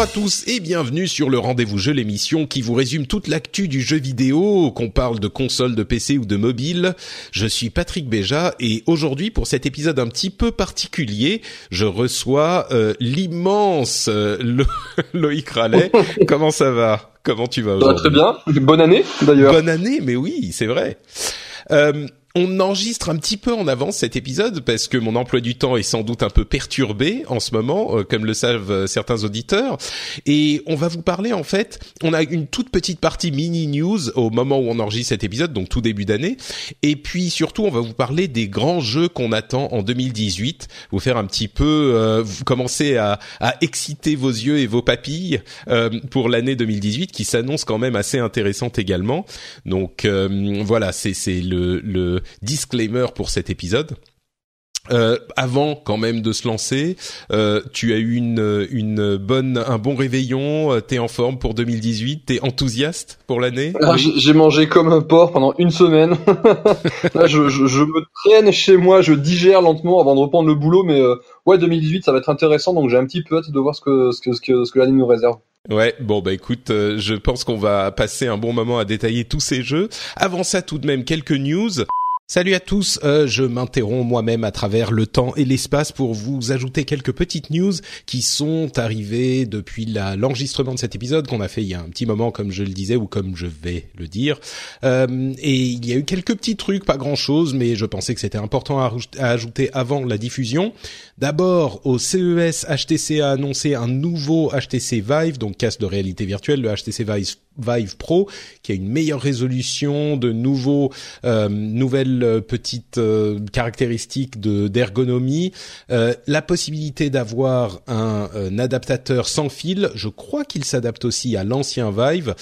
Bonjour à tous et bienvenue sur le Rendez-vous Jeu, l'émission qui vous résume toute l'actu du jeu vidéo, qu'on parle de console, de PC ou de mobile. Je suis Patrick Béja et aujourd'hui, pour cet épisode un petit peu particulier, je reçois euh, l'immense euh, Lo- Loïc Rallet. Comment ça va? Comment tu vas aujourd'hui? très bien. Bonne année d'ailleurs. Bonne année, mais oui, c'est vrai. Euh, on enregistre un petit peu en avance cet épisode parce que mon emploi du temps est sans doute un peu perturbé en ce moment, euh, comme le savent euh, certains auditeurs. Et on va vous parler en fait, on a une toute petite partie mini news au moment où on enregistre cet épisode, donc tout début d'année. Et puis surtout, on va vous parler des grands jeux qu'on attend en 2018. Vous faire un petit peu, euh, vous commencer à, à exciter vos yeux et vos papilles euh, pour l'année 2018 qui s'annonce quand même assez intéressante également. Donc voilà, c'est c'est le, disclaimer pour cet épisode. Euh, avant quand même de se lancer, euh, tu as eu une, une bonne, un bon réveillon. euh, T'es en forme pour 2018. T'es enthousiaste pour l'année? Alors, j'ai mangé comme un porc pendant une semaine. Là, je, je, je me traîne chez moi, je digère lentement avant de reprendre le boulot, mais euh, ouais, 2018, ça va être intéressant, donc j'ai un petit peu hâte de voir ce que ce que ce que, ce que l'année nous réserve. Ouais, bon bah écoute, euh, je pense qu'on va passer un bon moment à détailler tous ces jeux. Avant ça, tout de même quelques news. Salut à tous, euh, je m'interromps moi-même à travers le temps et l'espace pour vous ajouter quelques petites news qui sont arrivées depuis l'enregistrement de cet épisode qu'on a fait il y a un petit moment, comme je le disais ou comme je vais le dire. Euh, et il y a eu quelques petits trucs, pas grand-chose, mais je pensais que c'était important à, à ajouter avant la diffusion. D'abord, au CES, HTC a annoncé un nouveau HTC Vive, donc casque de réalité virtuelle, le HTC Vive, Vive Pro, qui a une meilleure résolution, de nouveaux, euh, nouvelles euh, petites euh, caractéristiques de d'ergonomie, euh, la possibilité d'avoir un, un adaptateur sans fil. Je crois qu'il s'adapte aussi à l'ancien Vive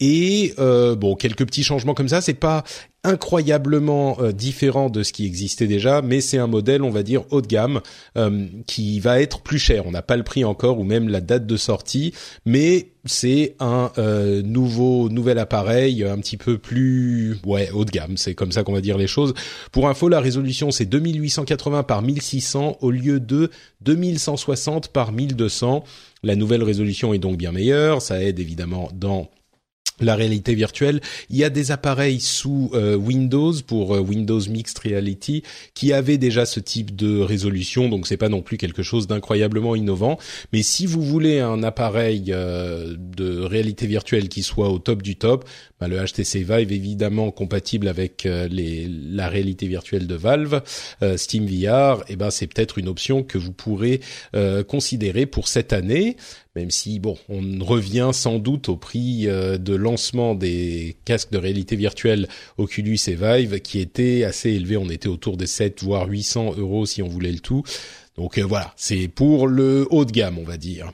et euh, bon quelques petits changements comme ça. C'est pas incroyablement euh, différent de ce qui existait déjà, mais c'est un modèle, on va dire, haut de gamme, euh, qui va être plus cher. On n'a pas le prix encore ou même la date de sortie, mais c'est un euh, nouveau nouvel appareil un petit peu plus ouais haut de gamme. C'est comme ça qu'on va dire les choses. Pour info, la résolution c'est 2880 par 1600 au lieu de 2160 par 1200. La nouvelle résolution est donc bien meilleure. Ça aide évidemment dans la réalité virtuelle. Il y a des appareils sous euh, Windows pour euh, Windows Mixed Reality qui avaient déjà ce type de résolution, donc c'est pas non plus quelque chose d'incroyablement innovant. Mais si vous voulez un appareil euh, de réalité virtuelle qui soit au top du top, bah, le HTC Vive évidemment compatible avec la réalité virtuelle de Valve, Steam VR, et ben c'est peut-être une option que vous pourrez considérer pour cette année même si bon, on revient sans doute au prix euh, de lancement des casques de réalité virtuelle Oculus et Vive, qui était assez élevé. On était autour des 7 voire 800 euros si on voulait le tout. Donc euh, voilà, c'est pour le haut de gamme, on va dire.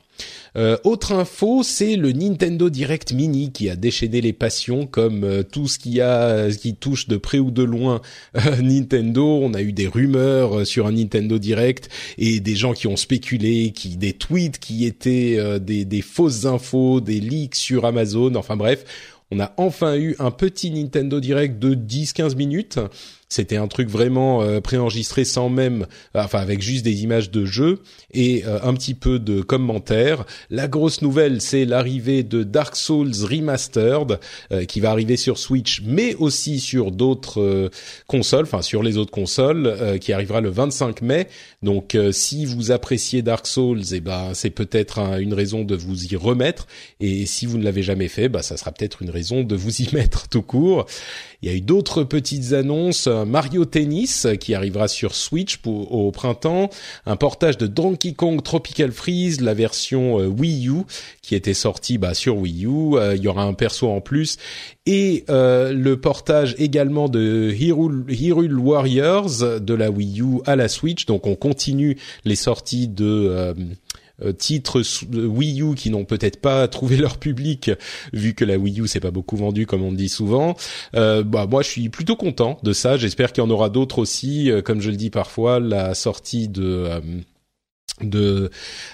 Euh, autre info, c'est le Nintendo Direct Mini qui a déchaîné les passions, comme euh, tout ce qui a, qui touche de près ou de loin Nintendo. On a eu des rumeurs sur un Nintendo Direct et des gens qui ont spéculé, qui des tweets qui étaient des, des fausses infos, des leaks sur Amazon. Enfin bref, on a enfin eu un petit Nintendo Direct de 10-15 minutes. C'était un truc vraiment euh, préenregistré sans même, enfin avec juste des images de jeu et euh, un petit peu de commentaires. La grosse nouvelle, c'est l'arrivée de Dark Souls Remastered euh, qui va arriver sur Switch, mais aussi sur d'autres consoles, enfin sur les autres consoles, qui arrivera le 25 mai. Donc si vous appréciez Dark Souls, eh ben c'est peut-être une raison de vous y remettre. Et si vous ne l'avez jamais fait, bah ça sera peut-être une raison de vous y mettre tout court. Il y a eu d'autres petites annonces. Mario Tennis qui arrivera sur Switch au printemps. Un portage de Donkey Kong Tropical Freeze, la version euh, Wii U qui était sortie bah, sur Wii U. Euh, il y aura un perso en plus. Et euh, le portage également de Hyrule, Warriors de la Wii U à la Switch. Donc on continue les sorties de euh, titres Wii U qui n'ont peut-être pas trouvé leur public vu que la Wii U s'est pas beaucoup vendue comme on dit souvent. Euh, bah moi je suis plutôt content de ça. J'espère qu'il y en aura d'autres aussi. Euh, comme je le dis parfois, la sortie de de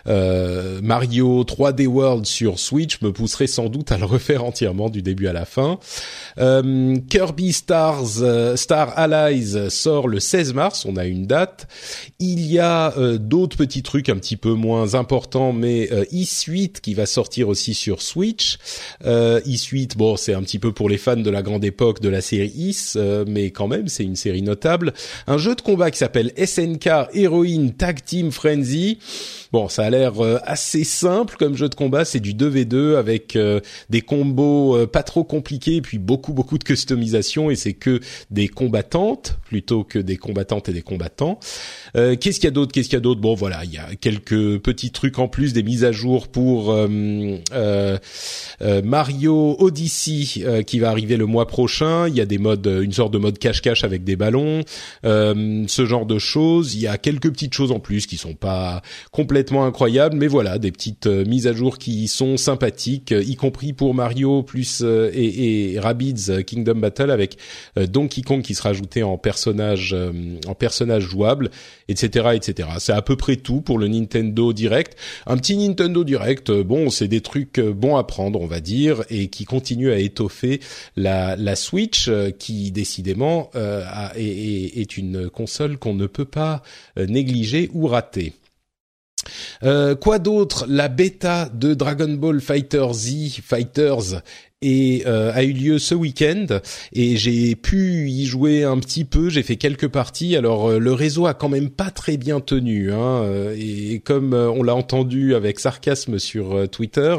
euh, Mario 3D World sur Switch me pousserait sans doute à le refaire entièrement du début à la fin. Euh, Kirby Stars euh, Star Allies sort le 16 mars, on a une date. Il y a d'autres petits trucs un petit peu moins importants, mais e-Suite qui va sortir aussi sur Switch. e-Suite, bon, c'est un petit peu pour les fans de la grande époque de la série Is, mais quand même, c'est une série notable. Un jeu de combat qui s'appelle SNK Heroine Tag Team Frenzy Bon, ça a l'air euh, assez simple comme jeu de combat. C'est du 2v2 avec euh, des combos euh, pas trop compliqués et puis beaucoup beaucoup de customisation et c'est que des combattantes plutôt que des combattantes et des combattants. Qu'est-ce qu'il y a d'autre? Qu'est-ce qu'il y a d'autre? Bon, voilà, il y a quelques petits trucs en plus, des mises à jour pour Mario Odyssey qui va arriver le mois prochain. Il y a des modes, une sorte de mode cache-cache avec des ballons, ce genre de choses. Il y a quelques petites choses en plus qui sont pas complètement incroyable, mais voilà, des petites euh, mises à jour qui sont sympathiques, euh, y compris pour Mario plus euh, et, et Kingdom Battle avec Donkey Kong qui sera ajouté en personnage en personnage jouable, etc., etc. C'est à peu près tout pour le Nintendo Direct. Un petit Nintendo Direct, bon, c'est des trucs bons à prendre, on va dire, et qui continuent à étoffer la, Switch, qui décidément est, est une console qu'on ne peut pas négliger ou rater. Euh, quoi d'autre? La bêta de Dragon Ball Fighter Z Fighters euh, a eu lieu ce week-end et j'ai pu y jouer un petit peu. J'ai fait quelques parties. Alors euh, le réseau a quand même pas très bien tenu, hein, et comme on l'a entendu avec sarcasme sur Twitter,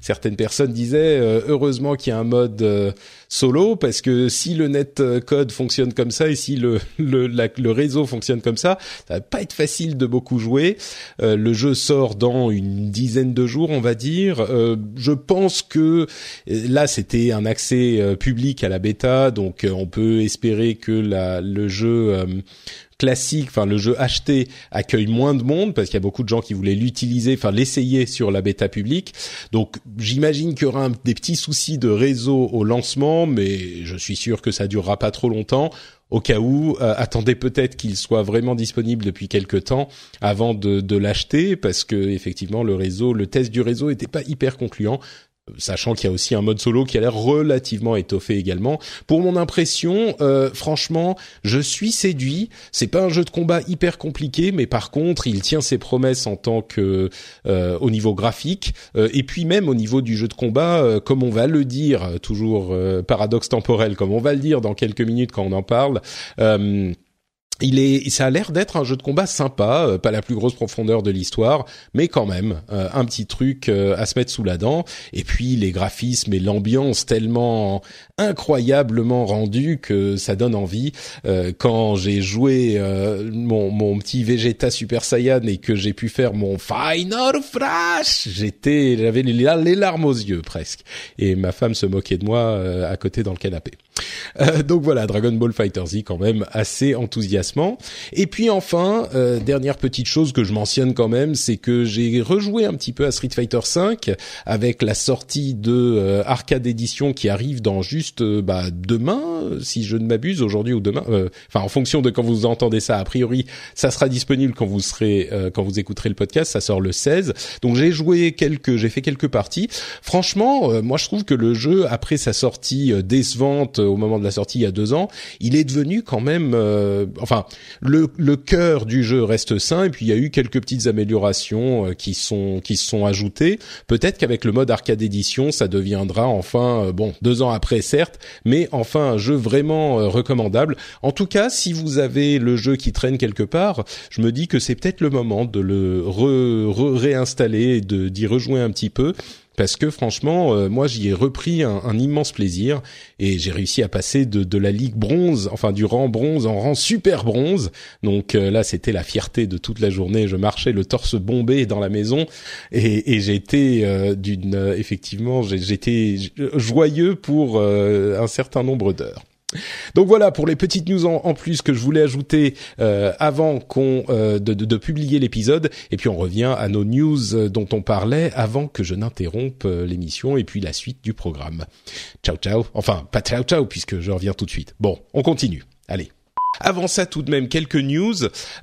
certaines personnes disaient heureusement qu'il y a un mode solo parce que si le net code fonctionne comme ça et si le le, réseau fonctionne comme ça, ça va pas être facile de beaucoup jouer. Euh, le jeu sort dans une dizaine de jours, on va dire. Euh, je pense que euh, là c'était un accès public à la bêta, donc on peut espérer que la, le jeu classique, enfin le jeu acheté accueille moins de monde parce qu'il y a beaucoup de gens qui voulaient l'utiliser, enfin l'essayer sur la bêta publique. Donc j'imagine qu'il y aura des petits soucis de réseau au lancement, mais je suis sûr que ça durera pas trop longtemps. Au cas où, euh, attendez peut-être qu'il soit vraiment disponible depuis quelques temps avant de, l'acheter, parce que effectivement le réseau, le test du réseau était pas hyper concluant sachant qu'il y a aussi un mode solo qui a l'air relativement étoffé également. Pour mon impression, euh, franchement, je suis séduit. C'est pas un jeu de combat hyper compliqué, mais par contre, il tient ses promesses en tant que euh, au niveau graphique euh, et puis même au niveau du jeu de combat, comme on va le dire, toujours paradoxe temporel, comme on va le dire dans quelques minutes quand on en parle il est, ça a l'air d'être un jeu de combat sympa, euh, pas la plus grosse profondeur de l'histoire, mais quand même euh, un petit truc euh, à se mettre sous la dent. Et puis les graphismes et l'ambiance tellement incroyablement rendus que ça donne envie. quand j'ai joué mon, mon petit Vegeta Super Saiyan et que j'ai pu faire mon Final Flash, j'étais, j'avais les, les larmes aux yeux presque. Et ma femme se moquait de moi à côté dans le canapé. Euh, donc voilà, Dragon Ball Fighter Z quand même assez enthousiasmant. Et puis enfin, euh, dernière petite chose que je mentionne quand même, c'est que j'ai rejoué un petit peu à Street Fighter V avec la sortie de euh, Arcade Edition qui arrive dans juste bah, demain, si je ne m'abuse, aujourd'hui ou demain. Enfin, en fonction de quand vous entendez ça, a priori, ça sera disponible quand vous serez, quand vous écouterez le podcast. Ça sort le 16. Donc j'ai joué quelques, j'ai fait quelques parties. Franchement, moi je trouve que le jeu après sa sortie décevante au moment de la sortie il y a deux ans, il est devenu quand même, enfin, le, le cœur du jeu reste sain et puis il y a eu quelques petites améliorations qui sont qui sont ajoutées. Peut-être qu'avec le mode arcade édition, ça deviendra enfin, bon, deux ans après certes, mais enfin un jeu vraiment recommandable. En tout cas, si vous avez le jeu qui traîne quelque part, je me dis que c'est peut-être le moment de le re, réinstaller et de d'y rejouer un petit peu parce que franchement, euh, moi j'y ai repris un, immense plaisir et j'ai réussi à passer de, la ligue bronze, enfin du rang bronze en rang super bronze. Donc euh, là, c'était la fierté de toute la journée. Je marchais le torse bombé dans la maison et, et été euh, d'une, effectivement, j'étais joyeux pour un certain nombre d'heures. Donc voilà pour les petites news en, plus que je voulais ajouter euh, avant qu'on euh, de, de, publier l'épisode et puis on revient à nos news euh, dont on parlait avant que je n'interrompe l'émission et puis la suite du programme. Ciao ciao. Enfin pas ciao ciao puisque je reviens tout de suite. Bon, on continue. Allez. Avant ça, tout de même, quelques news.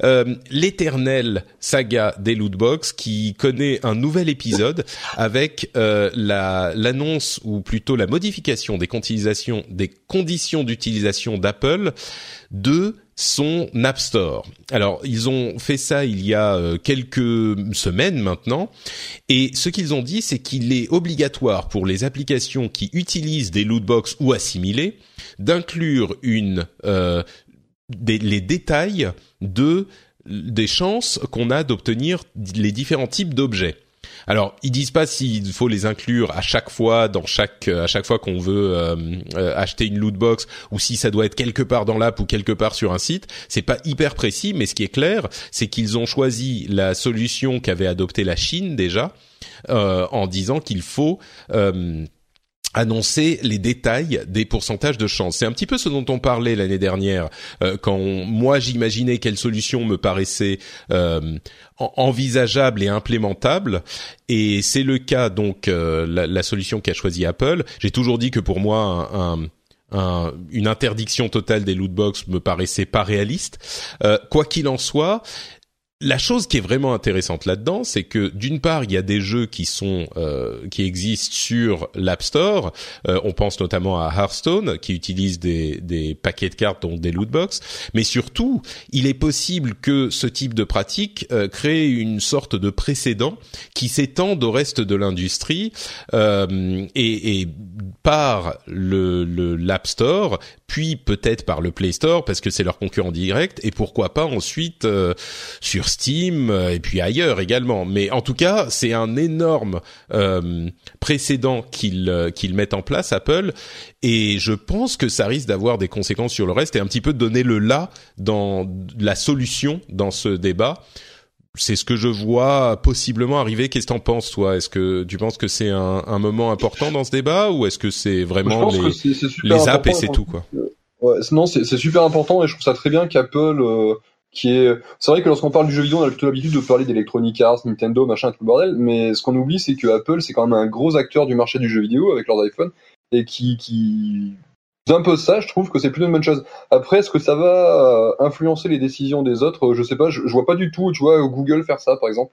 Euh, L'éternelle saga des lootbox qui connaît un nouvel épisode avec euh, l'annonce ou plutôt la modification des, conditions d'utilisation d'Apple de son App Store. Alors, ils ont fait ça il y a euh, quelques semaines maintenant, et ce qu'ils ont dit, c'est qu'il est obligatoire pour les applications qui utilisent des lootbox ou assimilés d'inclure une euh, les détails de des chances qu'on a d'obtenir les différents types d'objets. Alors, ils disent pas s'il faut les inclure à chaque fois dans chaque à chaque fois qu'on veut euh, euh, acheter une loot box ou si ça doit être quelque part dans l'app ou quelque part sur un site. C'est pas hyper précis, mais ce qui est clair, c'est qu'ils ont choisi la solution qu'avait adoptée la Chine déjà euh, en disant qu'il faut annoncer les détails des pourcentages de chance. C'est un petit peu ce dont on parlait l'année dernière euh, quand moi j'imaginais quelle solution me paraissait euh, envisageable et implémentable et c'est le cas donc euh, la, solution qu'a choisi Apple. J'ai toujours dit que pour moi un, une interdiction totale des loot box me paraissait pas réaliste. quoi qu'il en soit, la chose qui est vraiment intéressante là-dedans, c'est que d'une part, il y a des jeux qui sont euh, qui existent sur l'App Store. Euh, on pense notamment à Hearthstone, qui utilise des, des paquets de cartes, dont des loot box. Mais surtout, il est possible que ce type de pratique euh, crée une sorte de précédent qui s'étende au reste de l'industrie et, et, par le l'App Store, puis peut-être par le Play Store parce que c'est leur concurrent direct, et pourquoi pas ensuite sur Steam euh, et puis ailleurs également. Mais en tout cas, c'est un énorme euh, précédent qu'ils euh, qu'ils mettent en place Apple et je pense que ça risque d'avoir des conséquences sur le reste et un petit peu donner le là dans la solution dans ce débat. C'est ce que je vois possiblement arriver. Qu'est-ce que t'en penses, toi? Est-ce que tu penses que c'est un, un, moment important dans ce débat ou est-ce que c'est vraiment les, les apps et c'est tout quoi? Ouais, non, c'est super important et je trouve ça très bien qu'Apple qui est c'est vrai que lorsqu'on parle du jeu vidéo on a plutôt l'habitude de parler d'Electronic Arts, Nintendo, machin tout le bordel, mais ce qu'on oublie c'est que Apple c'est quand même un gros acteur du marché du jeu vidéo avec leurs iPhone et qui qui impose ça, je trouve que c'est plutôt une bonne chose. Après, est-ce que ça va euh, influencer les décisions des autres? Je sais pas, je, vois pas du tout, tu vois, Google faire ça par exemple.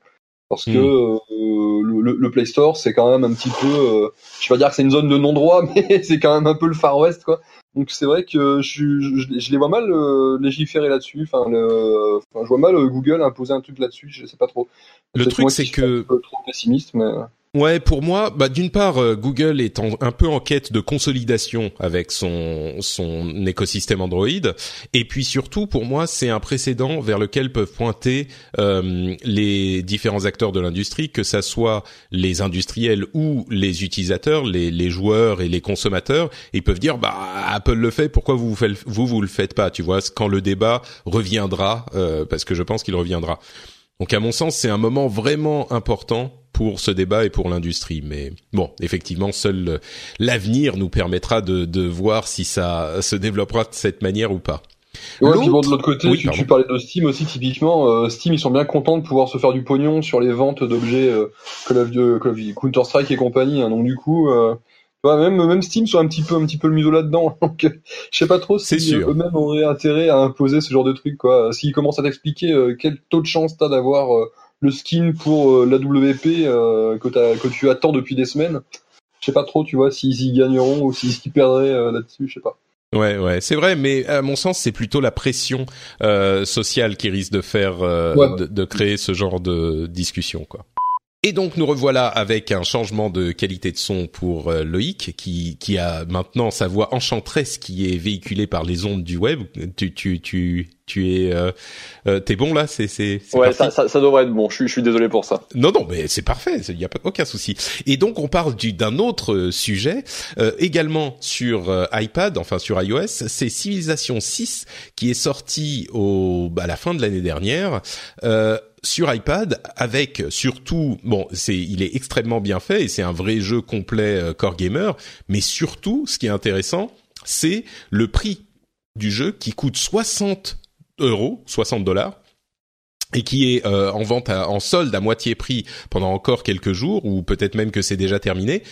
Parce que hmm. euh, le, le, Play Store, c'est quand même un petit peu, euh, je vais pas dire que c'est une zone de non-droit, mais c'est quand même un peu le Far West, quoi. Donc c'est vrai que je, je, je, les vois mal euh, légiférer là-dessus. Enfin, le, enfin, je vois mal euh, Google imposer un truc là-dessus. Je sais pas trop. Le truc c'est que un peu trop pessimiste, mais Ouais, pour moi, bah d'une part, euh, Google est un peu en quête de consolidation avec son son écosystème Android, et puis surtout, pour moi, c'est un précédent vers lequel peuvent pointer euh, les différents acteurs de l'industrie, que ça soit les industriels ou les utilisateurs, les, les joueurs et les consommateurs. ils peuvent dire, bah Apple le fait, pourquoi vous vous vous, vous le faites pas Tu vois, quand le débat reviendra, euh, parce que je pense qu'il reviendra. Donc à mon sens, c'est un moment vraiment important pour ce débat et pour l'industrie. Mais bon, effectivement, seul l'avenir nous permettra de, de voir si ça se développera de cette manière ou pas. Ouais, puis bon, de l'autre côté, tu, parlais de Steam aussi, typiquement, euh, Steam, ils sont bien contents de pouvoir se faire du pognon sur les ventes d'objets euh, Call of Duty, Counter-Strike et compagnie. Hein. donc du coup, euh, même même Steam soit un petit peu un petit peu le museau là-dedans. Donc je sais pas trop si eux-mêmes auraient intérêt à imposer ce genre de truc quoi. S'ils commencent à t'expliquer quel taux de chance t'as d'avoir le skin pour euh, la WP euh, que, que tu attends depuis des semaines. Je sais pas trop, tu vois, s'ils y gagneront ou s'ils perdraient euh, là-dessus, je sais pas. Ouais, ouais, c'est vrai, mais à mon sens, c'est plutôt la pression euh, sociale qui risque de faire, euh, de, de, créer ce genre de discussion, quoi. Et donc nous revoilà avec un changement de qualité de son pour euh, Loïc, qui, qui a maintenant sa voix enchanteresse qui est véhiculée par les ondes du web. Tu tu tu tu es euh, euh t'es bon là? C'est c'est ouais ça, ça, ça, devrait être bon. Je suis je suis désolé pour ça. Non non mais c'est parfait. Il y a pas aucun souci. Et donc on parle d'un autre euh, sujet euh, également sur iPad enfin sur iOS. C'est Civilization 6 qui est sorti au à la fin de l'année dernière sur iPad avec surtout bon c'est il est extrêmement bien fait et c'est un vrai jeu complet euh, core gamer mais surtout ce qui est intéressant c'est le prix du jeu qui coûte 60 euros 60 dollars et qui est euh, en vente en solde à moitié prix pendant encore quelques jours ou peut-être même que c'est déjà terminé.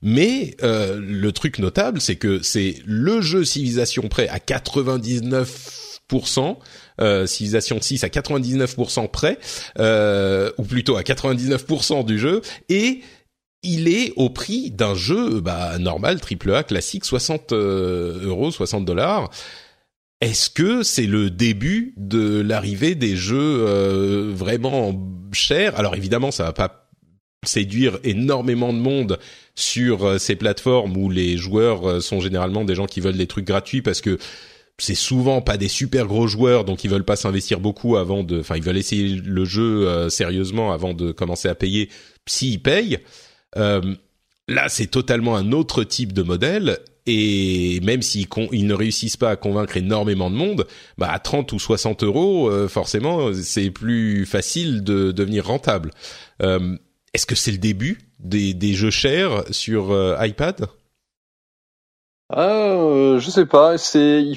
Mais euh, le truc notable c'est que c'est le jeu civilisation prêt à 99% euh, Civilization 6 à 99% près, euh, ou plutôt à 99% du jeu, et il est au prix d'un jeu bah, normal, AAA, classique, 60 euh, euros, 60 dollars. Est-ce que c'est le début de l'arrivée des jeux euh, vraiment chers? Alors évidemment, ça va pas séduire énormément de monde sur ces plateformes où les joueurs sont généralement des gens qui veulent des trucs gratuits parce que c'est souvent pas des super gros joueurs, donc ils veulent pas s'investir beaucoup avant de, enfin ils veulent essayer le jeu euh, sérieusement avant de commencer à payer. S'ils payent, euh, là c'est totalement un autre type de modèle. Et même s'ils ils ne réussissent pas à convaincre énormément de monde, bah à 30 ou 60 euros, euh, forcément, c'est plus facile de devenir rentable. Est-ce que c'est le début des, des jeux chers sur iPad? Ah, je sais pas. C'est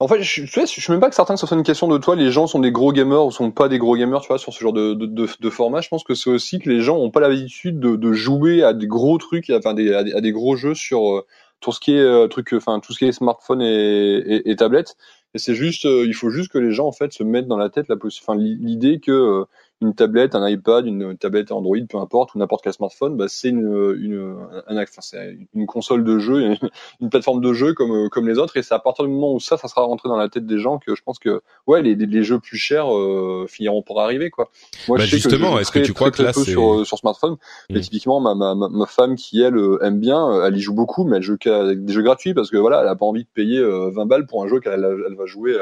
en fait, je, je, je suis même pas que certains que ce soit une question de toi, les gens sont des gros gamers ou sont pas des gros gamers, tu vois, sur ce genre de, de, de, de format. Je pense que c'est aussi que les gens ont pas l'habitude de, de, jouer à des gros trucs, enfin des, à, des, gros jeux sur euh, tout ce qui est euh, truc, enfin tout ce qui est smartphone et, et, et tablette. Et c'est juste, euh, il faut juste que les gens en fait se mettent dans la tête la enfin l'idée que une tablette, un iPad, une tablette Android, peu importe, ou n'importe quel smartphone, bah, c'est une, une, un, enfin, une console de jeu, une plateforme de jeu comme, comme les autres. Et c'est à partir du moment où ça, ça sera rentré dans la tête des gens que je pense que ouais, les, les jeux plus chers euh, finiront par arriver. Quoi. Moi, bah, justement, est-ce que tu crois que là, c'est sur, sur smartphone, mais mmh. typiquement ma, ma, ma femme qui elle aime bien, elle y joue beaucoup, mais elle joue avec des jeux gratuits parce que voilà, elle a pas envie de payer 20 balles pour un jeu qu'elle elle va jouer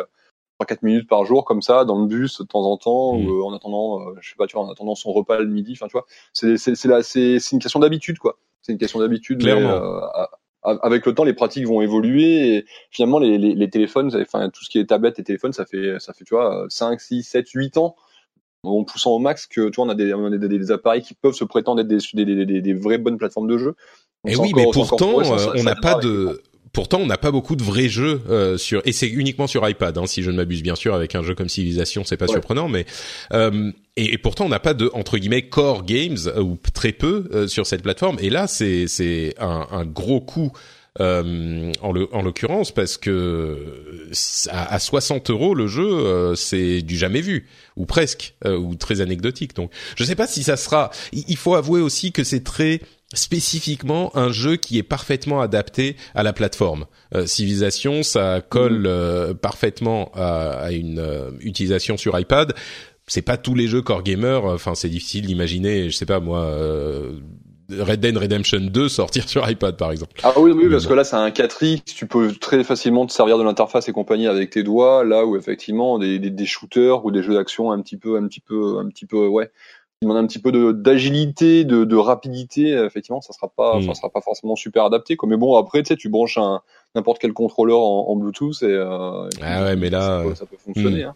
3-4 minutes par jour comme ça dans le bus de temps en temps ou mm. euh, en attendant euh, je sais pas tu vois en attendant son repas le midi enfin tu vois. C'est c'est c'est une question d'habitude quoi. C'est une question d'habitude clairement. euh, avec le temps les pratiques vont évoluer et finalement les les, les téléphones enfin tout ce qui est tablette et téléphone ça fait ça fait tu vois 5 6 7 8 ans en poussant au max que tu vois on a des, on a des, des appareils qui peuvent se prétendre être des des, des, des vraies bonnes plateformes de jeu. Et oui, mais pourtant, on n'a pas de, pourtant, on n'a pas beaucoup de vrais jeux euh, sur et c'est uniquement sur iPad, hein, si je ne m'abuse bien sûr. Avec un jeu comme Civilization, c'est pas surprenant, mais euh, et, et, pourtant on n'a pas de entre guillemets core games euh, ou très peu euh, sur cette plateforme. Et là, c'est c'est un, un, gros coup. Euh, en, le, en l'occurrence parce que à, à 60 euros le jeu c'est du jamais vu ou presque ou très anecdotique donc je sais pas si ça sera il faut avouer aussi que c'est très spécifiquement un jeu qui est parfaitement adapté à la plateforme. Euh, Civilization, ça colle mhm. euh, parfaitement à, une euh, utilisation sur iPad. C'est pas tous les jeux core gamer. Enfin, c'est difficile d'imaginer. Je sais pas moi. Red Dead Redemption 2 sortir sur iPad par exemple. Ah oui oui parce que là c'est un 4X, tu peux très facilement te servir de l'interface et compagnie avec tes doigts, là où effectivement des, des, des shooters ou des jeux d'action un petit peu un petit peu un petit peu ouais, demande un petit peu de d'agilité, de, de, rapidité, effectivement, ça sera pas, mm. ça sera pas forcément super adapté. Quoi. Mais bon, après, tu sais, tu branches un n'importe quel contrôleur en, en Bluetooth et, euh, ah ouais, mais là, ça peut, fonctionner. Mm. Hein.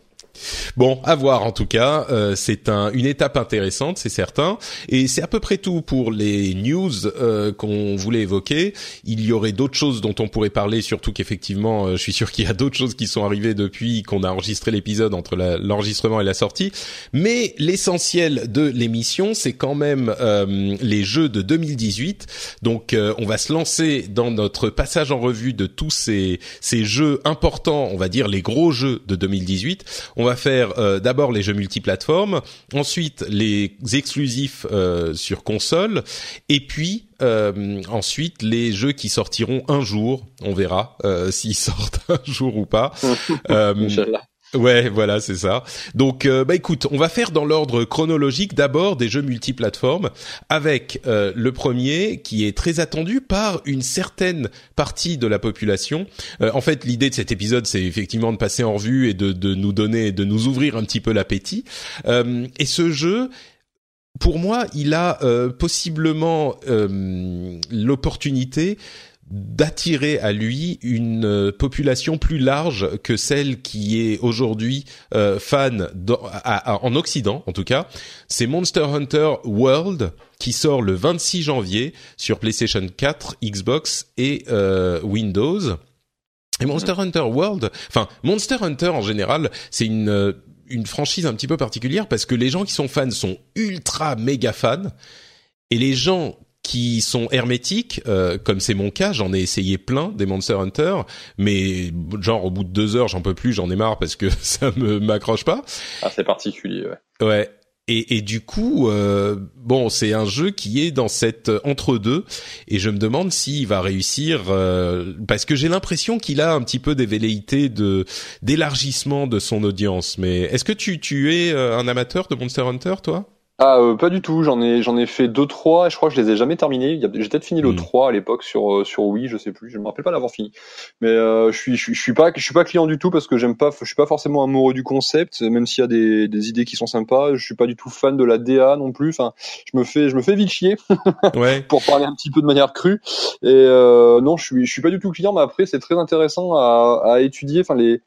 Bon, à voir en tout cas. Euh, c'est un, une étape intéressante, c'est certain. Et c'est à peu près tout pour les news euh, qu'on voulait évoquer. Il y aurait d'autres choses dont on pourrait parler, surtout qu'effectivement, euh, je suis sûr qu'il y a d'autres choses qui sont arrivées depuis qu'on a enregistré l'épisode entre l'enregistrement et la sortie. Mais l'essentiel de l'émission, c'est quand même euh, les jeux de 2018. Donc, on va se lancer dans notre passage en revue de tous ces, ces jeux importants, on va dire les gros jeux de 2018. On va va faire euh, d'abord les jeux multiplateformes, ensuite les exclusifs euh, sur console, et puis euh, ensuite les jeux qui sortiront un jour. On verra s'ils sortent un jour ou pas. Ouais, voilà, c'est ça. Donc, euh, bah écoute, on va faire dans l'ordre chronologique d'abord des jeux multiplateformes, avec euh, le premier qui est très attendu par une certaine partie de la population. Euh, en fait, l'idée de cet épisode, c'est effectivement de passer en revue et de, de nous donner, de nous ouvrir un petit peu l'appétit. et ce jeu, pour moi, il a possiblement l'opportunité d'attirer à lui une euh, population plus large que celle qui est aujourd'hui euh, fan en Occident en tout cas. C'est Monster Hunter World qui sort le 26 janvier sur PlayStation 4, Xbox et euh, Windows. Et Monster. Hunter World, enfin Monster Hunter en général, c'est une une franchise un petit peu particulière parce que les gens qui sont fans sont ultra méga fans et les gens qui sont hermétiques, euh, comme c'est mon cas, j'en ai essayé plein des Monster Hunter, mais genre au bout de deux heures, j'en peux plus, j'en ai marre parce que ça me m'accroche pas. Ah, c'est particulier, ouais. Ouais. Et, et du coup, euh, bon, c'est un jeu qui est dans cette entre-deux, et je me demande s'il va réussir, euh, parce que j'ai l'impression qu'il a un petit peu des velléités de d'élargissement de son audience. Mais est-ce que tu tu es euh, un amateur de Monster Hunter, toi? Ah, euh, pas du tout. J'en ai, j'en ai fait deux, trois. Et je crois que je les ai jamais terminés. J'ai peut-être fini le 3 hmm. à l'époque sur euh, sur Wii, je sais plus. Je me rappelle pas l'avoir fini. Mais euh, je suis, je, suis pas, je suis pas client du tout parce que j'aime pas, je suis pas forcément amoureux du concept, même s'il y a des, des idées qui sont sympas. Je suis pas du tout fan de la DA non plus. Enfin, je me fais, je me fais vite chier. ouais. pour parler un petit peu de manière crue. Et non, je suis, je suis pas du tout client. Mais après, c'est très intéressant à, à étudier. Enfin, les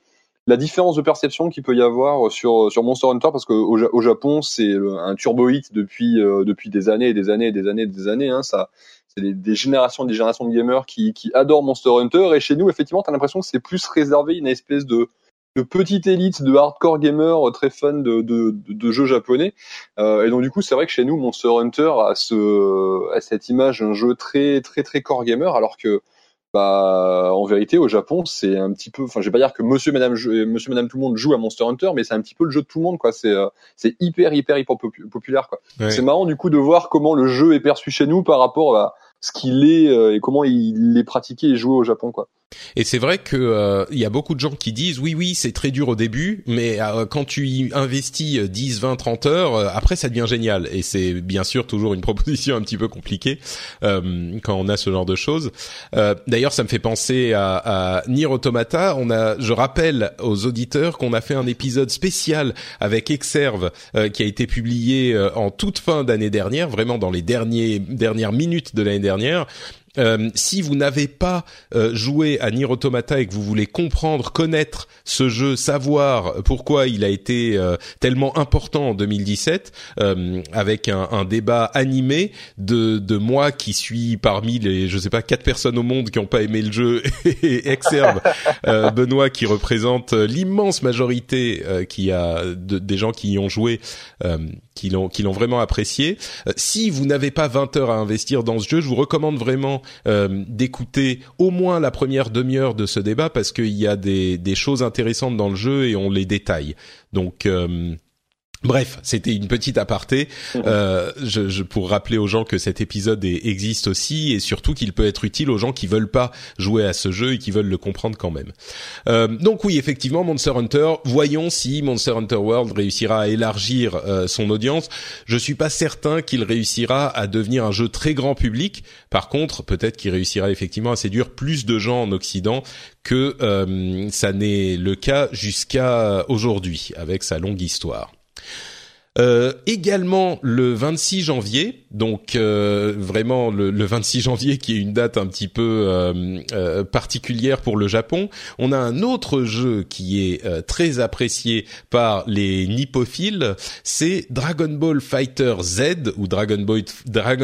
la différence de perception qu'il peut y avoir sur sur Monster Hunter parce qu'au au Japon c'est un turbo hit depuis euh, depuis des années et des années et des années et des années hein, ça c'est des, des, générations des générations de gamers qui qui adorent Monster Hunter et chez nous effectivement tu as l'impression que c'est plus réservé une espèce de de petite élite de hardcore gamers très fans de, de, de, jeux japonais. Euh, et donc du coup c'est vrai que chez nous Monster Hunter a ce a cette image un jeu très très très core gamer alors que bah en vérité au Japon c'est un petit peu enfin je vais pas dire que monsieur madame monsieur madame tout le monde joue à Monster Hunter mais c'est un petit peu le jeu de tout le monde quoi. C'est euh, c'est hyper hyper hyper populaire quoi. C'est marrant du coup de voir comment le jeu est perçu chez nous par rapport à ce qu'il est euh, et comment il est pratiqué et joué au Japon quoi et c'est vrai que euh, il y a beaucoup de gens qui disent oui oui c'est très dur au début mais euh, quand tu y investis 10 20 30 heures euh, après ça devient génial. Et c'est bien sûr toujours une proposition un petit peu compliquée quand on a ce genre de choses. d'ailleurs ça me fait penser à, à Nier Automata, on a je rappelle aux auditeurs qu'on a fait un épisode spécial avec Exerve qui a été publié en toute fin d'année dernière, vraiment dans les derniers dernières minutes de l'année dernière euh, si vous n'avez pas euh, joué à Nier Automata et que vous voulez comprendre, connaître ce jeu, savoir pourquoi il a été euh, tellement important en 2017, avec un, un, débat animé de, de moi qui suis parmi les, je sais pas, quatre personnes au monde qui n'ont pas aimé le jeu et Exerve, Benoît qui représente l'immense majorité qui a de, des gens qui y ont joué qui l'ont qui l'ont vraiment apprécié. Euh, si vous n'avez pas 20 heures à investir dans ce jeu, je vous recommande vraiment euh, d'écouter au moins la première demi-heure de ce débat parce qu'il y a des, des choses intéressantes dans le jeu et on les détaille. Donc euh, Bref, c'était une petite aparté euh, je, je, pour rappeler aux gens que cet épisode est, existe aussi et surtout qu'il peut être utile aux gens qui veulent pas jouer à ce jeu et qui veulent le comprendre quand même. Euh, donc oui, effectivement, Monster Hunter. Voyons si Monster Hunter World réussira à élargir euh, son audience. Je suis pas certain qu'il réussira à devenir un jeu très grand public. Par contre, peut-être qu'il réussira effectivement à séduire plus de gens en Occident que euh, ça n'est le cas jusqu'à aujourd'hui avec sa longue histoire. Euh, également le 26 janvier, donc euh, vraiment le, le, 26 janvier qui est une date un petit peu euh, euh, particulière pour le Japon, on a un autre jeu qui est très apprécié par les nippophiles, c'est Dragon Ball Fighter Z ou Dragon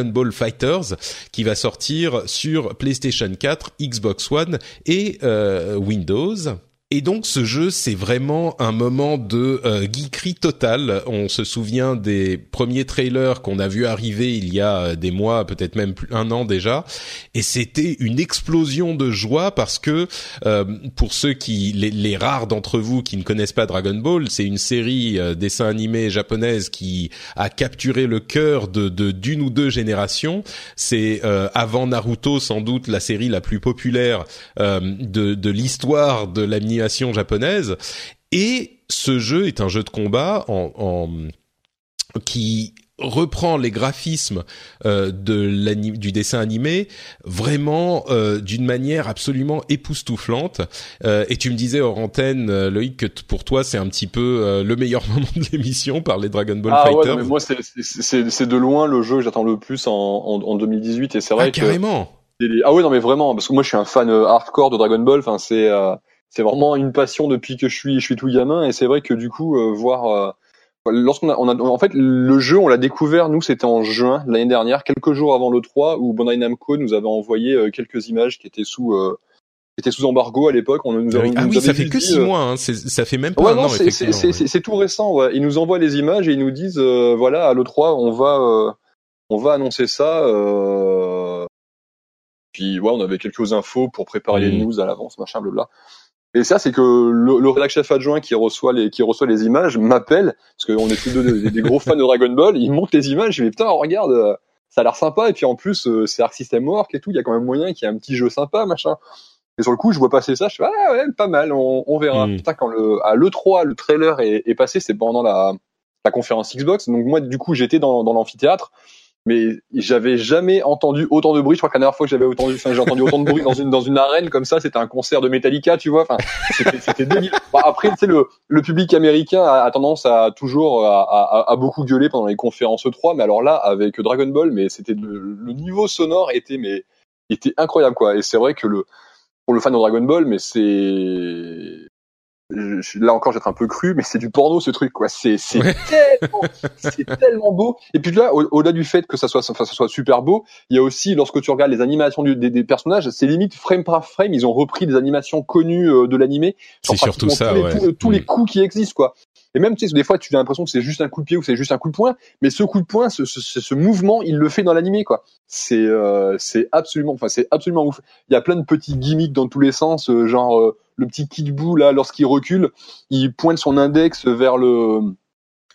Ball Fighters qui va sortir sur PlayStation 4, Xbox One et Windows. Et donc ce jeu, c'est vraiment un moment de euh, geekerie totale. On se souvient des premiers trailers qu'on a vu arriver il y a euh, des mois, peut-être même un an déjà, et c'était une explosion de joie parce que euh, pour ceux qui, les, rares d'entre vous qui ne connaissent pas Dragon Ball, c'est une série euh, dessin animé japonaise qui a capturé le cœur de d'une ou deux générations. C'est avant Naruto sans doute la série la plus populaire de, de l'histoire de japonaise. Et ce jeu est un jeu de combat en, qui reprend les graphismes euh, de du dessin animé vraiment euh, d'une manière absolument époustouflante. Euh, et tu me disais hors antenne, Loïc, que pour toi c'est un petit peu le meilleur moment de l'émission par les Dragon Ball ah, Fighters. Ouais, mais moi c'est de loin le jeu que j'attends le plus en, en, 2018 et c'est vrai ah, que carrément. Ah oui non mais vraiment parce que moi je suis un fan hardcore de Dragon Ball. Enfin c'est c'est vraiment une passion depuis que je suis, je suis tout gamin. Et c'est vrai que du coup, euh, voir euh, lorsqu'on a, on a, en fait, le jeu, on l'a découvert, nous, c'était en juin l'année dernière, quelques jours avant le 3, où Bandai Namco nous avait envoyé euh, quelques images qui étaient sous, qui étaient sous embargo à l'époque. On nous, ah oui, ça fait que six mois, hein. ça fait même pas ouais, un non, an. C'est tout récent. Ouais. Ils nous envoient les images et ils nous disent, voilà, à le 3, on va, on va annoncer ça. Puis ouais, on avait quelques infos pour préparer les mmh. news à l'avance, machin, blabla. Et ça, c'est que le, le rédac chef adjoint qui reçoit les qui reçoit les images m'appelle parce qu'on est tous deux des, gros fans de Dragon Ball. Il monte les images, je dis putain, regarde, euh, ça a l'air sympa. Et puis en plus, euh, c'est Arc System Work et tout. Il y a quand même moyen qu'il y ait un petit jeu sympa, machin. Et sur le coup, je vois passer ça, je fais ah ouais, pas mal, on, on verra. Mm. Putain, quand le à le 3, le trailer est, est passé, c'est pendant la la conférence Xbox. Donc moi, du coup, j'étais dans, dans l'amphithéâtre mais j'avais jamais entendu autant de bruit. Je crois que la dernière fois que j'avais entendu, enfin, j'ai entendu autant de bruit dans une dans une arène comme ça, c'était un concert de Metallica, tu vois. Enfin, c'était débile. après, tu sais, le le public américain a, tendance à toujours à, à, à, beaucoup gueuler pendant les conférences 3, mais alors là, avec Dragon Ball, mais c'était le, le niveau sonore était mais était incroyable quoi. Et c'est vrai que le pour le fan de Dragon Ball, mais c'est là encore j'être un peu cru mais c'est du porno ce truc quoi c'est c'est tellement c'est tellement beau et puis là au-delà du fait que ça soit enfin ça soit super beau il y a aussi lorsque tu regardes les animations du, des, des, personnages c'est limite frame par frame ils ont repris des animations connues euh, de l'animé c'est surtout ça tous, ouais. les, tous, les mm. coups qui existent quoi et même, tu sais, des fois, tu as l'impression que c'est juste un coup de pied ou c'est juste un coup de poing, mais ce coup de poing, ce, ce, ce mouvement, il le fait dans l'animé, quoi. C'est, euh, c'est absolument, enfin, c'est absolument ouf. Il y a plein de petits gimmicks dans tous les sens, euh, genre euh, le petit kickboo là, lorsqu'il recule, il pointe son index vers le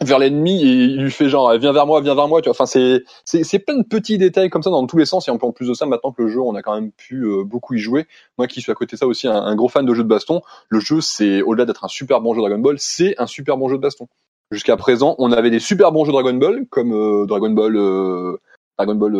vers l'ennemi et il lui fait genre viens vers moi viens vers moi tu vois. Enfin c'est c'est plein de petits détails comme ça dans tous les sens. Et en plus de ça maintenant que le jeu on a quand même pu euh, beaucoup y jouer. Moi qui suis à côté de ça aussi un, gros fan de jeux de baston le jeu c'est au-delà d'être un super bon jeu Dragon Ball c'est un super bon jeu de baston. Jusqu'à présent on avait des super bons jeux Dragon Ball comme euh, Dragon Ball euh, Dragon Ball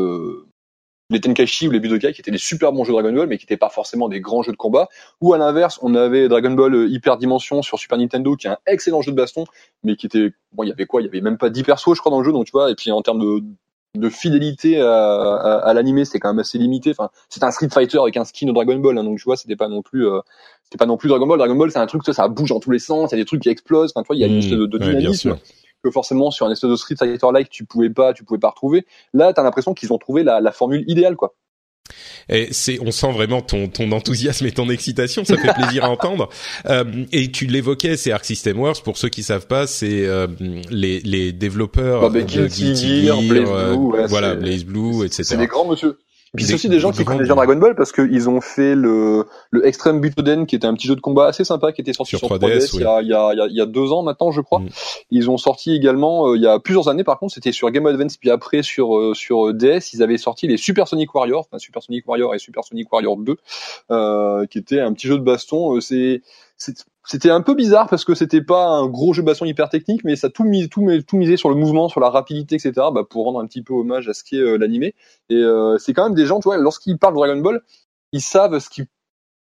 les Tenkaichi ou les Budokai qui étaient des super bons jeux Dragon Ball mais qui n'étaient pas forcément des grands jeux de combat. Ou à l'inverse on avait Dragon Ball euh, Hyper Dimension sur Super Nintendo qui est un excellent jeu de baston mais qui était bon il y avait quoi? Il y avait même pas 10 persos je crois dans le jeu donc tu vois et puis en termes de de fidélité à, à, à l'animé c'est quand même assez limité. Enfin c'est un Street Fighter avec un skin de Dragon Ball hein, donc tu vois c'était pas non plus euh, c'était pas non plus Dragon Ball. Dragon Ball c'est un truc ça, ça bouge dans tous les sens il y a des trucs qui explosent enfin tu vois il y a une mmh, de, de dynamisme que forcément sur un espèce de Street Fighter like tu pouvais pas tu pouvais pas retrouver là t'as l'impression qu'ils ont trouvé la, la formule idéale quoi et c'est, on sent vraiment ton, ton enthousiasme et ton excitation, ça fait plaisir à entendre. Euh, et tu l'évoquais, c'est Arc System Works. Pour ceux qui savent pas, c'est euh, les, les développeurs bah, de Guilty Gear, Blaze euh, Blue, voilà, Blaze Blue, etc. C'est des grands monsieur puis c'est aussi des gens qui connaissent déjà Dragon Ball parce qu'ils ont fait le, le Extreme Butoden qui était un petit jeu de combat assez sympa qui était sorti sur, 3DS, il, y a, il, y a, il, y a, deux ans maintenant je crois. Mm. Ils ont sorti également euh, il y a plusieurs années par contre c'était sur Game Advance puis après sur euh, sur DS ils avaient sorti les Super Sonic Warriors, enfin Super Sonic Warrior et Super Sonic Warrior 2 euh, qui était un petit jeu de baston. Euh, c'est c'était un peu bizarre parce que c'était pas un gros jeu baston hyper technique, mais ça tout mis, tout, tout misé sur le mouvement, sur la rapidité, etc. Bah, pour rendre un petit peu hommage à ce qui est euh, l'animé. Et euh, c'est quand même des gens, tu vois, lorsqu'ils parlent de Dragon Ball, ils savent ce qui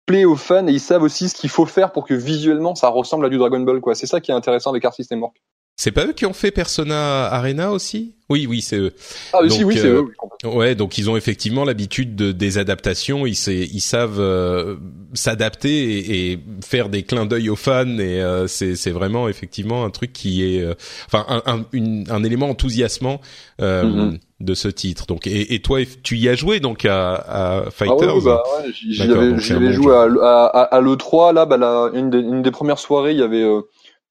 plaît aux fans et ils savent aussi ce qu'il faut faire pour que visuellement ça ressemble à du Dragon Ball. quoi. C'est ça qui est intéressant avec Art System Work. C'est pas eux qui ont fait Persona Arena aussi? Oui, oui, c'est eux. Ah, aussi, oui, c'est euh, eux. Ouais, donc ils ont effectivement l'habitude de, des adaptations. Ils, ils savent euh, s'adapter et, et, faire des clins d'œil aux fans. Et euh, c'est vraiment effectivement un truc qui est, euh, enfin, un, un, une, un, élément enthousiasmant. Mm-hmm. de ce titre. Donc et, et, toi tu y as joué donc à, à Fighters. Ah ouais, bah, ouais, j'y avais, joué à, à, à l'E3 là, bah, la, une, des, une des premières soirées, il y avait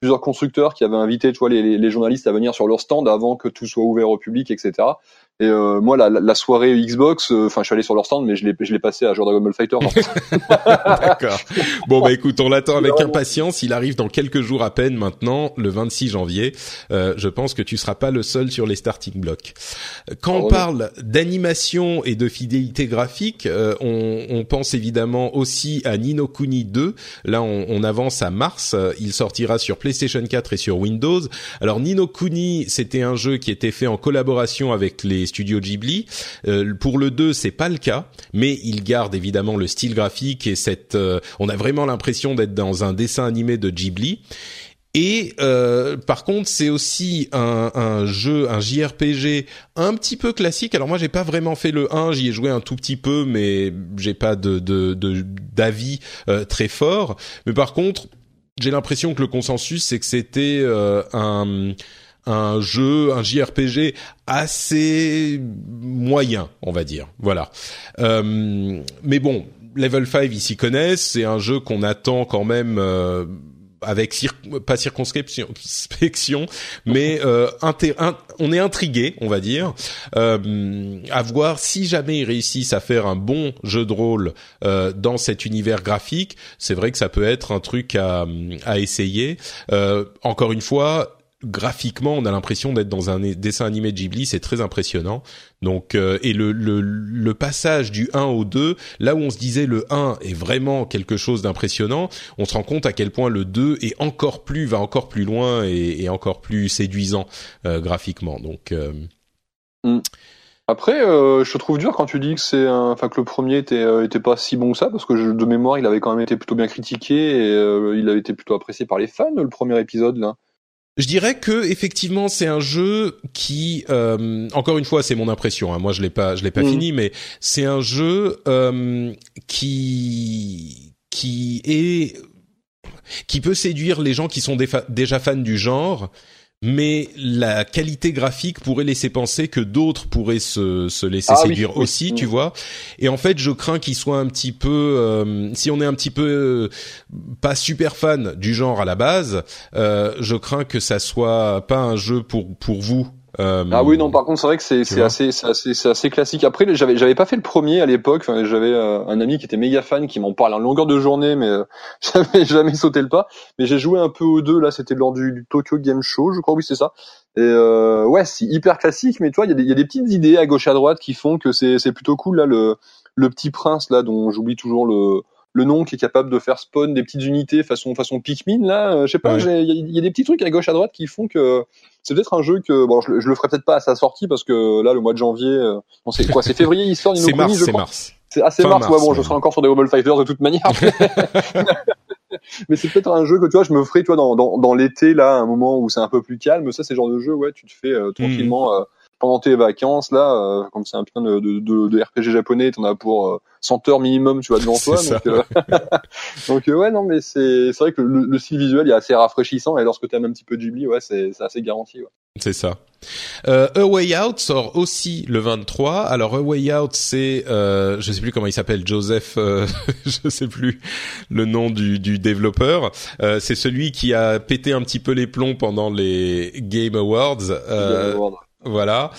plusieurs constructeurs qui avaient invité les, les, journalistes à venir sur leur stand avant que tout soit ouvert au public, etc. Et euh, moi, la, la, soirée Xbox, euh, enfin, je suis allé sur leur stand, mais je l'ai, je l'ai passé à jouer Dragon Ball Fighter. D'accord. Bon bah écoute, on l'attend avec impatience. Il arrive dans quelques jours à peine maintenant, le 26 janvier. Euh, je pense que tu seras pas le seul sur les starting blocks. Quand on parle d'animation et de fidélité graphique, euh, on, on, pense évidemment aussi à Nino Kuni 2. Là, on, on avance à mars. Il sortira sur PlayStation 4 et sur Windows. Alors Nino Kuni, c'était un jeu qui était fait en collaboration avec les studios Ghibli. Euh, pour le 2, c'est pas le cas, mais il garde évidemment le style graphique et cette. Euh, on a vraiment l'impression d'être dans un dessin animé de Ghibli. Et euh, par contre, c'est aussi un, un, jeu, un JRPG un petit peu classique. Alors moi, j'ai pas vraiment fait le 1, j'y ai joué un tout petit peu, mais j'ai pas de d'avis de, euh, très fort. Mais par contre, j'ai l'impression que le consensus, c'est que c'était euh, un un jeu, un JRPG assez moyen, on va dire. Voilà. Euh, mais bon, Level 5, ils s'y connaissent. C'est un jeu qu'on attend quand même. Euh, avec pas circonscription, mais euh, on est intrigué, on va dire, euh, à voir si jamais ils réussissent à faire un bon jeu de rôle euh, dans cet univers graphique. C'est vrai que ça peut être un truc à, à essayer. Euh, encore une fois, graphiquement, on a l'impression d'être dans un dessin animé de Ghibli, c'est très impressionnant. Donc euh, et le, le, le passage du 1 au 2, là où on se disait le 1 est vraiment quelque chose d'impressionnant, on se rend compte à quel point le 2 est encore plus va encore plus loin et, encore plus séduisant euh, graphiquement. Donc euh, mm. Après, je trouve dur quand tu dis que c'est, enfin que le premier était, était pas si bon que ça, parce que je, de mémoire, il avait quand même été plutôt bien critiqué et il avait été plutôt apprécié par les fans le premier épisode là. Je dirais que effectivement c'est un jeu qui, euh, encore une fois, c'est mon impression. Hein, moi, je l'ai pas, je l'ai pas mm. fini, mais c'est un jeu euh, qui qui est qui peut séduire les gens qui sont déjà fans du genre mais la qualité graphique pourrait laisser penser que d'autres pourraient se, se laisser ah séduire aussi, tu vois. Et en fait, je crains qu'il soit un petit peu, euh, si on est un petit peu euh, pas super fan du genre à la base, euh, je crains que ça soit pas un jeu pour pour vous euh, ah oui non par contre c'est vrai que c'est c'est assez c'est assez c'est assez classique. Après j'avais j'avais pas fait le premier à l'époque. J'avais euh, un ami qui était méga fan qui m'en parle en longueur de journée mais euh, j'avais jamais sauté le pas. Mais j'ai joué un peu aux deux. Là c'était lors du, Tokyo Game Show je crois oui c'est ça. Et ouais c'est hyper classique mais toi il y a des il y a des petites idées à gauche à droite qui font que c'est c'est plutôt cool. Là le le petit prince là dont j'oublie toujours le le nom qui est capable de faire spawn des petites unités façon façon Pikmin là euh, je sais pas il y, a des petits trucs à gauche à droite qui font que c'est peut-être un jeu que bon je, le ferai peut-être pas à sa sortie parce que là le mois de janvier euh, on sait quoi c'est février il sort c'est mars c'est mars. C'est assez mars, ouais bon je serai encore sur des Wobble Fighters de toute manière. Mais c'est peut-être un jeu que tu vois je me ferai tu vois dans dans, dans l'été là un moment où c'est un peu plus calme. Ça c'est le genre de jeu ouais tu te fais euh, tranquillement hmm pendant tes vacances là, euh, comme c'est un putain de, de, de, RPG japonais, t'en as pour 100 euh, heures minimum, tu vois devant toi. Donc, euh, donc ouais, non, mais c'est c'est vrai que le, style visuel est assez rafraîchissant et lorsque t'aimes un petit peu Ghibli, ouais, c'est c'est assez garanti. Ouais. C'est ça. Euh, A Way Out sort aussi le 23. Alors A Way Out, c'est, euh, je sais plus comment il s'appelle, Joseph, euh, je sais plus le nom du, du développeur. Euh, c'est celui qui a pété un petit peu les plombs pendant les Game Awards. Euh, Game Awards. Voilà.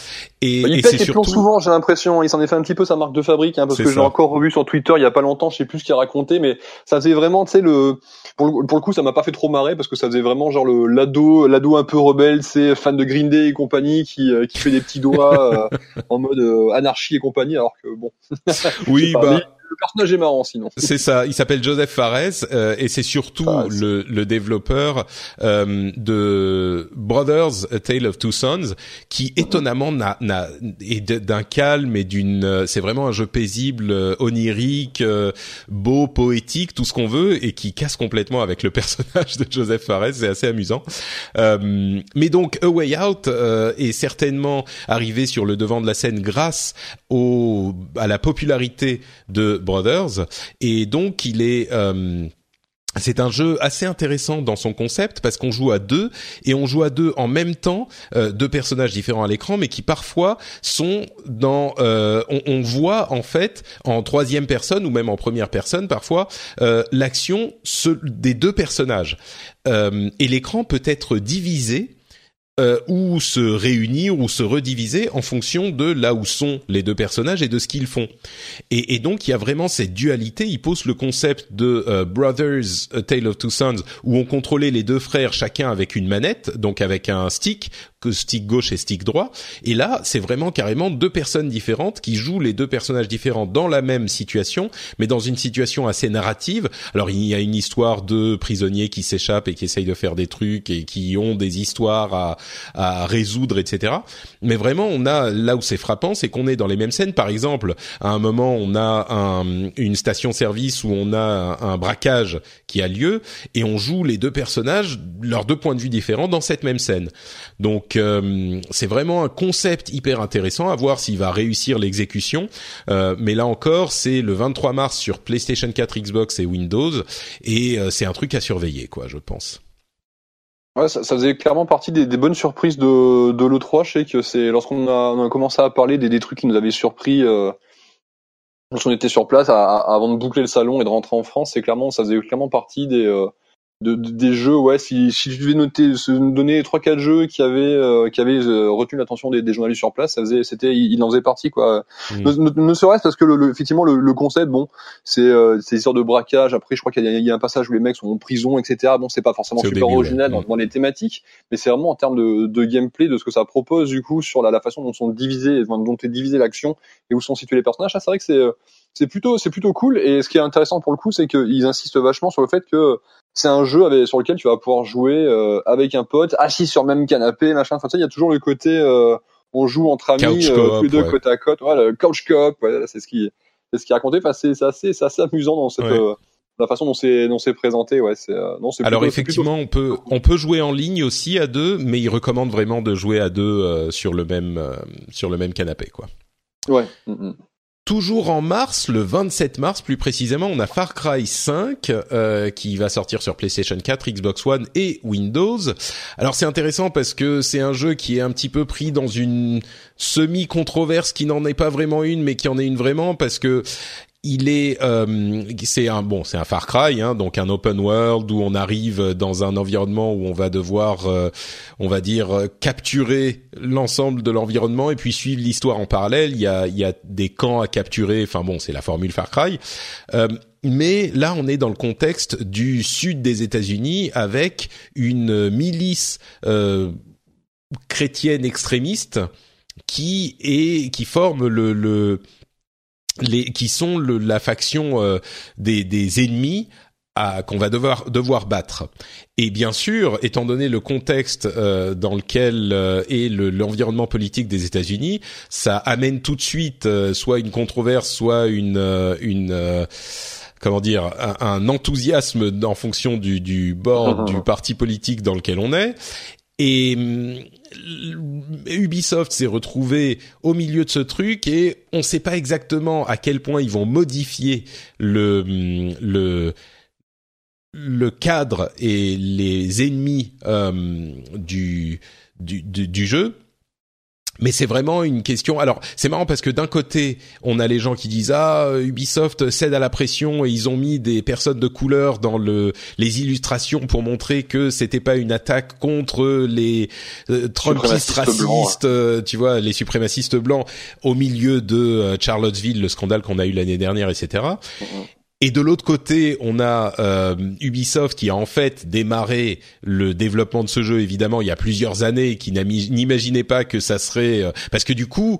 Et, il pète surtout... souvent, j'ai l'impression. Il s'en est fait un petit peu sa marque de fabrique, hein, parce que j'ai encore revu sur Twitter il y a pas longtemps. Je sais plus ce qu'il a raconté, mais ça faisait vraiment, tu sais, le pour, le pour le coup, ça m'a pas fait trop marrer parce que ça faisait vraiment genre le l'ado, l'ado un peu rebelle, c'est fan de Green Day et compagnie qui euh, qui fait des petits doigts euh, en mode euh, anarchie et compagnie, alors que bon. Oui, bah personnage est marrant sinon. C'est ça. Il s'appelle Joseph Fares euh, et c'est surtout le, le, développeur euh, de Brothers: A Tale of Two Sons, qui étonnamment n'a, n'a est d'un calme et d'une. C'est vraiment un jeu paisible, onirique, beau, poétique, tout ce qu'on veut, et qui casse complètement avec le personnage de Joseph Fares. C'est assez amusant. mais donc, A Way Out est certainement arrivé sur le devant de la scène grâce au à la popularité de Brothers. Et donc il est euh, c'est un jeu assez intéressant dans son concept parce qu'on joue à deux et on joue à deux en même temps euh, deux personnages différents à l'écran mais qui parfois sont dans euh, on, voit en fait en troisième personne ou même en première personne parfois l'action des deux personnages. Et l'écran peut être divisé euh, ou se réunir ou se rediviser en fonction de là où sont les deux personnages et de ce qu'ils font. Et, donc il y a vraiment cette dualité. Il pose le concept de euh, Brothers, A Tale of Two Sons, où on contrôlait les deux frères chacun avec une manette, donc avec un stick, que stick gauche et stick droit. Et là, c'est vraiment carrément deux personnes différentes qui jouent les deux personnages différents dans la même situation, mais dans une situation assez narrative. Alors il y a une histoire de prisonniers qui s'échappent et qui essayent de faire des trucs et qui ont des histoires à, à résoudre, etc. Mais vraiment, on a là où c'est frappant, c'est qu'on est dans les mêmes scènes. Par exemple, à un moment, on a un, une station-service où on a un, un braquage qui a lieu et on joue les deux personnages, leurs deux points de vue différents dans cette même scène. Donc euh, c'est vraiment un concept hyper intéressant à voir s'il va réussir l'exécution. Euh, mais là encore, c'est le 23 mars sur PlayStation 4, Xbox et Windows, et euh, c'est un truc à surveiller, quoi, je pense. Ouais, ça, faisait clairement partie des, bonnes surprises de, de l'E3. Je sais que c'est lorsqu'on a, commencé à parler des, des, trucs qui nous avaient surpris euh, lorsqu'on était sur place avant de boucler le salon et de rentrer en France, c'est clairement ça faisait clairement partie des de, des jeux ouais si, si je devais noter se donner trois quatre jeux qui avaient euh, qui avaient euh, retenu l'attention des, des, journalistes sur place ça faisait c'était il en faisait partie quoi. Mmh. ne, serait-ce parce que le, effectivement le, le, concept bon c'est euh, c'est histoire de braquage. Après je crois qu'il y, a un passage où les mecs sont en prison etc bon c'est pas forcément super original dans, mmh. dans, les thématiques mais c'est vraiment en termes de, de, gameplay de ce que ça propose du coup sur la, la façon dont sont divisés dont est divisé l'action et où sont situés les personnages. Ça c'est vrai que c'est c'est plutôt c'est plutôt cool. Et ce qui est intéressant pour le coup c'est qu'ils insistent vachement sur le fait que c'est un jeu avec, sur lequel tu vas pouvoir jouer euh, avec un pote assis sur le même canapé machin. Enfin il y a toujours le côté euh, on joue entre amis euh, tous les deux côte à côte. Voilà le couch coop ouais, c'est ce qui c'est ce qui est raconté. Enfin c'est assez c'est assez amusant dans cette la façon dont c'est dont c'est présenté ouais c'est non c'est alors effectivement on peut on peut jouer en ligne aussi à deux mais il recommande vraiment de jouer à deux sur le même sur le même canapé quoi. Ouais. Mm, mm. Toujours en mars, le 27 mars plus précisément, on a Far Cry 5 euh, qui va sortir sur PlayStation 4, Xbox One et Windows. Alors c'est intéressant parce que c'est un jeu qui est un petit peu pris dans une semi-controverse qui n'en est pas vraiment une mais qui en est une vraiment parce que il est, euh, c'est un bon, c'est un Far Cry, hein, donc un open world où on arrive dans un environnement où on va devoir, euh, on va dire, euh, capturer l'ensemble de l'environnement et puis suivre l'histoire en parallèle. Il y a, il y a des camps à capturer. Enfin bon, c'est la formule Far Cry. mais là, on est dans le contexte du sud des États-Unis avec une milice chrétienne extrémiste qui est qui forme le, le les qui sont le, la faction euh, des, des ennemis qu'on va devoir devoir battre. Et bien sûr, étant donné le contexte euh, dans lequel euh, est l'environnement politique des États-Unis, ça amène tout de suite soit une controverse, soit une une comment dire un, un, enthousiasme en fonction du, du bord du parti politique dans lequel on est. Et Ubisoft s'est retrouvé au milieu de ce truc et on ne sait pas exactement à quel point ils vont modifier le le le cadre et les ennemis euh, du, du, du jeu mais c'est vraiment une question. Alors, c'est marrant parce que d'un côté, on a les gens qui disent ah Ubisoft cède à la pression et ils ont mis des personnes de couleur dans le les illustrations pour montrer que c'était pas une attaque contre les euh, Trumpistes racistes, euh, tu vois, les suprémacistes blancs au milieu de euh, Charlottesville, le scandale qu'on a eu l'année dernière, etc. Et de l'autre côté, on a euh, Ubisoft qui a en fait démarré le développement de ce jeu, évidemment, il y a plusieurs années, qui n'imaginait pas que ça serait... Euh, parce que du coup,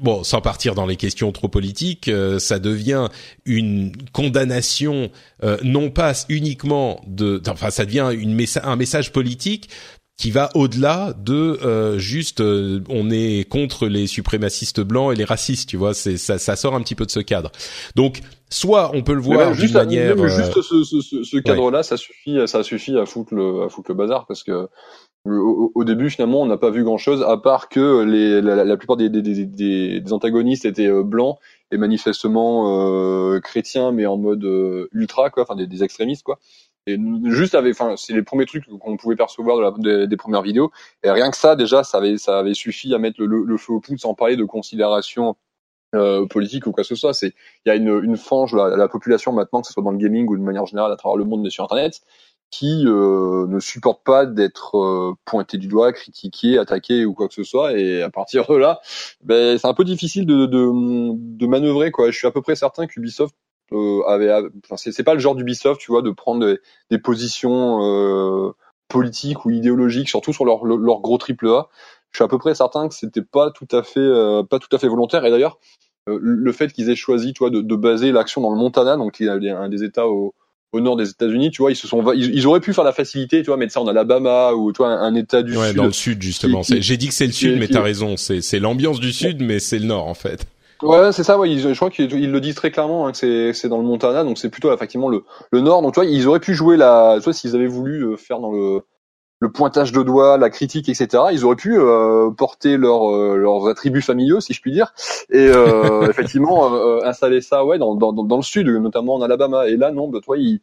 bon, sans partir dans les questions trop politiques, euh, ça devient une condamnation euh, non pas uniquement de, enfin, ça devient une un message politique qui va au-delà de euh, juste on est contre les suprémacistes blancs et les racistes, tu vois, c'est ça, ça sort un petit peu de ce cadre. Donc soit on peut le voir d'une manière juste ce, ce, ce cadre-là, ça suffit, ça suffit à foutre le à foutre le bazar parce que au, début, finalement, on n'a pas vu grand-chose, à part que les, la, plupart des, des, des, des, antagonistes étaient euh, blancs et manifestement euh, chrétiens, mais en mode euh, ultra, quoi, enfin des, extrémistes, quoi. Et juste avec, enfin, c'est les premiers trucs qu'on pouvait percevoir de la, des, premières vidéos. Et rien que ça, déjà, ça avait, ça avait suffi à mettre le, le, feu au poudre, sans parler de considérations euh, politique ou quoi que ce soit. C'est il y a une, une fange la, la population maintenant, que ce soit dans le gaming ou de manière générale à travers le monde, mais sur Internet, qui euh, ne supporte pas d'être euh, pointé du doigt, critiqué, attaqué ou quoi que ce soit. Et à partir de là, ben, c'est un peu difficile de, de, de manœuvrer. Quoi. Je suis à peu près certain qu'Ubisoft euh, avait, enfin, c'est, pas le genre d'Ubisoft, tu vois, de prendre des, des positions euh, politiques ou idéologiques, surtout sur leur, leur gros triple A. Je suis à peu près certain que c'était pas tout à fait, euh, pas tout à fait volontaire. Et d'ailleurs, le fait qu'ils aient choisi, tu vois, de, de baser l'action dans le Montana, donc il y a un des États au au nord des États-Unis, tu vois, ils se sont, ils, auraient pu faire la facilité, tu vois, mettre ça en Alabama ou tu vois un, État du ouais, sud. dans le sud justement. J'ai dit que c'est le sud, mais t'as raison. C'est c'est l'ambiance du sud, mais c'est le nord en fait. Ouais, c'est ça. Ouais, je crois qu'ils le disent très clairement hein, que c'est c'est dans le Montana, donc c'est plutôt effectivement le le nord. Donc tu vois, ils auraient pu jouer la, vois, s'ils avaient voulu euh, faire dans le le pointage de doigts, la critique, etc. Ils auraient pu euh, porter leur, euh, leurs attributs familiaux, si je puis dire, et euh, effectivement installer ça, ouais, dans, dans, dans le sud, notamment en Alabama. Et là, non, bah, toi, ils,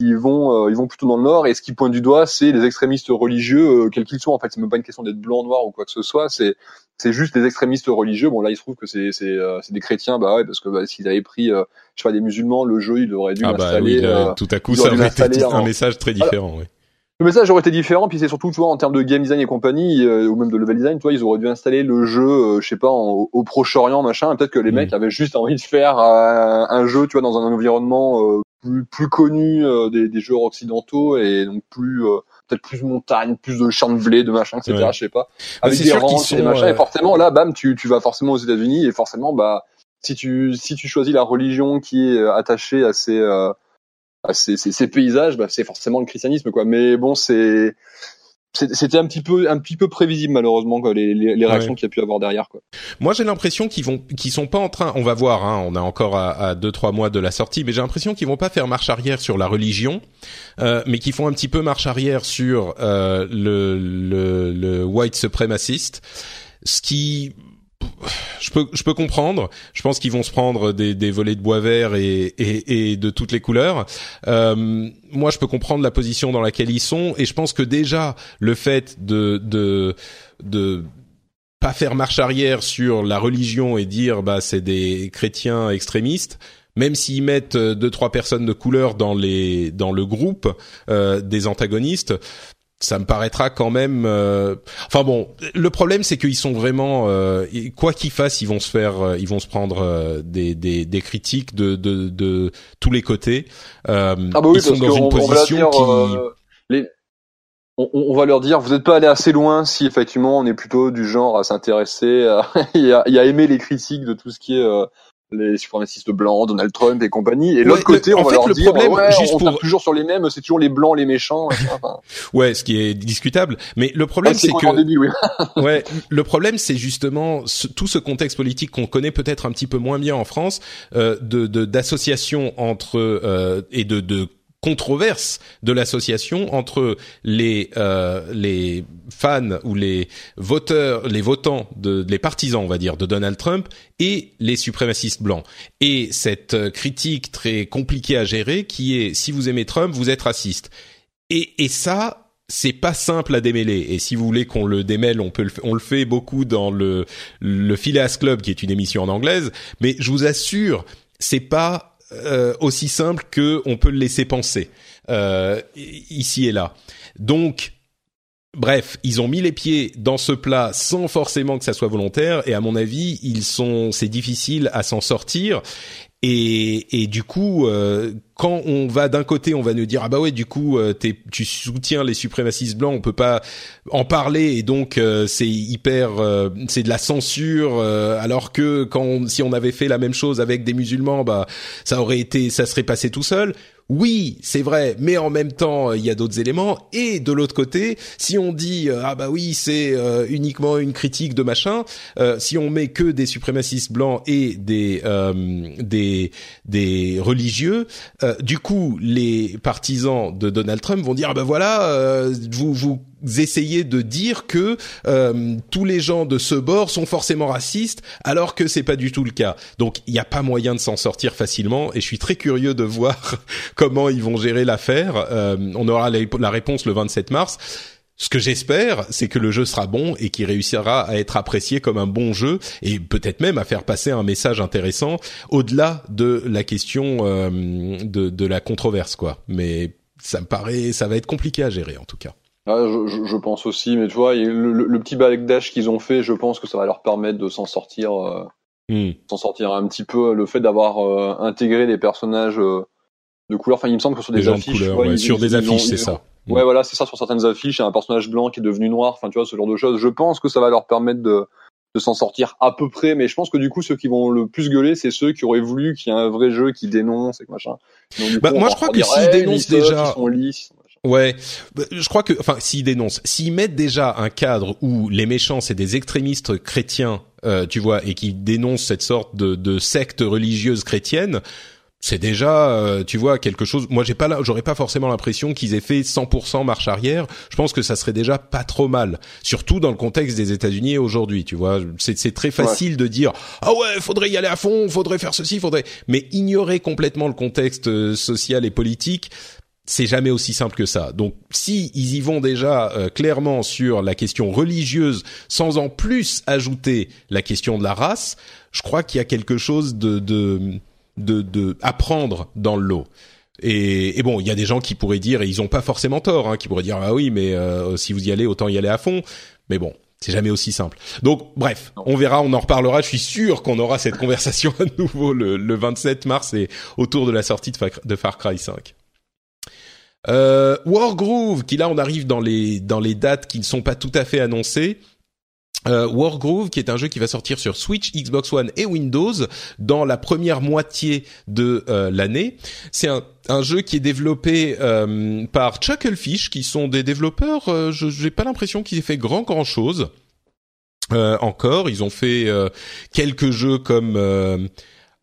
ils vont, ils vont plutôt dans le nord. Et ce qui pointe du doigt, c'est les extrémistes religieux, quels qu'ils soient. En fait, c'est même pas une question d'être blanc, noir ou quoi que ce soit. C'est c'est juste des extrémistes religieux. Bon là, il se trouve que c'est c'est c'est des chrétiens, bah ouais, parce que bah, s'ils avaient pris, je sais pas, des musulmans, le jeu, il aurait dû ah bah, Oui, tout à coup, ça aurait été un message très différent. oui. Le message aurait été différent, puis c'est surtout, tu vois, en termes de game design et compagnie, euh, ou même de level design, tu vois, ils auraient dû installer le jeu, euh, je sais pas, au Proche-Orient, machin, peut-être que les mm. mecs avaient juste envie de faire euh, un jeu, tu vois, dans un environnement plus, plus connu des, des, jeux occidentaux, et donc plus, peut-être plus montagne, plus de champs de blé, de machin, etc., je sais pas. Avec des rangs et machin, et forcément, là, bam, tu, tu vas forcément aux États-Unis, et forcément, bah, si tu, si tu choisis la religion qui est attachée à ces, ah, ces, ces, paysages, bah, c'est forcément le christianisme, quoi. Mais bon, c'est c'était un petit peu un petit peu prévisible malheureusement quoi, les, les, réactions qu'il y a pu avoir derrière quoi. Moi j'ai l'impression qu'ils vont qu'ils sont pas en train on va voir hein, on a encore à, à deux trois mois de la sortie mais j'ai l'impression qu'ils vont pas faire marche arrière sur la religion euh, mais qu'ils font un petit peu marche arrière sur euh, le, le le white supremaciste ce qui je peux, je peux comprendre. Je pense qu'ils vont se prendre des, des volets de bois vert et, et, et de toutes les couleurs. Euh, moi, je peux comprendre la position dans laquelle ils sont, et je pense que déjà le fait de de de pas faire marche arrière sur la religion et dire bah c'est des chrétiens extrémistes, même s'ils mettent deux trois personnes de couleur dans les dans le groupe euh, des antagonistes, ça me paraîtra quand même. Euh, enfin bon, le problème c'est qu'ils sont vraiment euh, quoi qu'ils fassent, ils vont se faire, euh, ils vont se prendre des, des, des critiques de, de, de tous les côtés. ah bah oui, ils sont dans une position qui. Les... On, on, va leur dire, vous n'êtes pas allé assez loin si effectivement on est plutôt du genre à s'intéresser et, à, aimer les critiques de tout ce qui est les suprémacistes blancs, Donald Trump et compagnie. Et l'autre côté, on va leur le dire, problème, ouais, juste on pour... toujours sur les mêmes, c'est toujours les blancs, les méchants. ouais, ce qui est discutable. Mais le problème, c'est que, début, oui. ouais, le problème, c'est justement tout ce contexte politique qu'on connaît peut-être un petit peu moins bien en France, euh, de d'associations entre euh, et de, de controverse de l'association entre les euh, les fans ou les voteurs, les votants de les partisans, on va dire, de Donald Trump et les suprémacistes blancs. Et cette euh, critique très compliquée à gérer, qui est si vous aimez Trump, vous êtes raciste. Et, et ça, c'est pas simple à démêler et si vous voulez qu'on le démêle on peut le, on le fait beaucoup dans le le Phileas Club qui est une émission en anglaise mais je vous assure c'est pas euh, aussi simple que on peut le laisser penser euh, ici et là. Donc Bref, ils ont mis les pieds dans ce plat sans forcément que ça soit volontaire et à mon avis, ils sont c'est difficile à s'en sortir et, du coup, euh, quand on va d'un côté, on va nous dire ah bah ouais, du coup, euh, tu soutiens les suprémacistes blancs, on peut pas en parler et donc euh, c'est hyper, c'est de la censure. alors que quand si on avait fait la même chose avec des musulmans, bah ça aurait été, ça serait passé tout seul oui, c'est vrai, mais en même temps, il y a d'autres éléments. Et de l'autre côté, si on dit euh, ah bah oui, c'est euh, uniquement une critique de machin, euh, si on met que des suprémacistes blancs et des des des religieux, du coup, les partisans de Donald Trump vont dire ah bah voilà, vous vous essayez de dire que euh, tous les gens de ce bord sont forcément racistes, alors que c'est pas du tout le cas. Donc il n'y a pas moyen de s'en sortir facilement, et je suis très curieux de voir comment ils vont gérer l'affaire. Euh, on aura la, réponse le 27 mars. Ce que j'espère, c'est que le jeu sera bon et qu'il réussira à être apprécié comme un bon jeu et peut-être même à faire passer un message intéressant au-delà de la question euh, de, de la controverse, quoi. Mais ça me paraît, ça va être compliqué à gérer en tout cas. Ah, je, je, pense aussi, mais tu vois, le, le, petit backdash qu'ils ont fait, je pense que ça va leur permettre de s'en sortir, euh, hmm. s'en sortir un petit peu. Le fait d'avoir euh, intégré des personnages euh, de couleur, enfin, il me semble que sur des, affiches, sur des affiches, c'est ça. Ouais, voilà, c'est ça. Sur certaines affiches, il y a un personnage blanc qui est devenu noir. Enfin, tu vois, ce genre de choses. Je pense que ça va leur permettre de de s'en sortir à peu près, mais je pense que du coup ceux qui vont le plus gueuler, c'est ceux qui auraient voulu qu'il y ait un vrai jeu qui dénonce et machin. bah, moi je crois que s'ils dénoncent déjà, Ouais, bah, je crois que, enfin, s'ils dénoncent, s'ils mettent déjà un cadre où les méchants c'est des extrémistes chrétiens, euh, tu vois, et qui dénoncent cette sorte de, de secte religieuse chrétienne, c'est déjà, euh, tu vois, quelque chose. Moi, j'ai pas là, j'aurais pas forcément l'impression qu'ils aient fait 100% marche arrière. Je pense que ça serait déjà pas trop mal, surtout dans le contexte des États-Unis aujourd'hui. Tu vois, c'est très facile de dire ah ouais, faudrait y aller à fond, faudrait faire ceci, faudrait, mais ignorer complètement le contexte euh, social et politique c'est jamais aussi simple que ça. Donc, si ils y vont déjà euh, clairement sur la question religieuse, sans en plus ajouter la question de la race, je crois qu'il y a quelque chose de de de, de dans le lot. Et, et, bon, il y a des gens qui pourraient dire, et ils ont pas forcément tort, hein, qui pourraient dire ah oui, mais euh, si vous y allez, autant y aller à fond. Mais bon, c'est jamais aussi simple. Donc, bref, on verra, on en reparlera. Je suis sûr qu'on aura cette conversation à nouveau le, le 27 mars et autour de la sortie de Far Cry 5. Euh, Wargroove, qui là on arrive dans les dans les dates qui ne sont pas tout à fait annoncées. Euh, Wargroove, qui est un jeu qui va sortir sur Switch, Xbox One et Windows dans la première moitié de euh, l'année. C'est un, un, jeu qui est développé euh, par Chucklefish, qui sont des développeurs. Euh, je n'ai pas l'impression qu'ils aient fait grand grand chose. encore, ils ont fait quelques jeux comme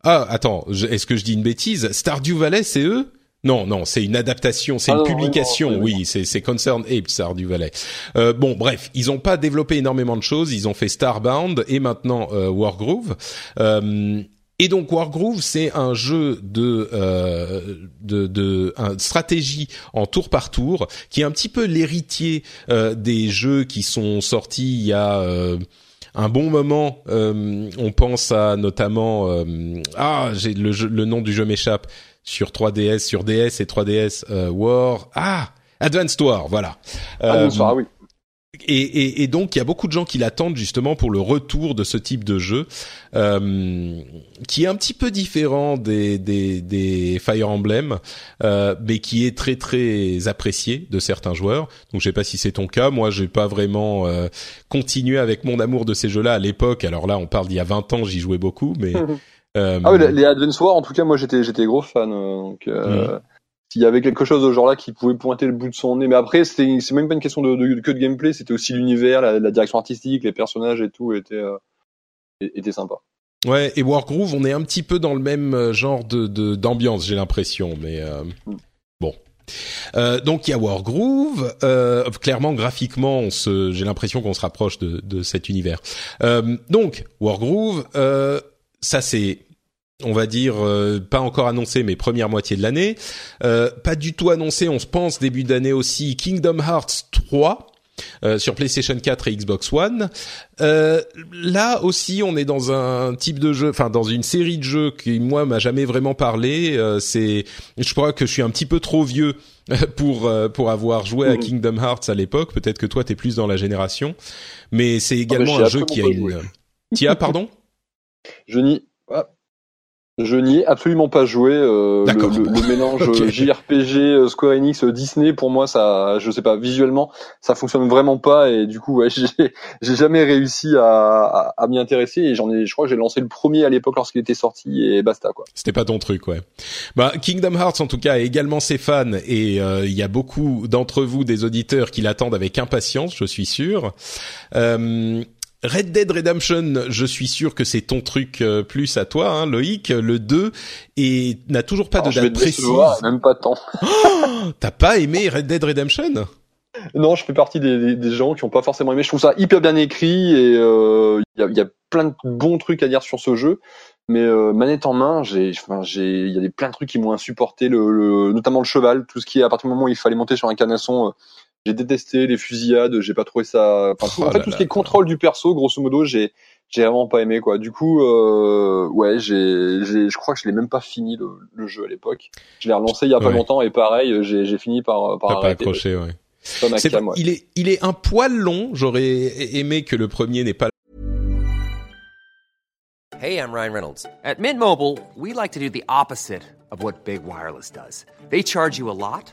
ah attends, est-ce que je dis une bêtise? Stardew Valley, c'est eux? Non, non, c'est une adaptation, c'est ah une publication. oui, c'est c'est Concern Apes, du Valais. Euh, bon, bref, ils ont pas développé énormément de choses. Ils ont fait Starbound et maintenant euh, Wargroove. Euh, et donc Wargroove, c'est un jeu de, euh, de, de stratégie en tour par tour, qui est un petit peu l'héritier euh, des jeux qui sont sortis il y a euh, un bon moment. on pense à notamment ah, j'ai le, le nom du jeu m'échappe sur 3DS, sur DS et 3DS euh, War. Ah, Advanced War, voilà. Advanced War, euh, oui. Et, et, et, donc il y a beaucoup de gens qui l'attendent justement pour le retour de ce type de jeu, euh, qui est un petit peu différent des, des, des Fire Emblem, euh, mais qui est très très apprécié de certains joueurs. Donc je sais pas si c'est ton cas. Moi, j'ai pas vraiment euh, continué avec mon amour de ces jeux-là à l'époque. Alors là, on parle d'il y a 20 ans, j'y jouais beaucoup, mais Euh, ah oui, les Advance Wars, en tout cas, moi j'étais j'étais gros fan. Euh, donc euh, mm. s'il y avait quelque chose de genre là qui pouvait pointer le bout de son nez, mais après c'était c'est même pas une question de, de, que de gameplay, c'était aussi l'univers, la, la, direction artistique, les personnages et tout était euh, était sympa. Ouais, et Wargroove, on est un petit peu dans le même genre de d'ambiance, j'ai l'impression, mais mm. bon. Euh, donc il y a Wargroove. Euh, clairement, graphiquement, on se, j'ai l'impression qu'on se rapproche de, de cet univers. Euh, donc Wargroove, euh, ça c'est on va dire euh, pas encore annoncé mais première moitié de l'année euh, pas du tout annoncé on se pense début d'année aussi Kingdom Hearts 3 euh, sur PlayStation 4 et Xbox One. là aussi, on est dans un type de jeu, enfin dans une série de jeux qui moi m'a jamais vraiment parlé. c'est, je crois que je suis un petit peu trop vieux pour pour avoir joué à mmh. Kingdom Hearts à l'époque. Peut-être que toi t'es plus dans la génération, mais c'est ah, également un jeu qui a une. Tia, pardon? Je n'y. Je n'y ai absolument pas joué. Euh, le, le, le, mélange okay. JRPG, euh, Square Enix, euh, Disney, pour moi, ça, je sais pas, visuellement, ça fonctionne vraiment pas et du coup, ouais, j'ai jamais réussi à, à, à m'y intéresser et j'en ai, je crois que j'ai lancé le premier à l'époque lorsqu'il était sorti et basta quoi. C'était pas ton truc, ouais. Bah, Kingdom Hearts en tout cas a également ses fans et il y a beaucoup d'entre vous, des auditeurs, qui l'attendent avec impatience, je suis sûr. Euh, Red Dead Redemption, je suis sûr que c'est ton truc euh, plus à toi, hein, Loïc, le 2, et n'a toujours pas Alors, de date précise. même pas tant. Oh, T'as pas aimé Red Dead Redemption? Non, je fais partie des, des, des, gens qui ont pas forcément aimé. Je trouve ça hyper bien écrit et il euh, y, a, y, a, plein de bons trucs à dire sur ce jeu. Mais euh, manette en main, j'ai, enfin, j'ai, il y a des plein de trucs qui m'ont insupporté, le, le, notamment le cheval, tout ce qui est à partir du moment où il fallait monter sur un canasson. Euh, j'ai détesté les fusillades, j'ai pas trouvé ça. Enfin, oh en fait, tout ce qui est contrôle du perso, grosso modo, j'ai j'ai vraiment pas aimé quoi. Du coup, euh, ouais, j'ai, j'ai, je crois que je l'ai même pas fini le, le jeu à l'époque. Je l'ai relancé il y a pas ouais. longtemps et pareil, j'ai, j'ai fini par par T'as pas accroché, ouais. C'est pas, ouais. Il est il est un poil long. J'aurais aimé que le premier n'ait pas. Hey, I'm Ryan Reynolds. At Mint Mobile, we like to do the opposite of what big wireless does. They charge you a lot.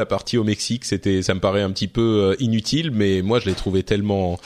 La partie au Mexique, c'était, ça me paraît un petit peu euh, inutile, mais moi je l'ai trouvé tellement.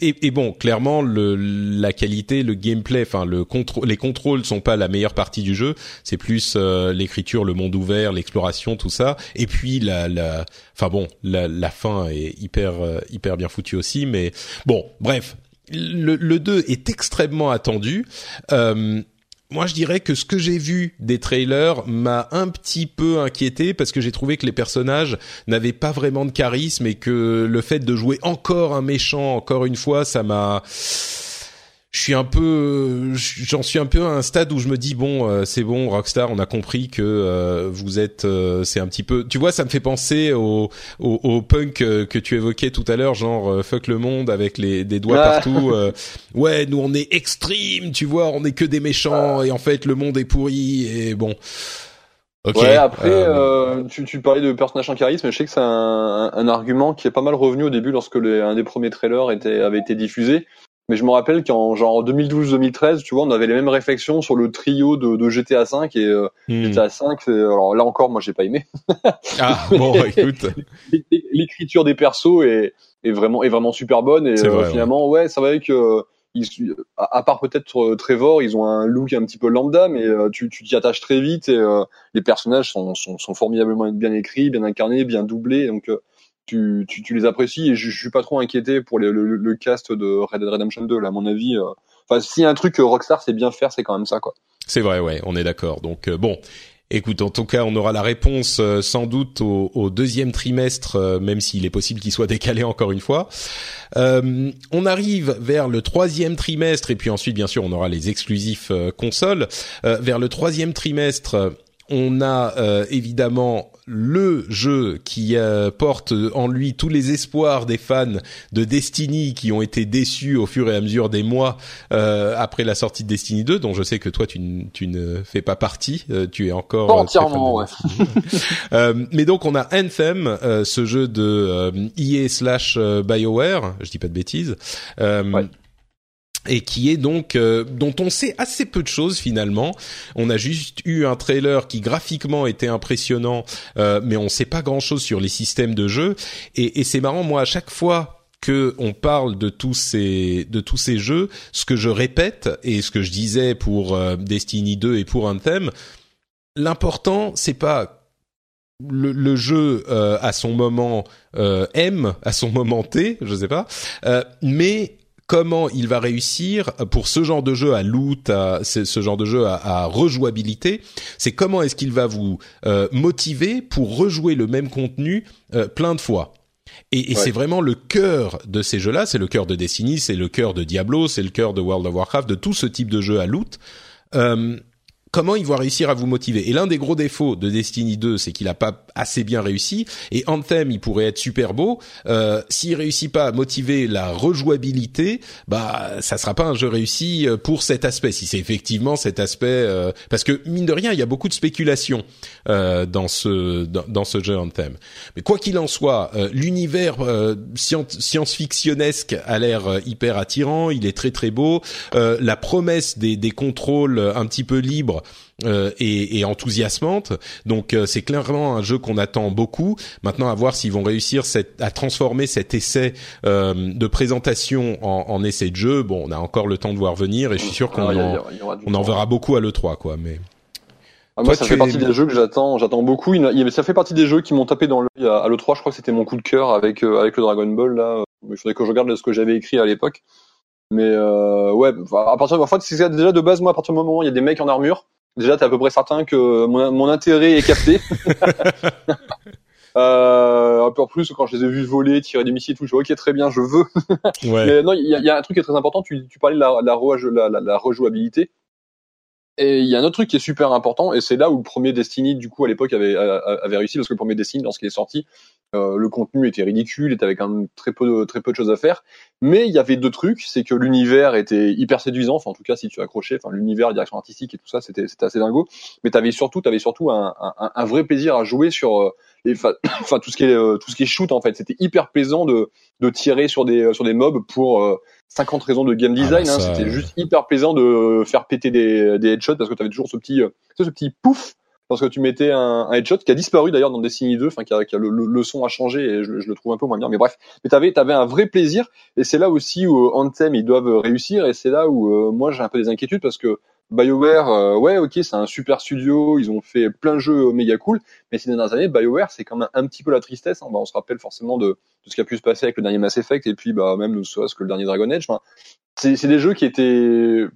Et, et, bon, clairement, le, la qualité, le gameplay, enfin le les contrôles sont pas la meilleure partie du jeu. C'est plus euh, l'écriture, le monde ouvert, l'exploration, tout ça. Et puis la, la, enfin bon, la, la fin est hyper, euh, hyper bien foutue aussi. Mais bon, bref, le, le 2 est extrêmement attendu. Euh, moi, je dirais que ce que j'ai vu des trailers m'a un petit peu inquiété parce que j'ai trouvé que les personnages n'avaient pas vraiment de charisme et que le fait de jouer encore un méchant encore une fois, ça m'a je suis un peu j'en suis un peu à un stade où je me dis bon euh, c'est bon Rockstar on a compris que euh, vous êtes euh, c'est un petit peu tu vois ça me fait penser au au, au punk que tu évoquais tout à l'heure genre fuck le monde avec les des doigts ah. partout ouais nous on est extreme tu vois on est que des méchants ah. et en fait le monde est pourri et bon Okay. Ouais, après, euh... tu, tu parlais de personnages en charisme, je sais que c'est un, un, argument qui est pas mal revenu au début lorsque les, un des premiers trailers était, avait été diffusé. Mais je me rappelle qu'en genre 2012-2013, tu vois, on avait les mêmes réflexions sur le trio de, de GTA 5 et euh, hmm. GTA 5. Alors là encore, moi, j'ai pas aimé. ah bon, écoute. L'écriture des persos est, est vraiment est vraiment super bonne et euh, finalement, ouais, ça va que ils, à part peut-être euh, Trevor, ils ont un look un petit peu lambda, mais euh, tu tu t'y attaches très vite et euh, les personnages sont, sont, sont formidablement bien écrits, bien incarnés, bien doublés, donc tu, tu, tu, les apprécies et je, suis pas trop inquiété pour le, le, cast de Red Dead Redemption 2 là à mon avis euh... enfin a un truc Rockstar sait bien faire c'est quand même ça quoi c'est vrai ouais on est d'accord donc euh, bon Écoute, en tout cas, on aura la réponse euh, sans doute au, au, deuxième trimestre, euh, même s'il est possible qu'il soit décalé encore une fois. Euh, on arrive vers le troisième trimestre, et puis ensuite, bien sûr, on aura les exclusifs consoles. vers le troisième trimestre, on a évidemment le jeu qui euh, porte en lui tous les espoirs des fans de Destiny qui ont été déçus au fur et à mesure des mois euh, après la sortie de Destiny 2, dont je sais que toi tu, tu ne fais pas partie, euh, tu es encore pas entièrement. Ouais. Euh, mais donc on a Anthem, euh, ce jeu de EA slash Bioware, je dis pas de bêtises. Ouais et qui est donc euh, dont on sait assez peu de choses finalement. On a juste eu un trailer qui graphiquement était impressionnant, euh, mais on sait pas grand chose sur les systèmes de jeu. Et, et c'est marrant, moi à chaque fois que on parle de tous ces de tous ces jeux, ce que je répète et ce que je disais pour euh, Destiny 2 et pour Anthem, l'important c'est pas le, le jeu euh, à son moment euh, M, à son moment T, je sais pas, mais comment il va réussir pour ce genre de jeu à loot, à, ce genre de jeu à, à rejouabilité, c'est comment est-ce qu'il va vous euh, motiver pour rejouer le même contenu plein de fois. Et, et Ouais. c'est vraiment le cœur de ces jeux-là, c'est le cœur de Destiny, c'est le cœur de Diablo, c'est le cœur de World of Warcraft, de tout ce type de jeu à loot. Euh, comment il va réussir à vous motiver Et l'un des gros défauts de Destiny 2, c'est qu'il a pas assez bien réussi. Et Anthem, il pourrait être super beau. Euh, S'il réussit pas à motiver la rejouabilité, bah ça sera pas un jeu réussi euh, pour cet aspect. Si c'est effectivement cet aspect, euh, parce que mine de rien, il y a beaucoup de spéculation euh, dans ce dans, ce jeu Anthem. Mais quoi qu'il en soit, euh, l'univers euh, scien- science-fictionnesque a l'air hyper attirant. Il est très très beau. La promesse des, des contrôles un petit peu libres euh, est, est enthousiasmante. Donc euh, c'est clairement un jeu qu'on attend beaucoup. Maintenant, à voir s'ils vont réussir cette, à transformer cet essai euh, de présentation en, en essai de jeu. Bon, on a encore le temps de voir venir, et je suis sûr qu'on Alors, il y a- en, on en verra beaucoup à l'E3, quoi. Mais Ah, moi, Toi, ça fait es- partie des jeux que j'attends, j'attends beaucoup. Il, ça fait partie des jeux qui m'ont tapé dans l'œil à, à l'E3. Je crois que c'était mon coup de cœur avec euh, avec le Dragon Ball là. Il faudrait que je regarde ce que j'avais écrit à l'époque. Mais euh, ouais, à partir de, en fait, c'est déjà de base, moi, à partir du moment où il y a des mecs en armure, déjà, t'es à peu près certain que mon, mon intérêt est capté. euh, un peu en plus, quand je les ai vus voler, tirer des missiles, et tout, je dis ok, très bien, je veux. ouais, Mais non, il y, a- il y a un truc qui est très important. Tu, tu parlais de la, la, rejou- la, la- la rejouabilité. Et il y a un autre truc qui est super important, et c'est là où le premier Destiny, du coup, à l'époque, avait, avait réussi, parce que le premier Destiny, lorsqu'il est sorti, euh, le contenu était ridicule, était avec un très peu, de, très peu de choses à faire. Mais il y avait deux trucs, c'est que l'univers était hyper séduisant, enfin, en tout cas, si tu accrochais, enfin, l'univers, la direction artistique et tout ça, c'était, c'était assez dingo. Mais t'avais surtout, t'avais surtout un, un, un vrai plaisir à jouer sur euh, les, enfin, tout ce qui est, euh, tout ce qui est shoot, en fait. C'était hyper plaisant de, de tirer sur des, sur des mobs pour, euh, 50 raisons de game Ah design. bah hein, C'était euh. juste hyper plaisant de faire péter des, des headshots parce que tu avais toujours ce petit, ce petit pouf lorsque tu mettais un, un headshot qui a disparu d'ailleurs dans Destiny 2, enfin qui a, qui a le, le, le son a changé et je, je le trouve un peu moins bien. Mais bref, mais t'avais avais un vrai plaisir et c'est là aussi où euh, Anthem ils doivent réussir et c'est là où euh, moi j'ai un peu des inquiétudes parce que BioWare, euh, ouais, ok, c'est un super studio, ils ont fait plein de jeux méga cool, mais ces dernières années, BioWare, c'est quand même un petit peu la tristesse. hein. Bah, on se rappelle forcément de, de ce qui a pu se passer avec le dernier Mass Effect et puis bah même ne serait-ce que le dernier Dragon Age. Enfin, c'est c'est des jeux qui étaient,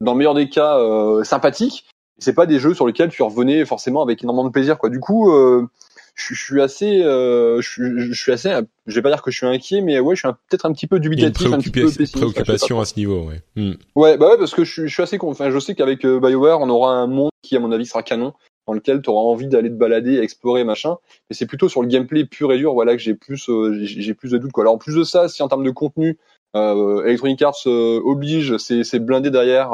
dans le meilleur des cas, euh, sympathiques. C'est pas des jeux sur lesquels tu revenais forcément avec énormément de plaisir, quoi. Du coup, euh, je, je suis assez, euh, je, je suis assez, je vais pas dire que je suis inquiet, mais ouais, je suis peut-être un petit peu une dubitatif, un petit peu préoccupation, pessimiste. à ce niveau, ouais. Hmm. Ouais, bah ouais, parce que je, suis- je suis assez. Enfin, je sais qu'avec euh, BioWare, on aura un monde qui, à mon avis, sera canon, dans lequel tu auras envie d'aller te balader, explorer, machin. Mais c'est plutôt sur le gameplay pur et dur, voilà, que j'ai plus, euh, j'ai plus de doutes, quoi. Alors, en plus de ça, si en termes de contenu, euh, Electronic Arts oblige, c'est c'est blindé derrière.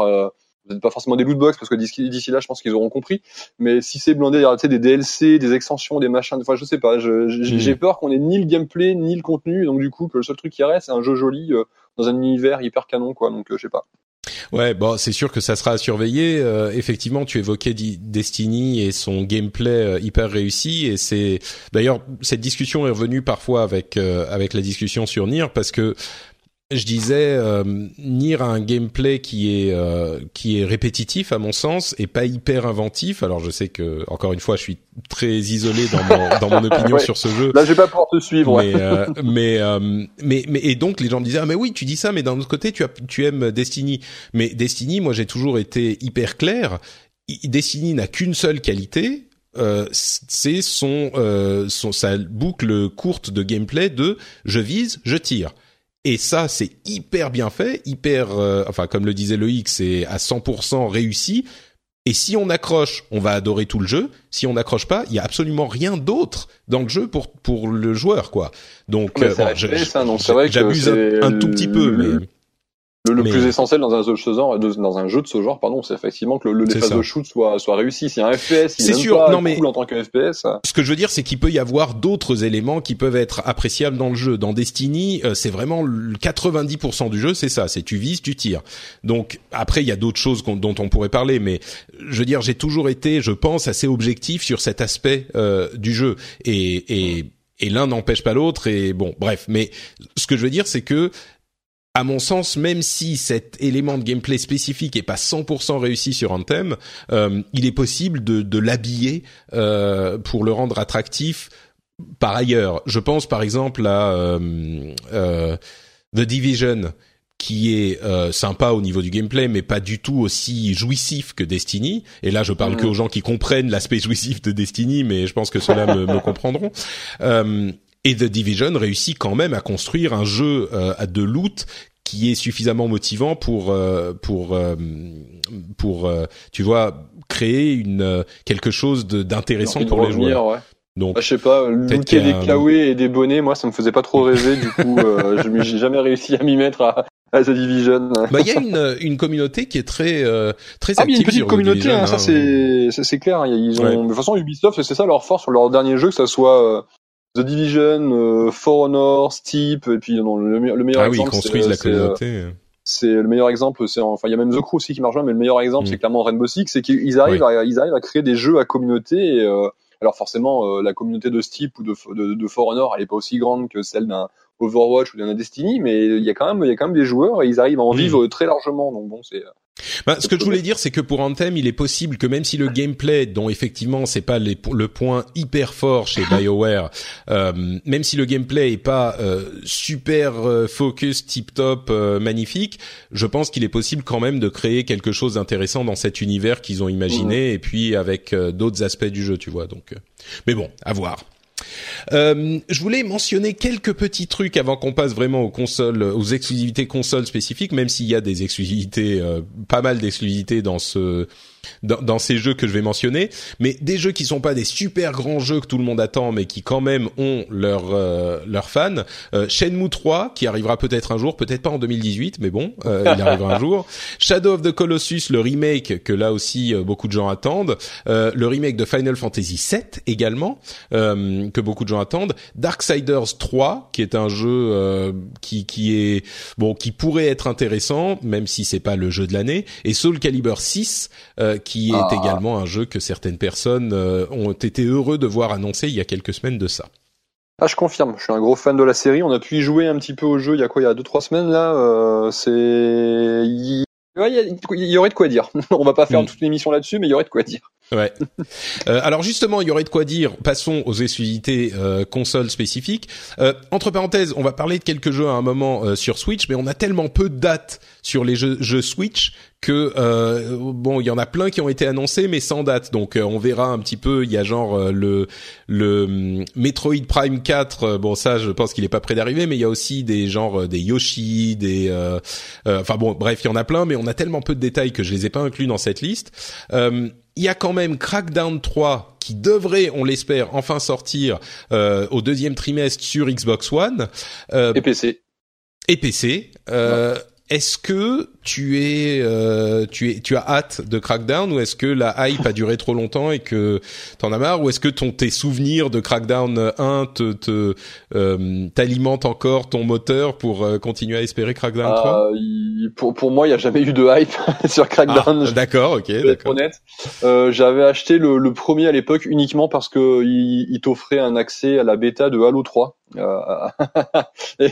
Peut-être pas forcément des lootbox parce que d'ici là, je pense qu'ils auront compris. Mais si c'est blindé derrière, tu sais, des DLC, des extensions, des machins, enfin, je sais pas. je- J'ai peur qu'on ait ni le gameplay ni le contenu, donc du coup que le seul truc qui reste, c'est un jeu joli euh, dans un univers hyper canon, quoi. Donc, euh, je sais pas. Ouais, bon, c'est sûr que ça sera à surveiller. Euh, effectivement, tu évoquais Destiny et son gameplay euh, hyper réussi, et c'est d'ailleurs cette discussion est revenue parfois avec euh, avec la discussion sur Nier parce que je disais euh, Nier a un gameplay qui est euh, qui est répétitif à mon sens et pas hyper inventif. Alors je sais que encore une fois, je suis très isolé dans mon dans mon opinion Ouais. sur ce jeu. Là, je vais pas pouvoir te suivre. Mais, euh, mais, euh, mais, mais, et donc les gens me disaient, ah, mais oui, tu dis ça, mais d'un autre côté, tu, as, tu aimes Destiny. Mais Destiny, moi, j'ai toujours été hyper clair. Destiny n'a qu'une seule qualité, euh, c'est son, euh, son, sa boucle courte de gameplay de je vise, je tire. Et ça, c'est hyper bien fait, hyper, euh, enfin, comme le disait Loïc, c'est à 100% réussi. Et si on accroche, on va adorer tout le jeu. Si on n'accroche pas, il y a absolument rien d'autre dans le jeu pour pour le joueur, quoi. Donc, Mais euh, bon, que j'abuse un, un tout petit peu, mais Le, le Mais- plus essentiel dans un jeu de ce genre, de- dans un jeu de ce genre, pardon, c'est effectivement que le, le- les phases de shoot soient, soient réussies. Si un FPS, il est sûr, pas non, mais- cool en tant que FPS. ça- ce que je veux dire, c'est qu'il peut y avoir d'autres éléments qui peuvent être appréciables dans le jeu. Dans Destiny, euh, c'est vraiment le 90% du jeu, c'est ça, c'est tu vises, tu tires. Donc après, il y a d'autres choses qu'on- dont on pourrait parler, mais je veux dire, j'ai toujours été, je pense, assez objectif sur cet aspect euh, du jeu. Et, et et l'un n'empêche pas l'autre et bon bref mais ce que je veux dire c'est que à mon sens, même si cet élément de gameplay spécifique est pas 100% réussi sur Anthem, euh, il est possible de, de l'habiller euh, pour le rendre attractif par ailleurs. Je pense par exemple à euh, euh The Division, qui est euh, sympa au niveau du gameplay, mais pas du tout aussi jouissif que Destiny. Et là, je parle Mhm. que aux gens qui comprennent l'aspect jouissif de Destiny, mais je pense que ceux-là me, me comprendront. Euh, et The Division réussit quand même à construire un jeu euh, à de loot qui est suffisamment motivant pour euh, pour euh, pour euh, tu vois créer une euh, quelque chose d'intéressant pour les revenir, joueurs. ouais. Donc Bah, je sais pas, looter y a des claoués et des bonnets, moi ça me faisait pas trop rêver, du coup euh, je j'ai jamais réussi à m'y mettre à, à The Division. bah il y a une une communauté qui est très euh, très Ah, mais il y a une active petite sur communauté, Division, hein, ça hein. c'est c'est clair. hein, Ils ont, Ouais. de toute façon, Ubisoft, c'est ça leur force sur leur dernier jeu, que ça soit euh, The Division, euh, For Honor, Steep, et puis non, le, le meilleur Ah oui, exemple, c'est, construisent euh, la euh, communauté. c'est le meilleur exemple, c'est enfin il y a même The Crew aussi qui marche bien, mais le meilleur exemple Mm. c'est clairement Rainbow Six, c'est qu'ils arrivent à, ils arrivent à créer des jeux à communauté. Et, euh, alors forcément euh, la communauté de Steep ou de, de, de For Honor, elle est pas aussi grande que celle d'un Overwatch ou d'un Destiny, mais il y a quand même il y a quand même des joueurs et ils arrivent à en Mm. vivre très largement. Donc bon c'est Bah, ce que je voulais dire, c'est que pour Anthem, il est possible que même si le gameplay, dont effectivement c'est pas les- le point hyper fort chez BioWare, euh, même si le gameplay est pas euh, super euh, focus, tip top, euh, magnifique, je pense qu'il est possible quand même de créer quelque chose d'intéressant dans cet univers qu'ils ont imaginé, et puis avec euh, d'autres aspects du jeu, tu vois. Donc, euh, mais bon, à voir. Euh, je voulais mentionner quelques petits trucs avant qu'on passe vraiment aux consoles, aux exclusivités consoles spécifiques, même s'il y a des exclusivités, euh, pas mal d'exclusivités dans ce, dans, dans ces jeux que je vais mentionner, mais des jeux qui sont pas des super grands jeux que tout le monde attend, mais qui quand même ont leurs euh, leurs fans. Euh, Shenmue 3, qui arrivera peut-être un jour, peut-être pas en 2018, mais bon, euh, il arrivera un jour. Shadow of the Colossus, le remake que là aussi euh, beaucoup de gens attendent. Euh, le remake de Final Fantasy VII également, euh, que beaucoup de gens attendent. Darksiders 3, qui est un jeu euh, qui qui est bon, qui pourrait être intéressant, même si c'est pas le jeu de l'année. Et Soul Calibur 6, euh, qui est Ah. également un jeu que certaines personnes euh, ont été heureux de voir annoncé il y a quelques semaines de ça. Ah, je confirme, je suis un gros fan de la série. On a pu y jouer un petit peu au jeu il y a quoi, il y a deux trois semaines là. Euh, c'est, il... ouais, il y, a- il y aurait de quoi dire. On va pas faire Mm. toute l'émission là-dessus, mais il y aurait de quoi dire. Ouais. Euh, alors justement, il y aurait de quoi dire. Passons aux exclusivités euh, consoles spécifiques. Euh, entre parenthèses, on va parler de quelques jeux à un moment euh, sur Switch, mais on a tellement peu de dates sur les jeux, jeux Switch que euh, bon, il y en a plein qui ont été annoncés, mais sans date. Donc euh, on verra un petit peu. Il y a genre euh, le le hum, Metroid Prime 4. euh, bon, ça, je pense qu'il est pas prêt d'arriver, mais il y a aussi des genres des Yoshi, des euh, euh, enfin bon, bref, il y en a plein, mais on a tellement peu de détails que je les ai pas inclus dans cette liste. Euh, il y a quand même Crackdown 3 qui devrait, on l'espère, enfin sortir euh, au deuxième trimestre sur Xbox One euh, Et PC. et PC. Euh, Est-ce que tu es, euh, tu es, tu as hâte de Crackdown ou est-ce que la hype a duré trop longtemps et que t'en as marre ou est-ce que ton tes souvenirs de Crackdown 1 te, te euh, t'alimentent encore ton moteur pour euh, continuer à espérer Crackdown 3 Ah, pour, pour moi, il n'y a jamais eu de hype sur Crackdown. Ah, D'accord, ok, d'accord. honnête. Euh, J'avais acheté le, le premier à l'époque uniquement parce que il, il t'offrait un accès à la bêta de Halo 3. Euh, et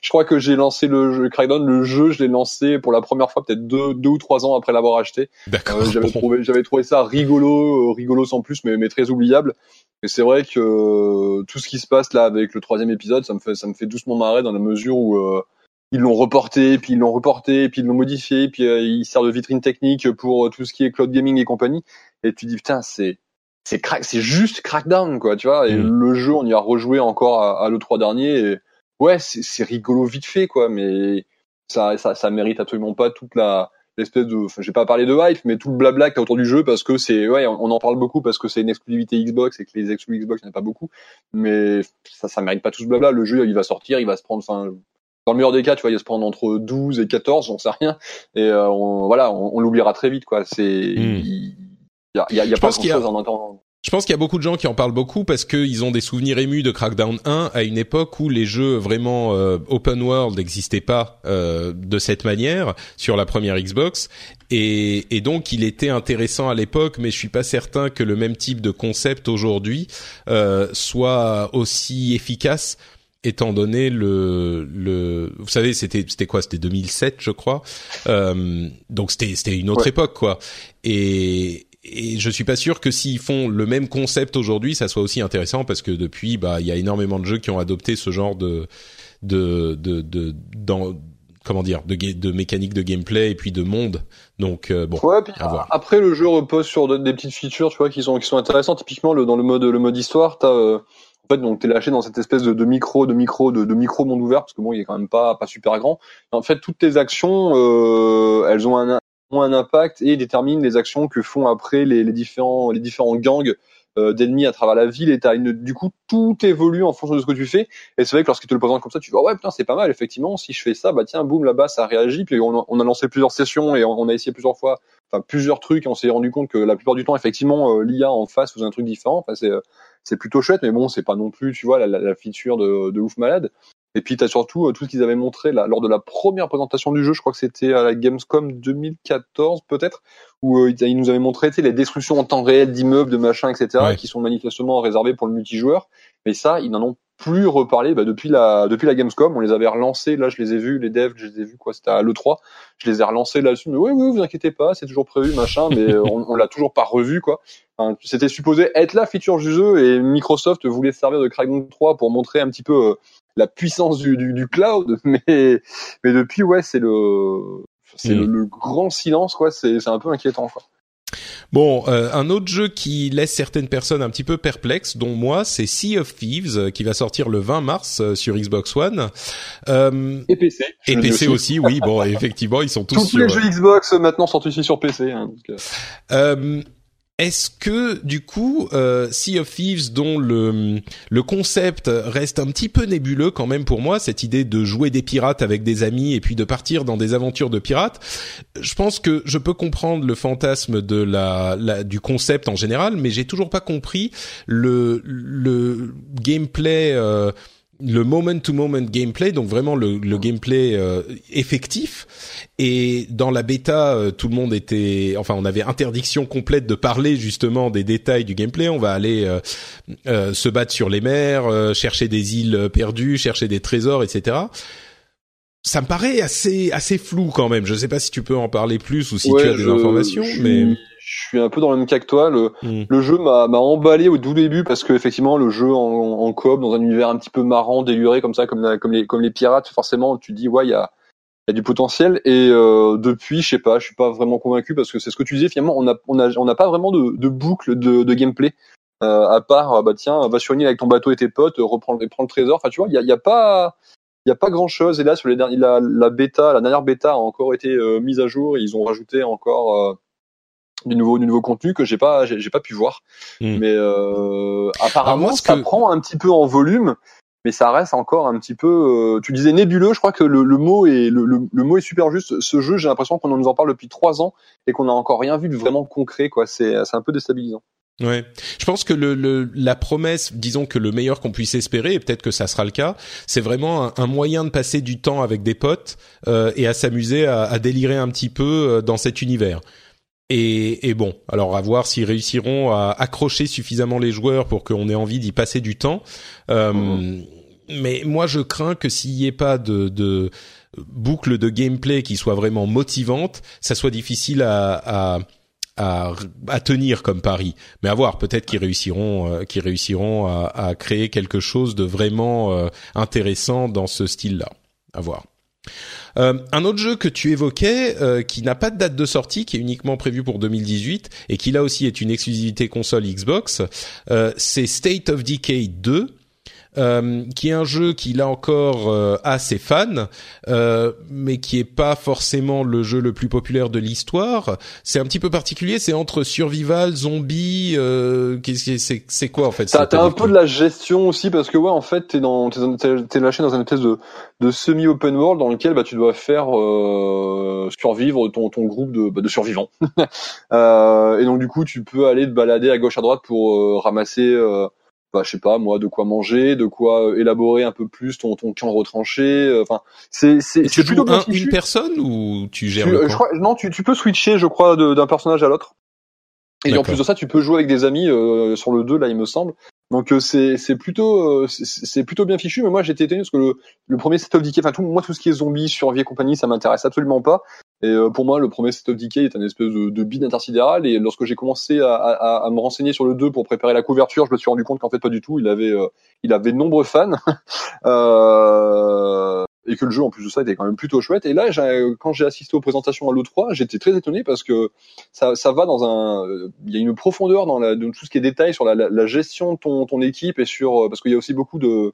je crois que j'ai lancé le jeu Crackdown, le jeu, je l'ai lancé pour la première fois peut-être deux, deux ou trois ans après l'avoir acheté. Euh, j'avais trouvé, j'avais trouvé ça rigolo, euh, rigolo sans plus, mais, mais très oubliable. Et c'est vrai que euh, tout ce qui se passe là avec le troisième épisode, ça me fait, ça me fait doucement marrer dans la mesure où ils l'ont reporté, puis ils l'ont reporté, puis ils l'ont modifié, puis euh, il sert de vitrine technique pour tout ce qui est cloud gaming et compagnie. Et tu dis putain, c'est c'est crack, c'est juste Crackdown quoi, tu vois. Et Mm. le jeu, on y a rejoué encore à, à le 3 dernier. Et ouais, c'est c'est rigolo vite fait quoi, mais ça, ça, ça mérite absolument pas toute la l'espèce de, enfin, j'ai pas parlé de hype, mais tout le blabla qu'il y a autour du jeu parce que c'est, ouais, on on en parle beaucoup parce que c'est une exclusivité Xbox et que les exclus Xbox il n'y en a pas beaucoup, mais ça, ça mérite pas tout ce blabla. Le jeu, il va sortir, il va se prendre, enfin, dans le meilleur des cas, tu vois, il va se prendre entre 12 et 14, j'en sais rien, et euh, on, voilà, on, on l'oubliera très vite, quoi. C'est, Mm. Il y a, il y a, il y a Je pas pense qu'il y a- grand chose en attendant. Je pense qu'il y a beaucoup de gens qui en parlent beaucoup parce qu'ils ont des souvenirs émus de Crackdown 1 à une époque où les jeux vraiment euh, open world n'existaient pas euh, de cette manière sur la première Xbox. Et, et, donc il était intéressant à l'époque, mais je suis pas certain que le même type de concept aujourd'hui euh, soit aussi efficace étant donné le le vous savez c'était c'était quoi? C'était 2007 je crois. Donc c'était c'était une autre époque quoi. Et et je suis pas sûr que s'ils font le même concept aujourd'hui, ça soit aussi intéressant parce que depuis, bah, il y a énormément de jeux qui ont adopté ce genre de de de, de dans comment dire de, de mécanique de gameplay et puis de monde. Donc euh, bon ouais, puis, après le jeu repose sur des petites features tu vois qui sont qui sont intéressantes. Typiquement le, dans le mode le mode histoire t'as euh, en fait donc t'es lâché dans cette espèce de, de micro de micro de, de, micro monde ouvert parce que bon il est quand même pas pas super grand. En fait toutes tes actions euh, elles ont un, ont un impact et déterminent les actions que font après les, les différents les différents gangs euh, d'ennemis à travers la ville. Et une du coup tout évolue en fonction de ce que tu fais. Et c'est vrai que lorsqu'il te le présente comme ça tu vois ouais putain c'est pas mal effectivement. Si je fais ça bah tiens boum là-bas ça réagit puis on, on, a lancé plusieurs sessions et on, a essayé plusieurs fois enfin plusieurs trucs. Et on s'est rendu compte que la plupart du temps effectivement euh, l'IA en face faisait un truc différent. Enfin c'est c'est plutôt chouette mais bon c'est pas non plus tu vois la, la, la feature de, de ouf malade et puis tu as surtout euh, tout ce qu'ils avaient montré là, lors de la première présentation du jeu, je crois que c'était à la Gamescom 2014 peut-être, où euh, ils nous avaient montré les destructions en temps réel d'immeubles, de machins, etc., qui sont manifestement réservées pour le multijoueur. Mais ça, ils n'en ont plus reparlé bah, depuis la depuis la Gamescom. On les avait relancés. Là, je les ai vus, les devs, je les ai vus quoi. C'était à l'E3. Je les ai relancés là-dessus. Mais oui, oui, vous inquiétez pas, c'est toujours prévu, machin. Mais on, on l'a toujours pas revu quoi. Enfin, C'était supposé être la feature du jeu et Microsoft voulait servir de Crackdown 3 pour montrer un petit peu euh, la puissance du, du, du, cloud, mais mais depuis ouais c'est le c'est le, mm. le, grand silence quoi, c'est c'est un peu inquiétant quoi. Bon, euh, un autre jeu qui laisse certaines personnes un petit peu perplexes, dont moi, c'est Sea of Thieves, euh, qui va sortir le 20 mars euh, sur Xbox One. Euh, et PC. Et PC aussi. oui. Bon, effectivement, ils sont tous Tous sur... les jeux Xbox maintenant sont aussi sur PC. Hein, donc, est-ce que du coup, euh, Sea of Thieves, dont le le concept reste un petit peu nébuleux quand même pour moi, cette idée de jouer des pirates avec des amis et puis de partir dans des aventures de pirates, je pense que je peux comprendre le fantasme de la, la du concept en général, mais j'ai toujours pas compris le le gameplay. Euh, le moment-to-moment gameplay, donc vraiment le, le gameplay euh, effectif. Et dans la bêta, euh, tout le monde était, enfin, on avait interdiction complète de parler justement des détails du gameplay. On va aller euh, se battre sur les mers, chercher des îles perdues, chercher des trésors, etc. Ça me paraît assez assez flou quand même. Je sais pas si tu peux en parler plus ou si ouais, tu as des je, informations, je mais je suis un peu dans le même cas que toi. Le, Mm. le jeu m'a emballé au tout début parce que effectivement le jeu en, en coop dans un univers un petit peu marrant, déluré comme ça, comme la- comme les comme les pirates, forcément tu te dis ouais il y a il y a du potentiel et euh, depuis je sais pas, je suis pas vraiment convaincu parce que c'est ce que tu disais finalement on a on a on n'a pas vraiment de, de boucle de, de gameplay euh, à part ah bah tiens va sur une île avec ton bateau et tes potes reprends le prends le trésor. Enfin tu vois il y a, il y a pas il y a pas grand chose et là sur les derniers la, la bêta la dernière bêta a encore été euh, mise à jour et ils ont rajouté encore euh, du nouveau du nouveau contenu que j'ai pas j'ai pas pu voir. Mm. mais euh, apparemment Alors moi, ce ça que- prend un petit peu en volume mais ça reste encore un petit peu euh, tu disais nébuleux je crois que le, le mot est le, le, le mot est super juste. Ce jeu j'ai l'impression qu'on nous en parle depuis trois ans et qu'on n'a encore rien vu de vraiment concret quoi. C'est c'est un peu déstabilisant. Ouais, je pense que le, le la promesse, disons que le meilleur qu'on puisse espérer, et peut-être que ça sera le cas, c'est vraiment un, un moyen de passer du temps avec des potes euh, et à s'amuser à, à délirer un petit peu dans cet univers. Et, et bon, alors à voir s'ils réussiront à accrocher suffisamment les joueurs pour qu'on ait envie d'y passer du temps. Euh, Mhm. Mais moi, je crains que s'il n'y ait pas de, de boucle de gameplay qui soit vraiment motivante, ça soit difficile à, à à, à tenir comme pari. Mais à voir, peut-être qu'ils réussiront, euh, qu'ils réussiront à, à créer quelque chose de vraiment euh, intéressant dans ce style-là. À voir. Euh, un autre jeu que tu évoquais, euh, qui n'a pas de date de sortie, qui est uniquement prévu pour 2018 et qui là aussi est une exclusivité console Xbox, euh, c'est State of Decay 2. Euh, qui est un jeu qui là encore euh, a ses fans, euh, mais qui est pas forcément le jeu le plus populaire de l'histoire. C'est un petit peu particulier. C'est entre survival, zombie. Euh, qu'est-ce c'est c'est quoi en fait T'as un peu de la gestion aussi parce que ouais en fait t'es dans t'es lâché dans une espèce de de semi open world dans lequel bah tu dois faire euh, survivre ton ton groupe de bah, de survivants. Euh, et donc du coup tu peux aller te balader à gauche à droite pour euh, ramasser euh, bah, je sais pas moi de quoi manger, de quoi euh, élaborer un peu plus ton ton camp retranché. euh, Enfin c'est c'est tu joues un, une personne ou tu gères Tu- le euh, camp je crois, non, tu, tu peux switcher, je crois, d'un personnage à l'autre. Et en plus de ça, tu peux jouer avec des amis euh, sur le 2, là, il me semble. Donc euh, c'est c'est plutôt euh, c'est- plutôt bien fichu. Mais moi, j'étais étonné parce que le, le premier Set of Decay, enfin tout moi tout ce qui est zombies, survie et compagnie, ça m'intéresse absolument pas. Et euh, pour moi, le premier Set of Decay est un espèce de, de bide intersidéral. Et lorsque j'ai commencé à, à, à me renseigner sur le 2 pour préparer la couverture, je me suis rendu compte qu'en fait pas du tout. Il avait euh, il avait de nombreux fans. Euh, et que le jeu en plus de ça était quand même plutôt chouette. Et là, j'ai- quand j'ai assisté aux présentations à l'E3, j'étais très étonné parce que ça, ça va dans un, il y a une profondeur dans la, de tout ce qui est détail sur la, la, la gestion de ton, ton équipe et sur, euh, parce qu'il y a aussi beaucoup de,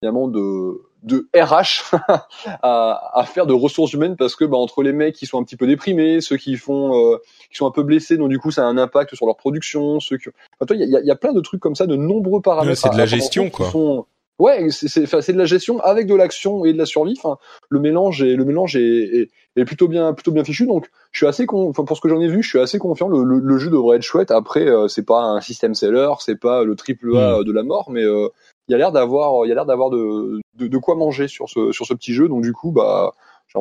évidemment de, de RH à, à faire de ressources humaines parce que bah, entre les mecs qui sont un petit peu déprimés, ceux qui font, euh, qui sont un peu blessés, donc du coup ça a un impact sur leur production, ceux qui, enfin, toi, il y a, y a- plein de trucs comme ça, de nombreux paramètres. Ouais, c'est de la gestion, quoi. sont- Ouais, c'est de la gestion avec de l'action et de la survie. Enfin, le mélange est le mélange est, est, est plutôt bien plutôt bien fichu. Donc, je suis assez con, enfin, pour ce que j'en ai vu, je suis assez confiant. Le, le, le jeu devrait être chouette. Après, euh, c'est pas un système seller, c'est pas le triple A de la mort, mais euh, il y a l'air d'avoir il y a l'air d'avoir de, de de quoi manger sur ce sur ce petit jeu. Donc du coup, bah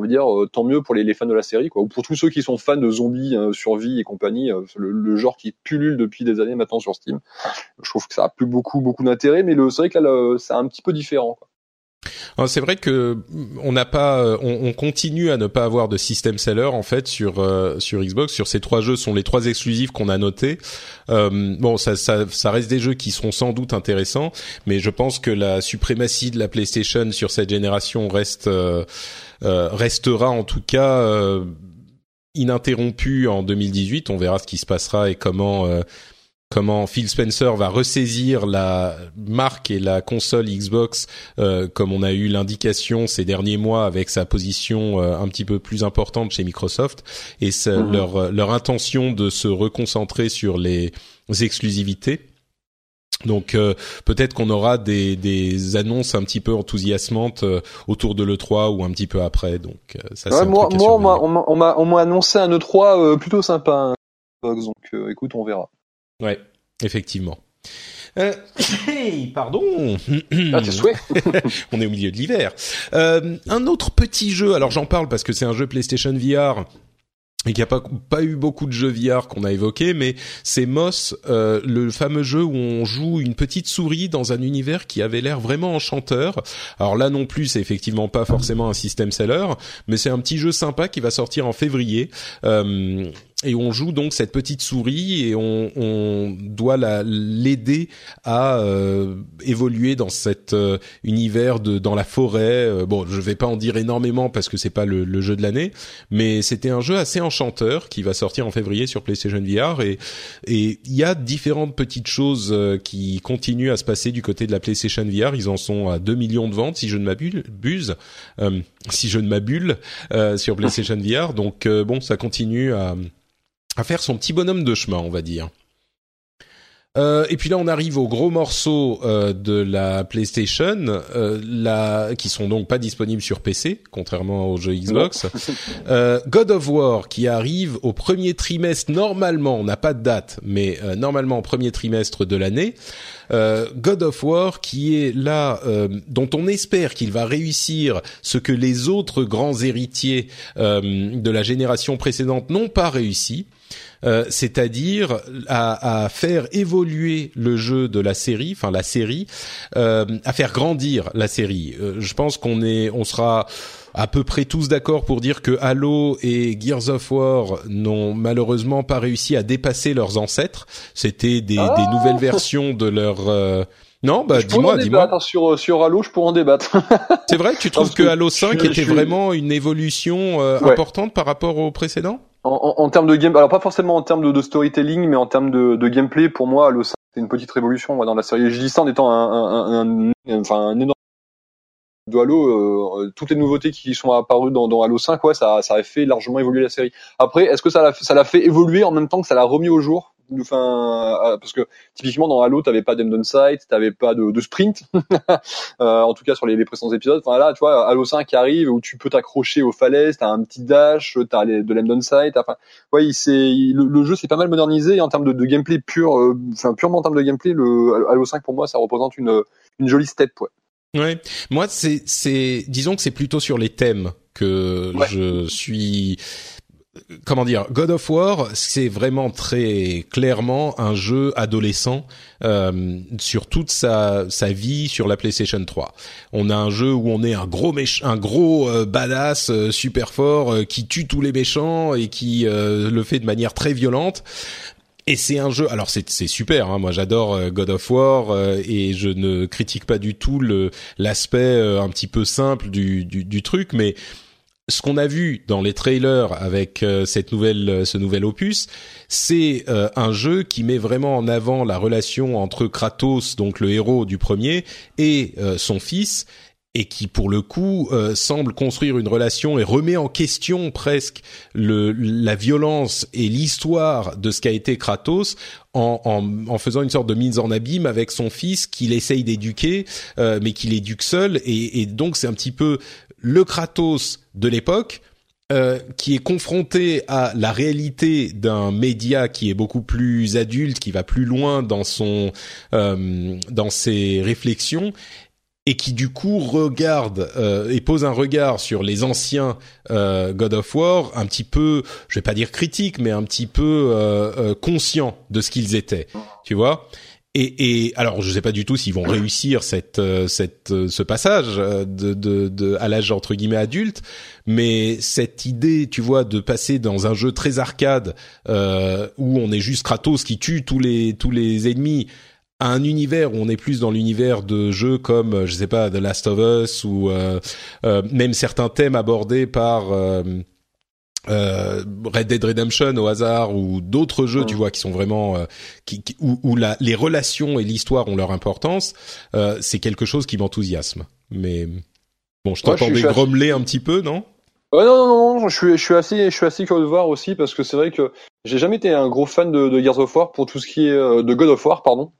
euh, tant mieux pour les, les fans de la série quoi ou pour tous ceux qui sont fans de zombies euh, survie et compagnie euh, le, le genre qui pullule depuis des années maintenant sur Steam je trouve que ça a plus beaucoup beaucoup d'intérêt mais c'est vrai que là c'est un petit peu différent quoi. Alors, C'est vrai que on n'a pas, euh, on, on continue à ne pas avoir de système seller en fait sur euh, sur Xbox. Sur ces trois jeux, sont les trois exclusifs qu'on a notés. Euh, bon, ça, ça, ça reste des jeux qui seront sans doute intéressants, mais je pense que la suprématie de la PlayStation sur cette génération reste euh, restera en tout cas euh, ininterrompue en 2018. On verra ce qui se passera et comment. euh, Comment Phil Spencer va ressaisir la marque et la console Xbox euh, comme on a eu l'indication ces derniers mois avec sa position euh, un petit peu plus importante chez Microsoft et Mhm. leur leur intention de se reconcentrer sur les exclusivités. Donc euh, peut-être qu'on aura des, des annonces un petit peu enthousiasmantes euh, autour de l'E3 ou un petit peu après. Donc euh, ça Ouais, un moi truc à moi on m'a on m'a- on m'a on m'a annoncé un E3 euh, plutôt sympa hein, donc euh, écoute on verra Ouais, effectivement. Euh, hey, pardon. ah on est au milieu de l'hiver. Euh, un autre petit jeu, alors j'en parle parce que c'est un jeu PlayStation VR qu'il n'y a pas, pas eu beaucoup de jeux VR qu'on a évoqués, mais c'est Moss, euh, le fameux jeu où on joue une petite souris dans un univers qui avait l'air vraiment enchanteur. Alors là non plus, c'est effectivement pas forcément un système seller, mais c'est un petit jeu sympa qui va sortir en février. Euh, et on joue donc cette petite souris et on, on doit la- l'aider à euh, évoluer dans cet euh, univers de dans la forêt. Euh, bon, je vais pas en dire énormément parce que c'est pas le, le jeu de l'année, mais c'était un jeu assez enchanteur qui va sortir en février sur PlayStation VR et et il y a différentes petites choses euh, qui continuent à se passer du côté de la PlayStation VR. Ils en sont à 2 millions de ventes si je ne m'abuse, euh, si je ne m'abule euh, sur PlayStation VR. Donc bon, ça continue à à faire son petit bonhomme de chemin, on va dire. Euh, et puis là, on arrive aux gros morceaux euh, de la PlayStation, euh, la, qui sont donc pas disponibles sur PC, contrairement aux jeux Xbox. Euh, God of War, qui arrive au premier trimestre, normalement, on n'a pas de date, mais euh, normalement au premier trimestre de l'année. Euh, God of War, qui est là, euh, dont on espère qu'il va réussir ce que les autres grands héritiers euh, de la génération précédente n'ont pas réussi. Euh, c'est-à-dire à, à faire évoluer le jeu de la série, enfin la série, euh, à faire grandir la série. Euh, je pense qu'on est, on sera à peu près tous d'accord pour dire que Halo et Gears of War n'ont malheureusement pas réussi à dépasser leurs ancêtres. C'était des, Ah des nouvelles versions de leur. euh, Non, bah je pourrais en dis-moi, dis-moi. débattre hein, sur sur Halo je pourrais en débattre C'est vrai, tu trouves que, que Halo 5 je- était je- vraiment une évolution euh, Ouais. importante par rapport au précédent? En, termes de game alors pas forcément en termes de, storytelling mais en termes de, de gameplay pour moi Halo 5 c'est une petite révolution dans la série. Je dis ça en étant un, un, un, enfin un énorme de Halo, euh, toutes les nouveautés qui sont apparues dans, dans Halo 5, ouais, ça, ça a fait largement évoluer la série. Après, est-ce que ça l'a fait évoluer en même temps que ça l'a remis au jour? Enfin, euh, parce que typiquement dans Halo, t'avais pas d'Emdon Sight, t'avais pas de, de sprint, euh, en tout cas sur les, les précédents épisodes. Enfin là, tu vois, Halo 5 qui arrive où tu peux t'accrocher aux falaises, t'as un petit dash, t'as de l'Emdon Sight. Enfin, ouais, il s'est, le, le, jeu s'est pas mal modernisé en termes de, de gameplay pur, euh, enfin purement en termes de gameplay, le Halo 5 pour moi, ça représente une, une jolie step, ouais. Ouais, moi c'est c'est disons que c'est plutôt sur les thèmes que je suis comment dire God of War c'est vraiment très clairement un jeu adolescent euh, sur toute sa sa vie sur la PlayStation 3. On a un jeu où on est un gros méch un gros euh, badass euh, super fort euh, qui tue tous les méchants et qui le fait de manière très violente. Et c'est un jeu. Alors c'est super. Hein, moi j'adore euh, God of War euh, et je ne critique pas du tout l'aspect euh, un petit peu simple du du, du truc, mais ce qu'on a vu dans les trailers avec cette nouvelle ce nouvel opus, c'est un jeu qui met vraiment en avant la relation entre Kratos, donc le héros du premier, et son fils et qui pour le coup euh, semble construire une relation et remet en question presque le, la violence et l'histoire de ce qu'a été Kratos en, en, en, faisant une sorte de mise en abîme avec son fils qu'il essaye d'éduquer euh, mais qu'il éduque seul et, et donc c'est un petit peu le Kratos de l'époque euh, qui est confronté à la réalité d'un média qui est beaucoup plus adulte, qui va plus loin dans son euh, dans ses réflexions et qui du coup regarde euh, et pose un regard sur les anciens euh, God of War, un petit peu, je vais pas dire critique, mais un petit peu euh, euh conscient de ce qu'ils étaient, tu vois. Et, et, alors, je sais pas du tout s'ils vont réussir cette, euh, cette, euh, ce passage de, de, de à l'âge entre guillemets adulte, mais cette idée, tu vois, de passer dans un jeu très arcade où on est juste Kratos qui tue tous les tous les ennemis à un univers où on est plus dans l'univers de jeux comme euh, je sais pas The Last of Us ou euh, euh, même certains thèmes abordés par euh, euh, Red Dead Redemption au hasard ou d'autres jeux tu vois qui sont vraiment qui, qui, où, où la, les relations et l'histoire ont leur importance c'est quelque chose qui m'enthousiasme. Mais bon je t'entendais grommeler un petit peu non? Ouais, non, non, non, je suis, je suis assez, je suis assez curieux de voir aussi parce que c'est vrai que j'ai jamais été un gros fan de, de Gears of War pour tout ce qui est de God of War, pardon.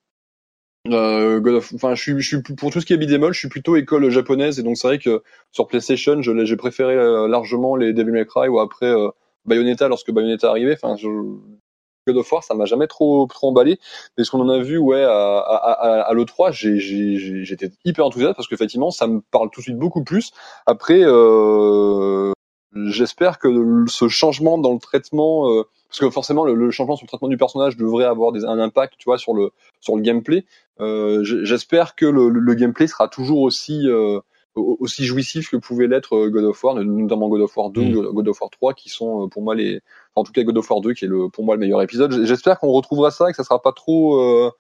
Euh, God of, enfin, je suis, je suis pour tout ce qui est bidémol, je suis plutôt école japonaise et donc c'est vrai que sur PlayStation, je j'ai préféré euh, largement les Devil May Cry ou après euh, Bayonetta lorsque Bayonetta arrivait. Enfin, je, God of War, ça m'a jamais trop trop emballé. Mais ce qu'on en a vu, ouais, à, à, à, à l'E3, j'ai, j'ai, j'étais hyper enthousiaste parce qu'effectivement, ça me parle tout de suite beaucoup plus. Après, euh, j'espère que ce changement dans le traitement euh, parce que forcément le, le, changement sur le traitement du personnage devrait avoir des, un impact, tu vois, sur le sur le gameplay. Euh, J'espère que le, le, gameplay sera toujours aussi euh, aussi jouissif que pouvait l'être euh, God of War, notamment God of War 2 mm. God of War 3, qui sont euh, pour moi les, enfin, en tout cas God of War 2 qui est le pour moi le meilleur épisode. J'espère qu'on retrouvera ça et que ça sera pas trop euh,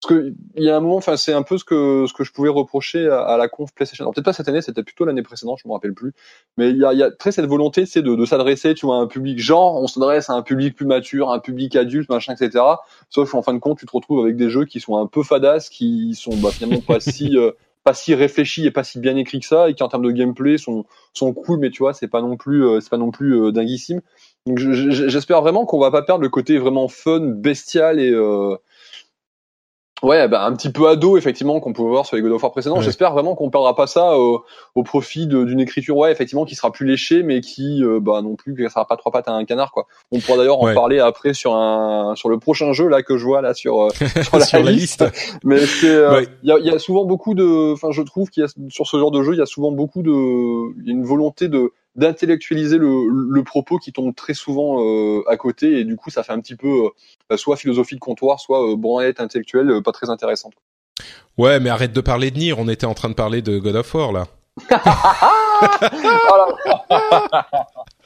parce que il y a un moment, enfin c'est un peu ce que ce que je pouvais reprocher à, à la conf PlayStation. Peut-être pas cette année, c'était plutôt l'année précédente, je me rappelle plus. Mais il y a, y a très cette volonté, c'est de, de s'adresser, tu vois, à un public genre, on s'adresse à un public plus mature, un public adulte, machin, etc. Sauf en fin de compte, tu te retrouves avec des jeux qui sont un peu fadas, qui sont bah, finalement pas si euh, pas si réfléchis et pas si bien écrits que ça, et qui en termes de gameplay sont sont cool, mais tu vois, c'est pas non plus euh, c'est pas non plus euh, dinguissime. Donc j'espère vraiment qu'on va pas perdre le côté vraiment fun, bestial et euh, Ouais, bah, un petit peu ado effectivement qu'on pouvait voir sur les God of War précédents. Ouais. J'espère vraiment qu'on perdra pas ça au, au profit d'une écriture ouais effectivement qui sera plus léchée mais qui euh, bah non plus qui sera pas trois pattes à un canard quoi. On pourra d'ailleurs ouais. en parler après sur un sur le prochain jeu là que je vois là sur euh, sur, la, sur la, liste. mais c'est il euh, y, a, y a souvent beaucoup de enfin je trouve qu'il y a sur ce genre de jeu il y a souvent beaucoup de il y a une volonté de d'intellectualiser le, le, propos qui tombe très souvent euh, à côté et du coup ça fait un petit peu euh, soit philosophie de comptoir, soit euh, branlette intellectuelle euh, pas très intéressante. Ouais, mais arrête de parler de Nier, on était en train de parler de God of War là.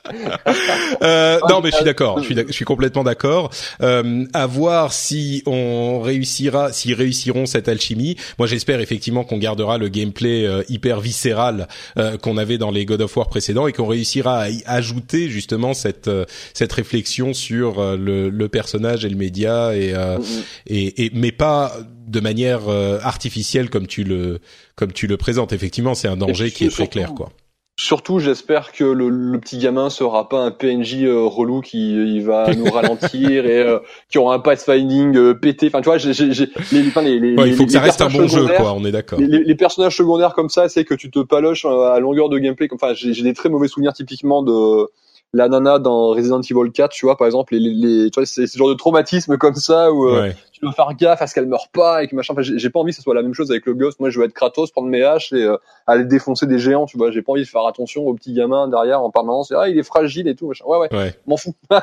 euh, non, mais je suis d'accord. Je suis, je suis complètement d'accord. Euh, à voir si on réussira, s'ils réussiront cette alchimie. Moi, j'espère effectivement qu'on gardera le gameplay euh, hyper viscéral euh, qu'on avait dans les God of War précédents et qu'on réussira à y ajouter justement cette euh, cette réflexion sur le, le, personnage et le média et, mm-hmm. et, et mais pas de manière artificielle comme tu le comme tu le présentes. Effectivement, c'est un danger qui est très clair, quoi. Surtout, j'espère que le, le, petit gamin sera pas un PNJ euh, relou qui il va nous ralentir et euh, qui aura un pathfinding euh, pété. Enfin, tu vois, j'ai, j'ai, les, enfin, les, les, il faut que ça reste un bon jeu, quoi. On est d'accord. Les, personnages secondaires comme ça, c'est que tu te paloches à longueur de gameplay. Enfin, j'ai, des très mauvais souvenirs typiquement de la nana dans Resident Evil 4, tu vois, par exemple, les, les, tu vois, c'est ce genre de traumatisme comme ça où euh, tu dois faire gaffe à ce qu'elle meurt pas et que machin. Enfin, j'ai pas envie que ce soit la même chose avec le gosse. Moi, je veux être Kratos, prendre mes haches et euh, aller défoncer des géants, tu vois. J'ai pas envie de faire attention au petit gamin derrière en permanence. Ah, il est fragile et tout, machin. Ouais, ouais. M'en fous.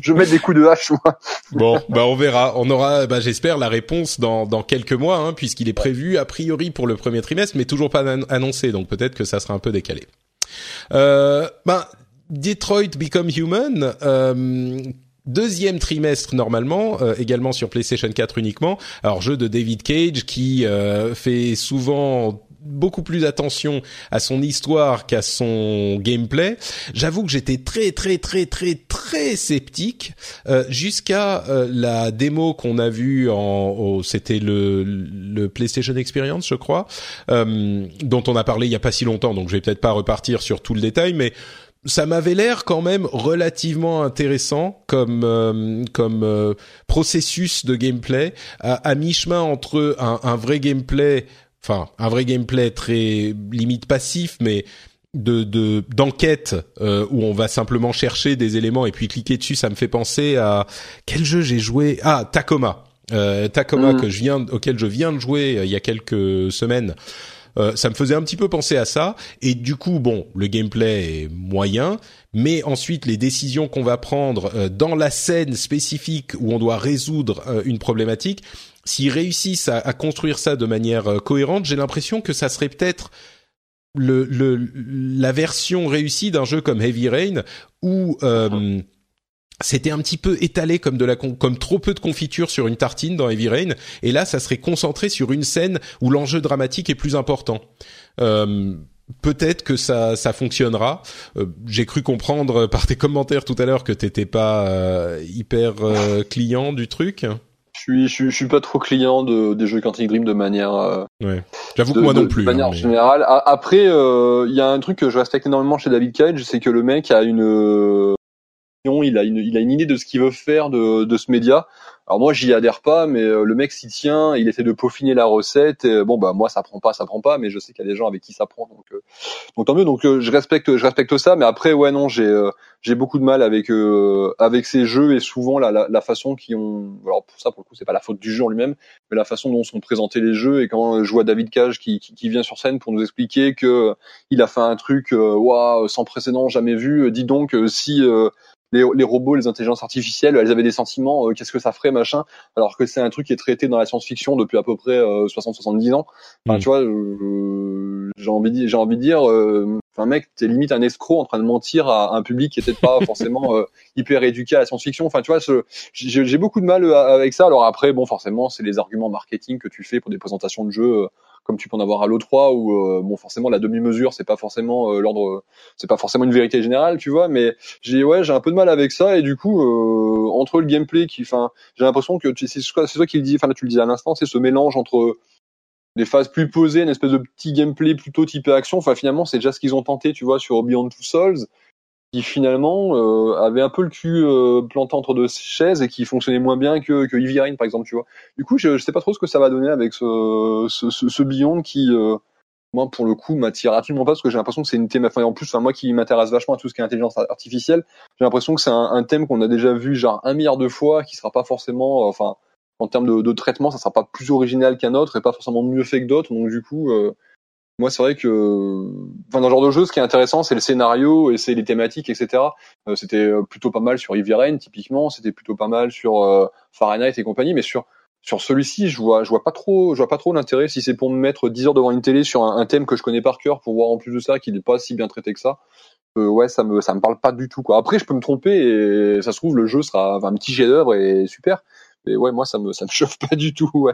je mettre des coups de hache, moi. bon, bah on verra. On aura, bah, j'espère, la réponse dans, dans quelques mois, hein, puisqu'il est prévu a priori pour le premier trimestre, mais toujours pas annoncé. Donc peut-être que ça sera un peu décalé. Euh, ben, Detroit Become Human. Euh, deuxième trimestre normalement, euh, également sur PlayStation 4 uniquement. Alors jeu de David Cage qui euh, fait souvent beaucoup plus attention à son histoire qu'à son gameplay. J'avoue que j'étais très très très très très sceptique jusqu'à la démo qu'on a vue en c'était le, le PlayStation Experience je crois dont on a parlé il y a pas si longtemps donc je vais peut-être pas repartir sur tout le détail mais ça m'avait l'air quand même relativement intéressant comme euh, comme euh, processus de gameplay. À, mi-chemin entre un, un, vrai gameplay enfin un vrai gameplay très limite passif mais de d'enquête euh, où on va simplement chercher des éléments et puis cliquer dessus ça me fait penser à quel jeu j'ai joué? Ah Tacoma. Tacoma mm. que je viens auquel je viens de jouer il y a quelques semaines euh, ça me faisait un petit peu penser à ça. Et du coup, bon, le gameplay est moyen, mais ensuite les décisions qu'on va prendre euh, dans la scène spécifique où on doit résoudre euh, une problématique, s'ils réussissent à, construire ça de manière cohérente, j'ai l'impression que ça serait peut-être le, le, la version réussie d'un jeu comme Heavy Rain où c'était un petit peu étalé comme de la comme trop peu de confiture sur une tartine dans Heavy Rain et là ça serait concentré sur une scène où l'enjeu dramatique est plus important. Euh, Peut-être que ça, ça fonctionnera. Euh, j'ai cru comprendre par tes commentaires tout à l'heure que t'étais pas euh, hyper euh, client du truc. Je suis, je, suis pas trop client de, des jeux Quantic Dream de manière. ouais. J'avoue que moi non plus. De manière hein, générale. Après, il y a un truc que je respecte énormément chez David Cage, c'est que le mec a une il a une, il a une idée de ce qu'il veut faire de, de ce média. Alors moi j'y adhère pas, mais euh, le mec s'y tient, il essaie de peaufiner la recette. Et, bon bah moi ça prend pas, ça prend pas, mais je sais qu'il y a des gens avec qui ça prend, donc euh, donc tant mieux. Donc euh, je respecte, je respecte ça, mais après ouais non j'ai j'ai beaucoup de mal avec avec ces jeux et souvent la, la, façon qui ont. Alors pour ça pour le coup c'est pas la faute du jeu en lui-même, mais la façon dont sont présentés les jeux et quand je vois David Cage qui, qui, qui vient sur scène pour nous expliquer que il a fait un truc waouh sans précédent jamais vu. dis donc si les, les, robots, les intelligences artificielles, elles avaient des sentiments, euh, qu'est-ce que ça ferait, machin, alors que c'est un truc qui est traité dans la science-fiction depuis à peu près 60-70 euh, ans. Enfin, mm. tu vois, euh, j'ai envie, j'ai envie de dire, enfin mec, t'es limite un escroc en train de mentir à un public qui peut-être pas forcément hyper éduqué à la science-fiction. Enfin, tu vois, j'ai beaucoup de mal avec ça. Alors après, bon, forcément, c'est les arguments marketing que tu fais pour des présentations de jeux comme tu peux en avoir à l'O3 où euh, bon forcément la demi-mesure c'est pas forcément euh, l'ordre c'est pas forcément une vérité générale tu vois mais j'ai ouais j'ai un peu de mal avec ça et du coup euh, entre le gameplay qui enfin j'ai l'impression que c'est toi qui le dis enfin tu le dis à l'instant c'est ce mélange entre des phases plus posées, une espèce de petit gameplay plutôt typé action. Enfin, finalement, c'est déjà ce qu'ils ont tenté, tu vois, sur Beyond Two Souls qui finalement euh, avait un peu le cul euh, planté entre deux chaises et qui fonctionnait moins bien que, que Eevee par exemple, tu vois. Du coup, je, je sais pas trop ce que ça va donner avec ce, ce, ce, ce Beyond qui, euh, moi, pour le coup, m'attire absolument pas parce que j'ai l'impression que c'est une thème, enfin, en plus, enfin, moi qui m'intéresse vachement à tout ce qui est intelligence artificielle, j'ai l'impression que c'est un, un, thème qu'on a déjà vu genre un milliard de fois, qui sera pas forcément, enfin, en termes de, de, traitement, ça sera pas plus original qu'un autre et pas forcément mieux fait que d'autres, donc du coup, euh, moi c'est vrai que dans ce genre de jeu ce qui est intéressant c'est le scénario et c'est les thématiques etc euh, c'était euh, plutôt pas mal sur Ivy typiquement c'était plutôt pas mal sur euh, Fahrenheit et compagnie mais sur sur celui-ci je vois je vois pas trop je vois pas trop l'intérêt si c'est pour me mettre 10 heures devant une télé sur un, thème que je connais par cœur pour voir en plus de ça qu'il n'est pas si bien traité que ça ouais, ça me ça me parle pas du tout quoi. Après, je peux me tromper et ça se trouve le jeu sera un petit chef-d'œuvre et super. Mais ouais, moi ça me ça me chauffe pas du tout. Ouais.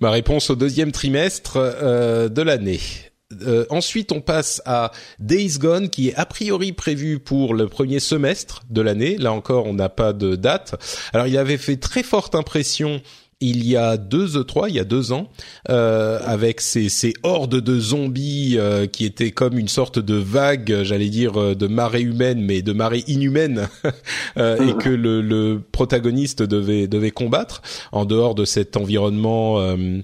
Ma réponse au deuxième trimestre euh, de l'année. Euh, ensuite, on passe à Days Gone, qui est a priori prévu pour le premier semestre de l'année. Là encore, on n'a pas de date. Alors, il avait fait très forte impression il y a deux, trois, il y a deux ans, euh, avec ces, ces, hordes de zombies euh, qui étaient comme une sorte de vague, j'allais dire, euh, de marée humaine, mais de marée inhumaine, euh, et que le, le, protagoniste devait, devait combattre en dehors de cet environnement euh,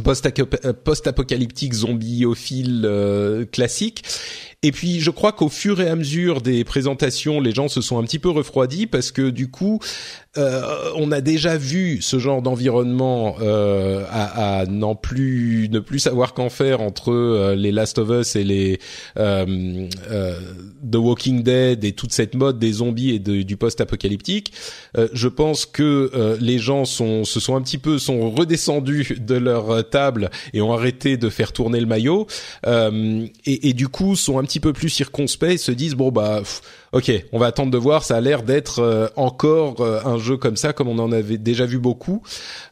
post-apocalyptique zombie-ophile euh, classique. Et puis, je crois qu'au fur et à mesure des présentations, les gens se sont un petit peu refroidis parce que du coup, euh, on a déjà vu ce genre d'environnement euh, à, à n'en plus ne plus savoir qu'en faire entre euh, les Last of Us et les euh, euh, The Walking Dead et toute cette mode des zombies et du post-apocalyptique. je pense que les gens sont se sont un petit peu sont redescendus de leur table et ont arrêté de faire tourner le maillot et, et, du coup sont un petit peu plus circonspects et se disent bon bah pff, ok on va attendre de voir ça a l'air d'être encore un jeu comme ça, comme on en avait déjà vu beaucoup.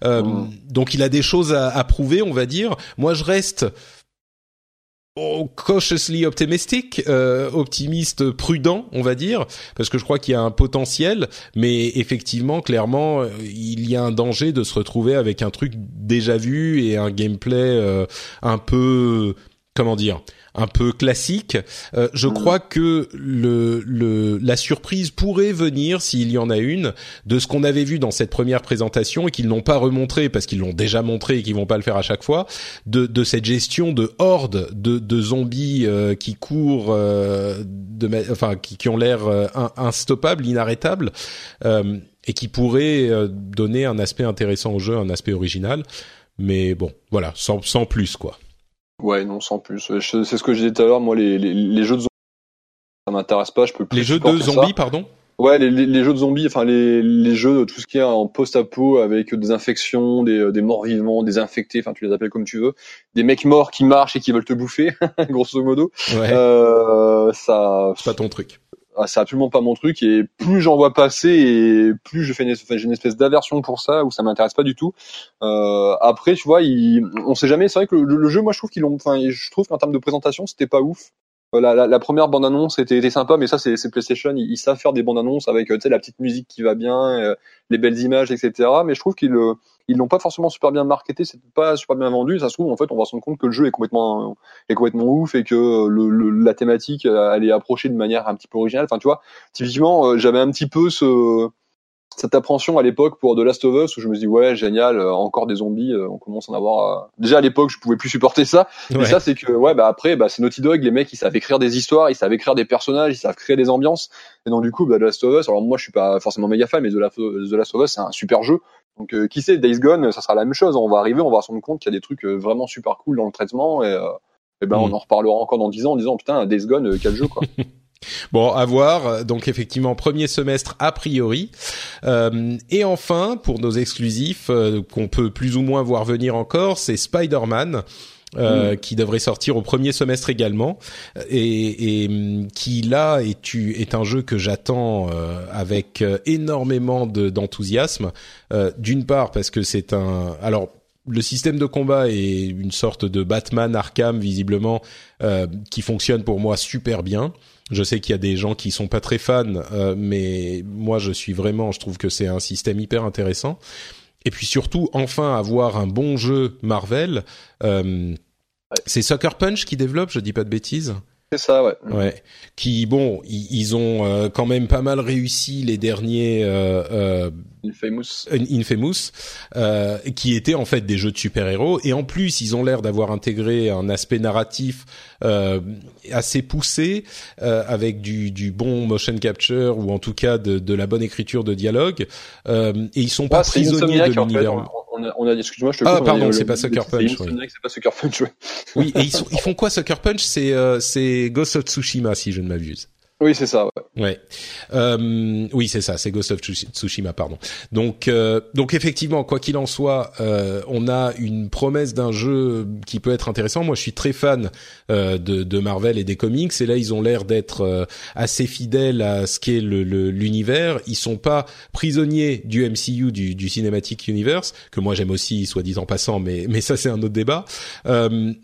Euh, mmh. Donc il a des choses à, à, prouver, on va dire. Moi, je reste cautiously optimistic, euh, optimiste prudent, on va dire, parce que je crois qu'il y a un potentiel, mais effectivement, clairement, il y a un danger de se retrouver avec un truc déjà vu et un gameplay euh, un peu, comment dire, un peu classique. Euh, je mm. crois que le, le, la surprise pourrait venir, s'il y en a une, de ce qu'on avait vu dans cette première présentation et qu'ils n'ont pas remontré parce qu'ils l'ont déjà montré et qu'ils vont pas le faire à chaque fois, de, de cette gestion de horde de, de zombies euh, qui courent, euh, de, enfin qui, qui ont l'air euh, instoppables, inarrêtables. et qui pourrait donner un aspect intéressant au jeu, un aspect original. Mais bon, voilà, sans, sans plus quoi. Ouais, non, sans plus. C'est ce que je disais tout à l'heure. Moi, les, les, les, jeux de zombies, ça m'intéresse pas. Je peux plus. Les jeux de zombies, pardon. Ouais, les, les, jeux de zombies, enfin les, les jeux, tout ce qui est en post-apo avec des infections, des, des morts vivants, des infectés, enfin tu les appelles comme tu veux, des mecs morts qui marchent et qui veulent te bouffer, grosso modo. Ouais. Euh, ça. C'est pas ton truc. Ah, c'est absolument pas mon truc et plus j'en vois passer et plus je fais une, j'ai une espèce d'aversion pour ça où ça m'intéresse pas du tout. Euh, après, tu vois, il, on sait jamais. C'est vrai que le, jeu, moi, je trouve qu'ils. Enfin, je trouve qu'en termes de présentation, c'était pas ouf. Euh, la, la, la, première bande annonce était, était sympa, mais ça c'est PlayStation, ils, savent faire des bandes annonces avec sais la petite musique qui va bien, euh, les belles images, etc. Mais je trouve qu'ils ils l'ont pas forcément super bien marketé, c'est pas super bien vendu. Ça se trouve en fait on va se rendre compte que le jeu est complètement est complètement ouf et que le, le, la thématique elle est approchée de manière un petit peu originale. Enfin tu vois, typiquement j'avais un petit peu ce cette appréhension à l'époque pour The Last of Us où je me dis ouais génial euh, encore des zombies euh, on commence à en avoir euh... déjà à l'époque je pouvais plus supporter ça ouais. mais ça c'est que ouais bah après bah c'est Naughty Dog les mecs ils savent écrire des histoires ils savent écrire des personnages ils savent créer des ambiances et donc du coup bah, The Last of Us alors moi je suis pas forcément méga fan mais The Last, The Last of Us c'est un super jeu donc euh, qui sait Days Gone ça sera la même chose on va arriver on va se rendre compte qu'il y a des trucs vraiment super cool dans le traitement et, et ben mm. on en reparlera encore dans 10 ans en disant putain Days Gone quel jeu quoi Bon, à voir. Donc effectivement, premier semestre a priori. Euh, et enfin, pour nos exclusifs euh, qu'on peut plus ou moins voir venir encore, c'est Spider-Man. Euh, mmh. qui devrait sortir au premier semestre également et, et qui là est, est un jeu que j'attends euh, avec énormément d'enthousiasme d'une part parce que c'est un alors le système de combat est une sorte de Batman Arkham visiblement qui fonctionne pour moi super bien je sais qu'il y a des gens qui sont pas très fans, euh, mais moi je suis vraiment, je trouve que c'est un système hyper intéressant. Et puis surtout, enfin avoir un bon jeu Marvel. Euh, c'est Sucker Punch qui développe, je dis pas de bêtises. C'est ça, ouais. Ouais. Qui, bon, ils, ils ont euh, quand même pas mal réussi les derniers euh, euh, Infamous, Infamous, euh, qui étaient en fait des jeux de super-héros. Et en plus, ils ont l'air d'avoir intégré un aspect narratif euh, assez poussé, euh, avec du, du bon motion capture ou en tout cas de, de la bonne écriture de dialogue. et ils sont pas prisonniers de l'univers. En fait, on a, on a excuse-moi, je te Ah, pardon, c'est pas Sucker Punch. C'est pas Sucker Punch. Ouais. oui, et ils, sont, ils font quoi Sucker Punch? C'est c'est Ghost of Tsushima si je ne m'abuse. Oui, c'est ça. Ouais. Euh, oui c'est ça, c'est Ghost of Tsushima, pardon. Donc, euh, donc effectivement, quoi qu'il en soit, euh, on a une promesse d'un jeu qui peut être intéressant. Moi, je suis très fan euh, de, de, Marvel et des comics, et là, ils ont l'air d'être euh, assez fidèles à ce qu'est l'univers. Le, ils sont pas prisonniers du MCU, du, du Cinematic Universe, que moi j'aime aussi, soit dit en passant, mais mais ça c'est un autre débat.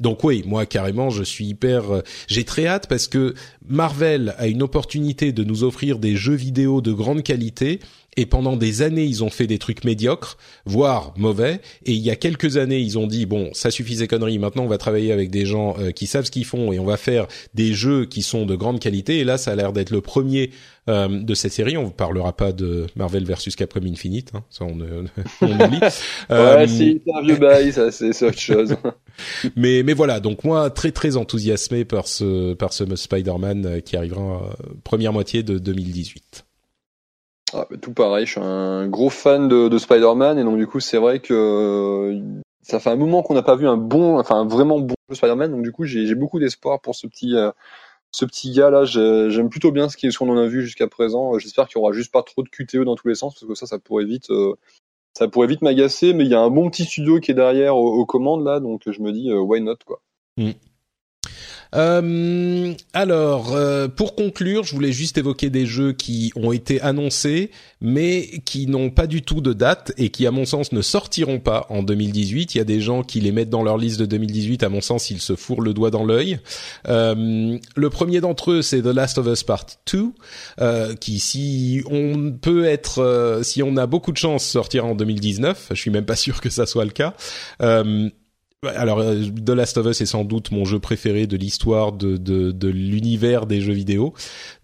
Donc oui, moi carrément, je suis hyper, j'ai très hâte parce que Marvel a une opportunité de nous offrir des jeux vidéo de grande qualité et pendant des années ils ont fait des trucs médiocres, voire mauvais. Et il y a quelques années ils ont dit bon ça suffit ces conneries. Maintenant on va travailler avec des gens euh, qui savent ce qu'ils font et on va faire des jeux qui sont de grande qualité. Et là ça a l'air d'être le premier euh, de cette série. On ne parlera pas de Marvel versus Capcom Infinite, hein. ça on, on oublie. euh, ouais, c'est un vieux bail, ça c'est autre chose. mais mais voilà, donc moi très très enthousiasmé par ce par ce Spider-Man euh, qui arrivera première moitié de 2018. Ah, tout pareil, je suis un gros fan de, de Spider-Man et donc du coup c'est vrai que euh, ça fait un moment qu'on n'a pas vu un bon, enfin un vraiment bon Spider-Man, donc du coup j'ai beaucoup d'espoir pour ce petit euh, ce petit gars là. J'aime plutôt bien ce qu'on en a vu jusqu'à présent. J'espère qu'il y aura juste pas trop de QTE dans tous les sens parce que ça ça pourrait vite euh, ça pourrait vite m'agacer. Mais il y a un bon petit studio qui est derrière aux, commandes là, donc je me dis why not quoi. Mm. Euh, alors, euh, pour conclure, je voulais juste évoquer des jeux qui ont été annoncés, mais qui n'ont pas du tout de date et qui, à mon sens, ne sortiront pas en 2018. Il y a des gens qui les mettent dans leur liste de 2018. À mon sens, ils se fourrent le doigt dans l'œil. Euh, le premier d'entre eux, c'est The Last of Us Part 2, euh, qui, si on peut être, euh, si on a beaucoup de chance, sortira en 2019. Je suis même pas sûr que ça soit le cas. Euh, alors, euh, The Last of Us est sans doute mon jeu préféré de l'histoire de, de, l'univers des jeux vidéo.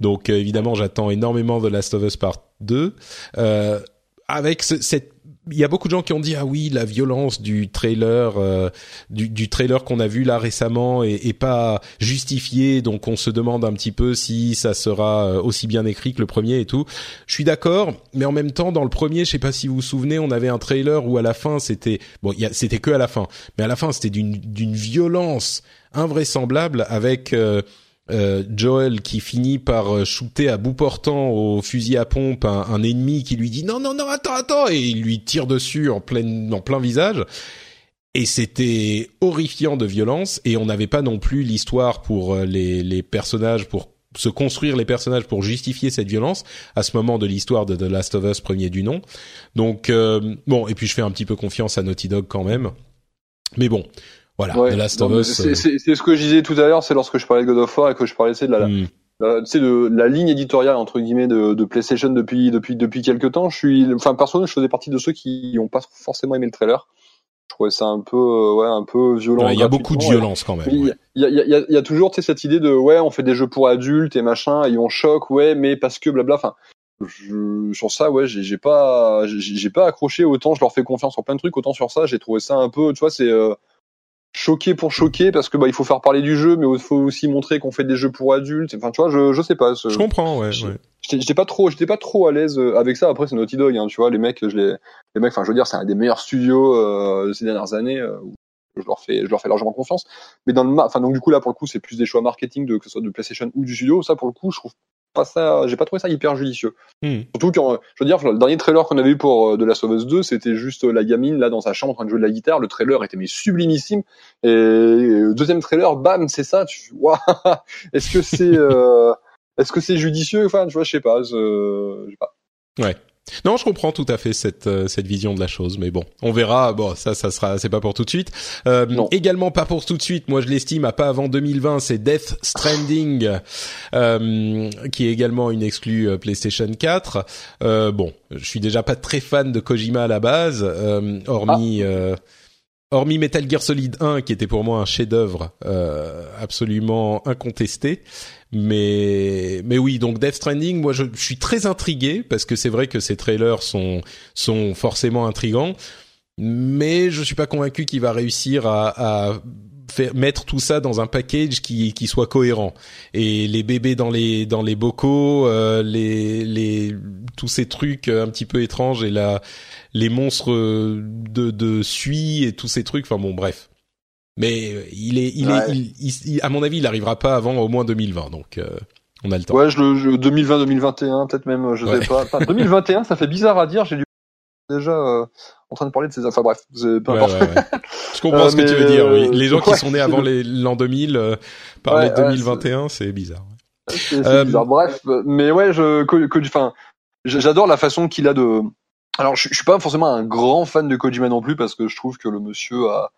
Donc, euh, évidemment, j'attends énormément The Last of Us Part 2. Euh, avec cette il y a beaucoup de gens qui ont dit ah oui la violence du trailer euh, du, du, trailer qu'on a vu là récemment est, est, pas justifiée donc on se demande un petit peu si ça sera euh, aussi bien écrit que le premier et tout. Je suis d'accord mais en même temps dans le premier je sais pas si vous vous souvenez on avait un trailer où à la fin c'était bon c'était que à la fin mais à la fin c'était d'une d'une violence invraisemblable avec euh, euh, Joel qui finit par euh, shooter à bout portant au fusil à pompe un, ennemi qui lui dit non non non attends attends et il lui tire dessus en plein en plein visage. Et c'était horrifiant de violence et on n'avait pas non plus l'histoire pour euh, les, personnages pour se construire les personnages pour justifier cette violence. À ce moment de l'histoire de The Last of Us premier du nom. Donc bon et puis je fais un petit peu confiance à Naughty Dog quand même. Mais bon voilà, The Last of Us. Euh. C'est ce que je disais tout à l'heure, c'est lorsque je parlais de God of War et que je parlais de la, mm. la, de la ligne éditoriale entre guillemets de, de, PlayStation depuis depuis depuis quelques temps. Je suis, enfin personnellement, je faisais partie de ceux qui n'ont pas forcément aimé le trailer. Je trouvais ça un peu, euh, ouais, un peu violent. Il y a beaucoup de violence quand même. Il y, a, y, a, y, a, toujours cette idée de ouais, on fait des jeux pour adultes et machin, et on choque, ouais, mais parce que blabla. Enfin, je, sur ça, ouais, j'ai pas, j'ai pas accroché autant. Je leur fais confiance sur plein de trucs, autant sur ça, j'ai trouvé ça un peu, tu vois, c'est euh, choqué pour choquer parce que bah il faut faire parler du jeu mais il faut aussi montrer qu'on fait des jeux pour adultes. Enfin tu vois je je sais pas je comprends ouais, ouais. j'étais pas trop j'étais pas trop à l'aise euh, avec ça. Après c'est Naughty Dog hein, tu vois les mecs je les les mecs enfin je veux dire c'est un des meilleurs studios euh, ces dernières années euh, je leur fais je leur fais largement confiance. Mais dans le enfin donc du coup là pour le coup c'est plus des choix marketing de que ce soit de PlayStation ou du studio. Ça pour le coup je trouve pas ça, j'ai pas trouvé ça hyper judicieux. Hmm. Surtout quand, je veux dire, le dernier trailer qu'on avait eu pour de la Sauveuse 2, c'était juste la gamine là dans sa chambre en train de jouer de la guitare. Le trailer était mais sublimissime. Et deuxième trailer, bam, c'est ça. Tu, est-ce que c'est, euh, est-ce que c'est judicieux Enfin, tu vois, je sais pas. Je sais pas. Ouais. Non, je comprends tout à fait cette euh, cette vision de la chose, mais bon, on verra. Bon, ça, ça sera, c'est pas pour tout de suite. Euh, également pas pour tout de suite. Moi, je l'estime à pas avant 2020. C'est Death Stranding, euh, qui est également une exclue euh, PlayStation 4. Euh, bon, je suis déjà pas très fan de Kojima à la base, hormis. Ah. Hormis Metal Gear Solid 1, qui était pour moi un chef-d'œuvre absolument incontesté, mais mais oui, donc Death Stranding, moi je, suis très intrigué parce que c'est vrai que ces trailers sont sont forcément intrigants, mais je suis pas convaincu qu'il va réussir à, à faire mettre tout ça dans un package qui qui soit cohérent. Et les bébés dans les dans les bocaux euh, les les tous ces trucs un petit peu étranges et la les monstres de de suie et tous ces trucs enfin bon bref mais euh, il est, il est, il, à mon avis, il arrivera pas avant au moins 2020. Donc, euh, On a le temps. Ouais, je le 2020-2021, peut-être même, je sais pas. Enfin, 2021, ça fait bizarre à dire. J'ai du déjà euh, en train de parler de ces. Enfin bref, peu importe. Ouais, ouais, je comprends ce que tu veux dire. Oui, les gens qui sont nés avant l'an 2000 euh, parler de 2021, c'est bizarre. C'est bizarre. Bref, mais ouais, je, enfin, j'adore la façon qu'il a de. Alors, je, je suis pas forcément un grand fan de Kojima non plus parce que je trouve que le monsieur a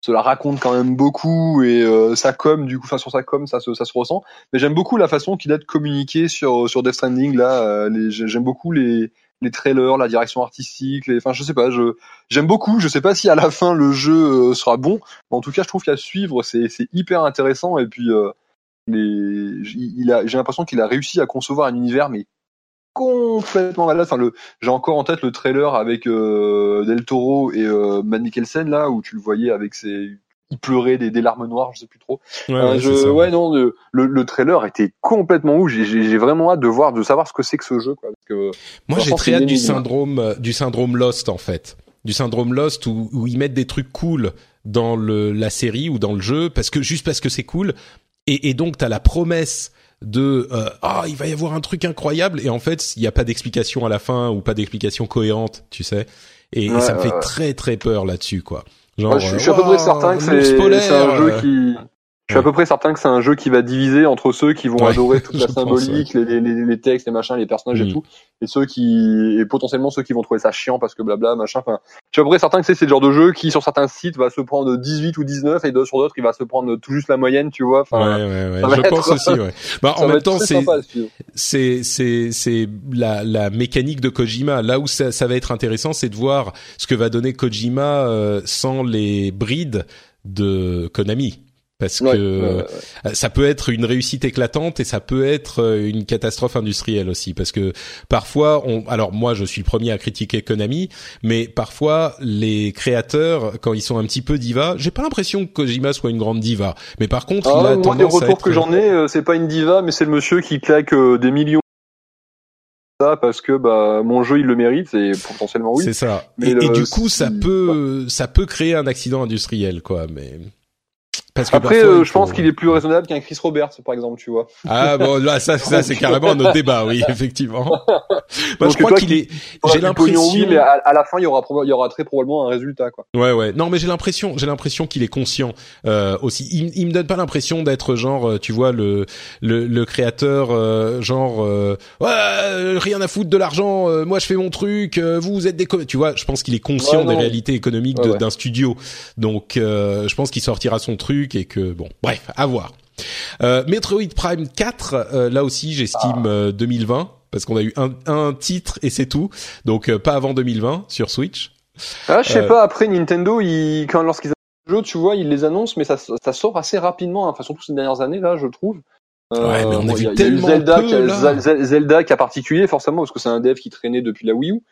cela raconte quand même beaucoup et euh, sa com du coup enfin sur sa com ça se ça se ressent. Mais j'aime beaucoup la façon qu'il a de communiquer sur sur Death Stranding là euh, j'aime beaucoup les les trailers la direction artistique les enfin je sais pas je j'aime beaucoup. Je sais pas si à la fin le jeu euh, sera bon mais en tout cas je trouve qu'à suivre c'est c'est hyper intéressant. Et puis euh, les il a j'ai l'impression qu'il a réussi à concevoir un univers mais complètement malade. Enfin, le, j'ai encore en tête le trailer avec euh, Del Toro et euh, Matt Mikkelsen là où tu le voyais avec ses il pleurait des, des larmes noires, je sais plus trop. Ouais, euh, je, ouais non, le, le, trailer était complètement ouf. J'ai, vraiment hâte de voir, de savoir ce que c'est que ce jeu. Quoi, parce que, Moi, j'ai très hâte du syndrome, euh, du syndrome Lost en fait, du syndrome Lost où, où ils mettent des trucs cool dans le, la série ou dans le jeu parce que juste parce que c'est cool. Et, et donc t'as la promesse de euh, ah il va y avoir un truc incroyable. Et en fait il n'y a pas d'explication à la fin ou pas d'explication cohérente tu sais. Et, ouais, ça me fait ouais. très très peur là-dessus quoi. Genre je, je, suis à peu près certain que c'est, c'est un jeu qui je suis à peu près certain que c'est un jeu qui va diviser entre ceux qui vont Ouais, adorer toute la je pense, symbolique, les, les, les, textes, les machins, les personnages Mm. et tout, et ceux qui et potentiellement ceux qui vont trouver ça chiant parce que blabla machin. Enfin, je suis à peu près certain que c'est le genre de jeu qui sur certains sites va se prendre 18 ou 19 et sur d'autres il va se prendre tout juste la moyenne, tu vois. Enfin, ouais je être- pense aussi ouais bah en même temps c'est c'est c'est c'est la la mécanique de Kojima. Là où ça, ça va être intéressant, c'est de voir ce que va donner Kojima euh, sans les brides de Konami. Parce Ouais, que ouais, euh, ça peut être une réussite éclatante et ça peut être euh, une catastrophe industrielle aussi. Parce que parfois, on, alors moi je suis le premier à critiquer Konami, mais parfois les créateurs, quand ils sont un petit peu divas, j'ai pas l'impression que Kojima soit une grande diva. Mais par contre, il Ah, a moi, les tendance à retours être- que j'en ai, euh, c'est pas une diva, mais c'est le monsieur qui claque des millions ça parce que bah mon jeu il le mérite et potentiellement oui. C'est ça. Mais Et, et du coup, ça peut, ça peut créer un accident industriel, quoi. Mais parce que Après, parfois, euh, je pense qu'il est plus raisonnable qu'un Chris Roberts, par exemple, tu vois. Ah bon, là, ça, ça, c'est carrément un autre débat, oui, effectivement. Moi, Donc, je crois qu'il qui- est. J'ai l'impression. oui, mais à, à la fin, il y aura, il y aura très probablement un résultat, quoi. Ouais, ouais. Non, mais j'ai l'impression, j'ai l'impression qu'il est conscient euh, aussi. Il, il me donne pas l'impression d'être genre, euh, tu vois, le le, le créateur euh, genre, euh, ouais, euh, rien à foutre de l'argent. euh, moi, je fais mon truc. euh, vous, vous êtes des, tu vois. Je pense qu'il est conscient Ouais, des réalités économiques Ouais, d'un studio. Donc, euh, je pense qu'il sortira son truc et que bon, bref, à voir. Euh, Metroid Prime 4, euh, là aussi, j'estime euh, 2020 parce qu'on a eu un, un titre et c'est tout. Donc, euh, pas avant 2020 sur Switch. Ah, je sais Euh. pas, après, Nintendo, ils, quand, lorsqu'ils annoncent le jeu, tu vois, ils les annoncent, mais ça, ça sort assez rapidement, hein. enfin, surtout ces dernières années, là, je trouve. Euh, Ouais, mais on a vu y tellement Zelda, peu, qui a- là. Zel- Zelda qui a particulier, forcément, parce que c'est un dev qui traînait depuis la Wii U.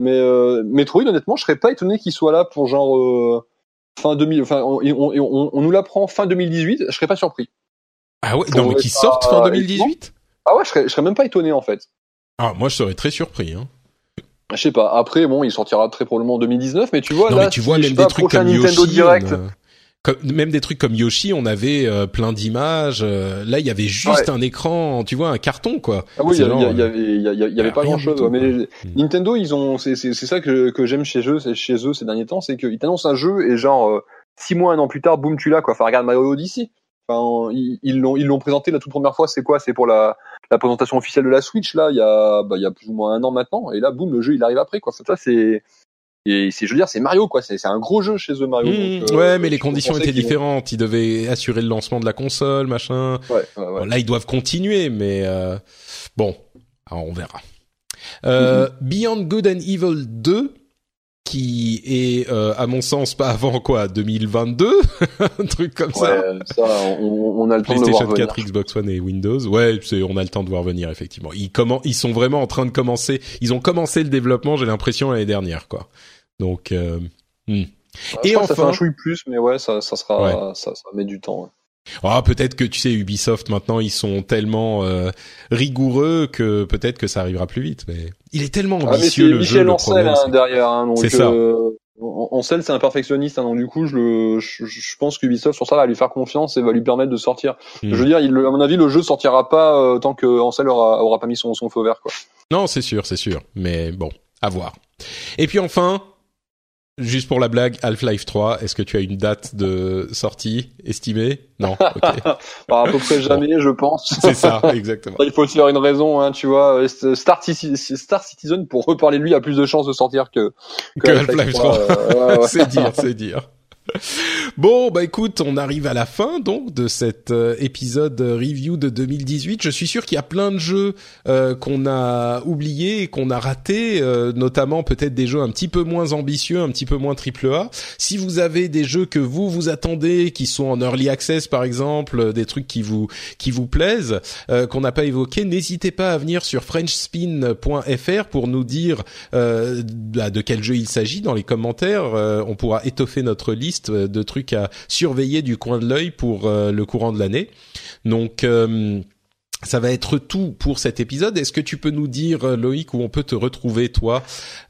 Mais euh, Metroid, honnêtement, je serais pas étonné qu'il soit là pour genre euh, fin 2000. Enfin, on, on, on, on nous l'apprend fin 2018. Je serais pas surpris. Ah ouais, non mais qui sortent fin pas- 2018 Ah ouais, je serais, je serais même pas étonné en fait. Ah moi je serais très surpris hein. Je sais pas. Après, bon, il sortira très probablement en 2019, mais tu vois non là, mais tu vois même des pas, trucs comme Nintendo Yoshi, Direct. a- comme- même des trucs comme Yoshi, on avait euh, plein d'images. euh, là, il y avait juste Ouais. un écran, tu vois, un carton quoi. Ah oui, il y, y, avait- y avait, y pas grand chose. tout, Mais les- Nintendo, ils ont, c'est ça que que j'aime chez eux, c'est chez eux ces derniers temps, c'est qu'ils t'annoncent un jeu et genre euh, six mois, un an plus tard, boum, tu l'as quoi. Enfin, regarde Mario Odyssey. Enfin, ils ils l'ont ils l'ont présenté la toute première fois. C'est quoi? C'est pour la la présentation officielle de la Switch là. Il y a bah il y a plus ou moins un an maintenant. Et là, boum, le jeu il arrive après quoi. Ça c'est et c'est je veux dire c'est Mario quoi. C'est c'est un gros jeu chez eux Mario. Mmh, donc, euh, ouais, mais les conditions étaient différentes. Ils devaient assurer le lancement de la console, machin. Ouais, ouais, ouais. Bon, là, ils doivent continuer, mais euh, bon, alors, on verra. Euh, Beyond Good and Evil 2, qui est, euh, à mon sens, pas avant quoi, 2022, un truc comme ça. Ouais, ça, on, on a le temps de le voir PlayStation venir. 4, Xbox One et Windows. Ouais, on a le temps de voir venir effectivement. Ils comment, ils sont vraiment en train de commencer. Ils ont commencé le développement, j'ai l'impression l'année dernière, quoi. Donc, euh, hmm. Ouais, Et je pense que ça fait enfin- un chouille plus, mais ouais, ça, ça sera, Ouais. ça, ça met du temps. ouais. ah, peut-être que tu sais, Ubisoft maintenant, ils sont tellement euh, rigoureux que peut-être que ça arrivera plus vite. Mais il est tellement Ah, mais ambitieux c'est le jeu. Michel le Ancel hein, c'est- derrière, hein, donc C'est ça. euh, Ansel, c'est un perfectionniste, hein, donc du coup, je, le, je, je pense qu'Ubisoft sur ça va lui faire confiance et va lui permettre de sortir. Hmm. Je veux dire, il, à mon avis, le jeu sortira pas euh, tant que Ansel aura, aura pas mis son, son feu vert, quoi. Non, c'est sûr, c'est sûr. Mais bon, à voir. Et puis enfin, juste pour la blague, Half-Life 3, est-ce que tu as une date de sortie estimée? Non, ok. Bah, à peu près jamais, je pense. c'est ça, exactement. Il faut se faire une raison, hein, tu vois. euh, Star, Citi- Star Citizen, pour reparler de lui, a plus de chances de sortir que, Que Half-Life 3. euh, ouais, ouais. c'est dire, c'est dire. Bon, bah écoute, on arrive à la fin donc de cet euh, épisode euh, review de 2018. Je suis sûr qu'il y a plein de jeux euh, qu'on a oubliés qu'on a ratés, euh, notamment peut-être des jeux un petit peu moins ambitieux, un petit peu moins triple A. Si vous avez des jeux que vous vous attendez, qui sont en early access par exemple, euh, des trucs qui vous qui vous plaisent, qu'on n'a pas évoqués, n'hésitez pas à venir sur frenchspin.fr pour nous dire bah, de quel jeu il s'agit dans les commentaires. On pourra étoffer notre liste euh, de trucs à surveiller du coin de l'œil pour euh, le courant de l'année. Donc euh, ça va être tout pour cet épisode. Est-ce que tu peux nous dire, Loïc, où on peut te retrouver, toi,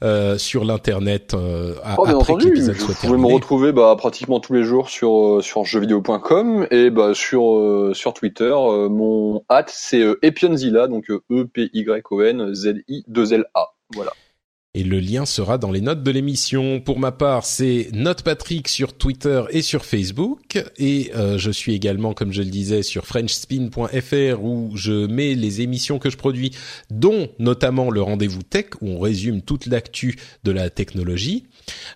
euh, sur l'internet euh, Oh, après entendu, vous soit pouvez me retrouver bah, pratiquement tous les jours sur sur jeuxvideo.com et bah sur euh, sur Twitter. mon hâte c'est Epionzilla, donc euh, E P Y O N Z I 2 L A. Voilà. Et le lien sera dans les notes de l'émission. Pour ma part, c'est NotePatrick sur Twitter et sur Facebook. Et euh, je suis également, comme je le disais, sur FrenchSpin.fr où je mets les émissions que je produis, dont notamment le rendez-vous tech où on résume toute l'actu de la technologie.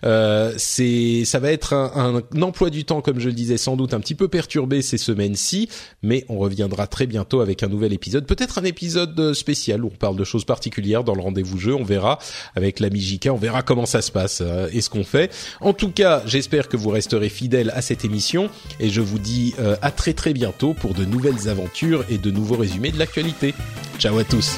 Euh, c'est, ça va être un, emploi du temps, comme je le disais, sans doute un petit peu perturbé ces semaines-ci, mais on reviendra très bientôt avec un nouvel épisode, peut-être un épisode euh, spécial où on parle de choses particulières dans le rendez-vous jeu. On verra avec l'ami JK, on verra comment ça se passe euh, et ce qu'on fait. En tout cas, j'espère que vous resterez fidèles à cette émission et je vous dis à très très bientôt pour de nouvelles aventures et de nouveaux résumés de l'actualité. Ciao à tous.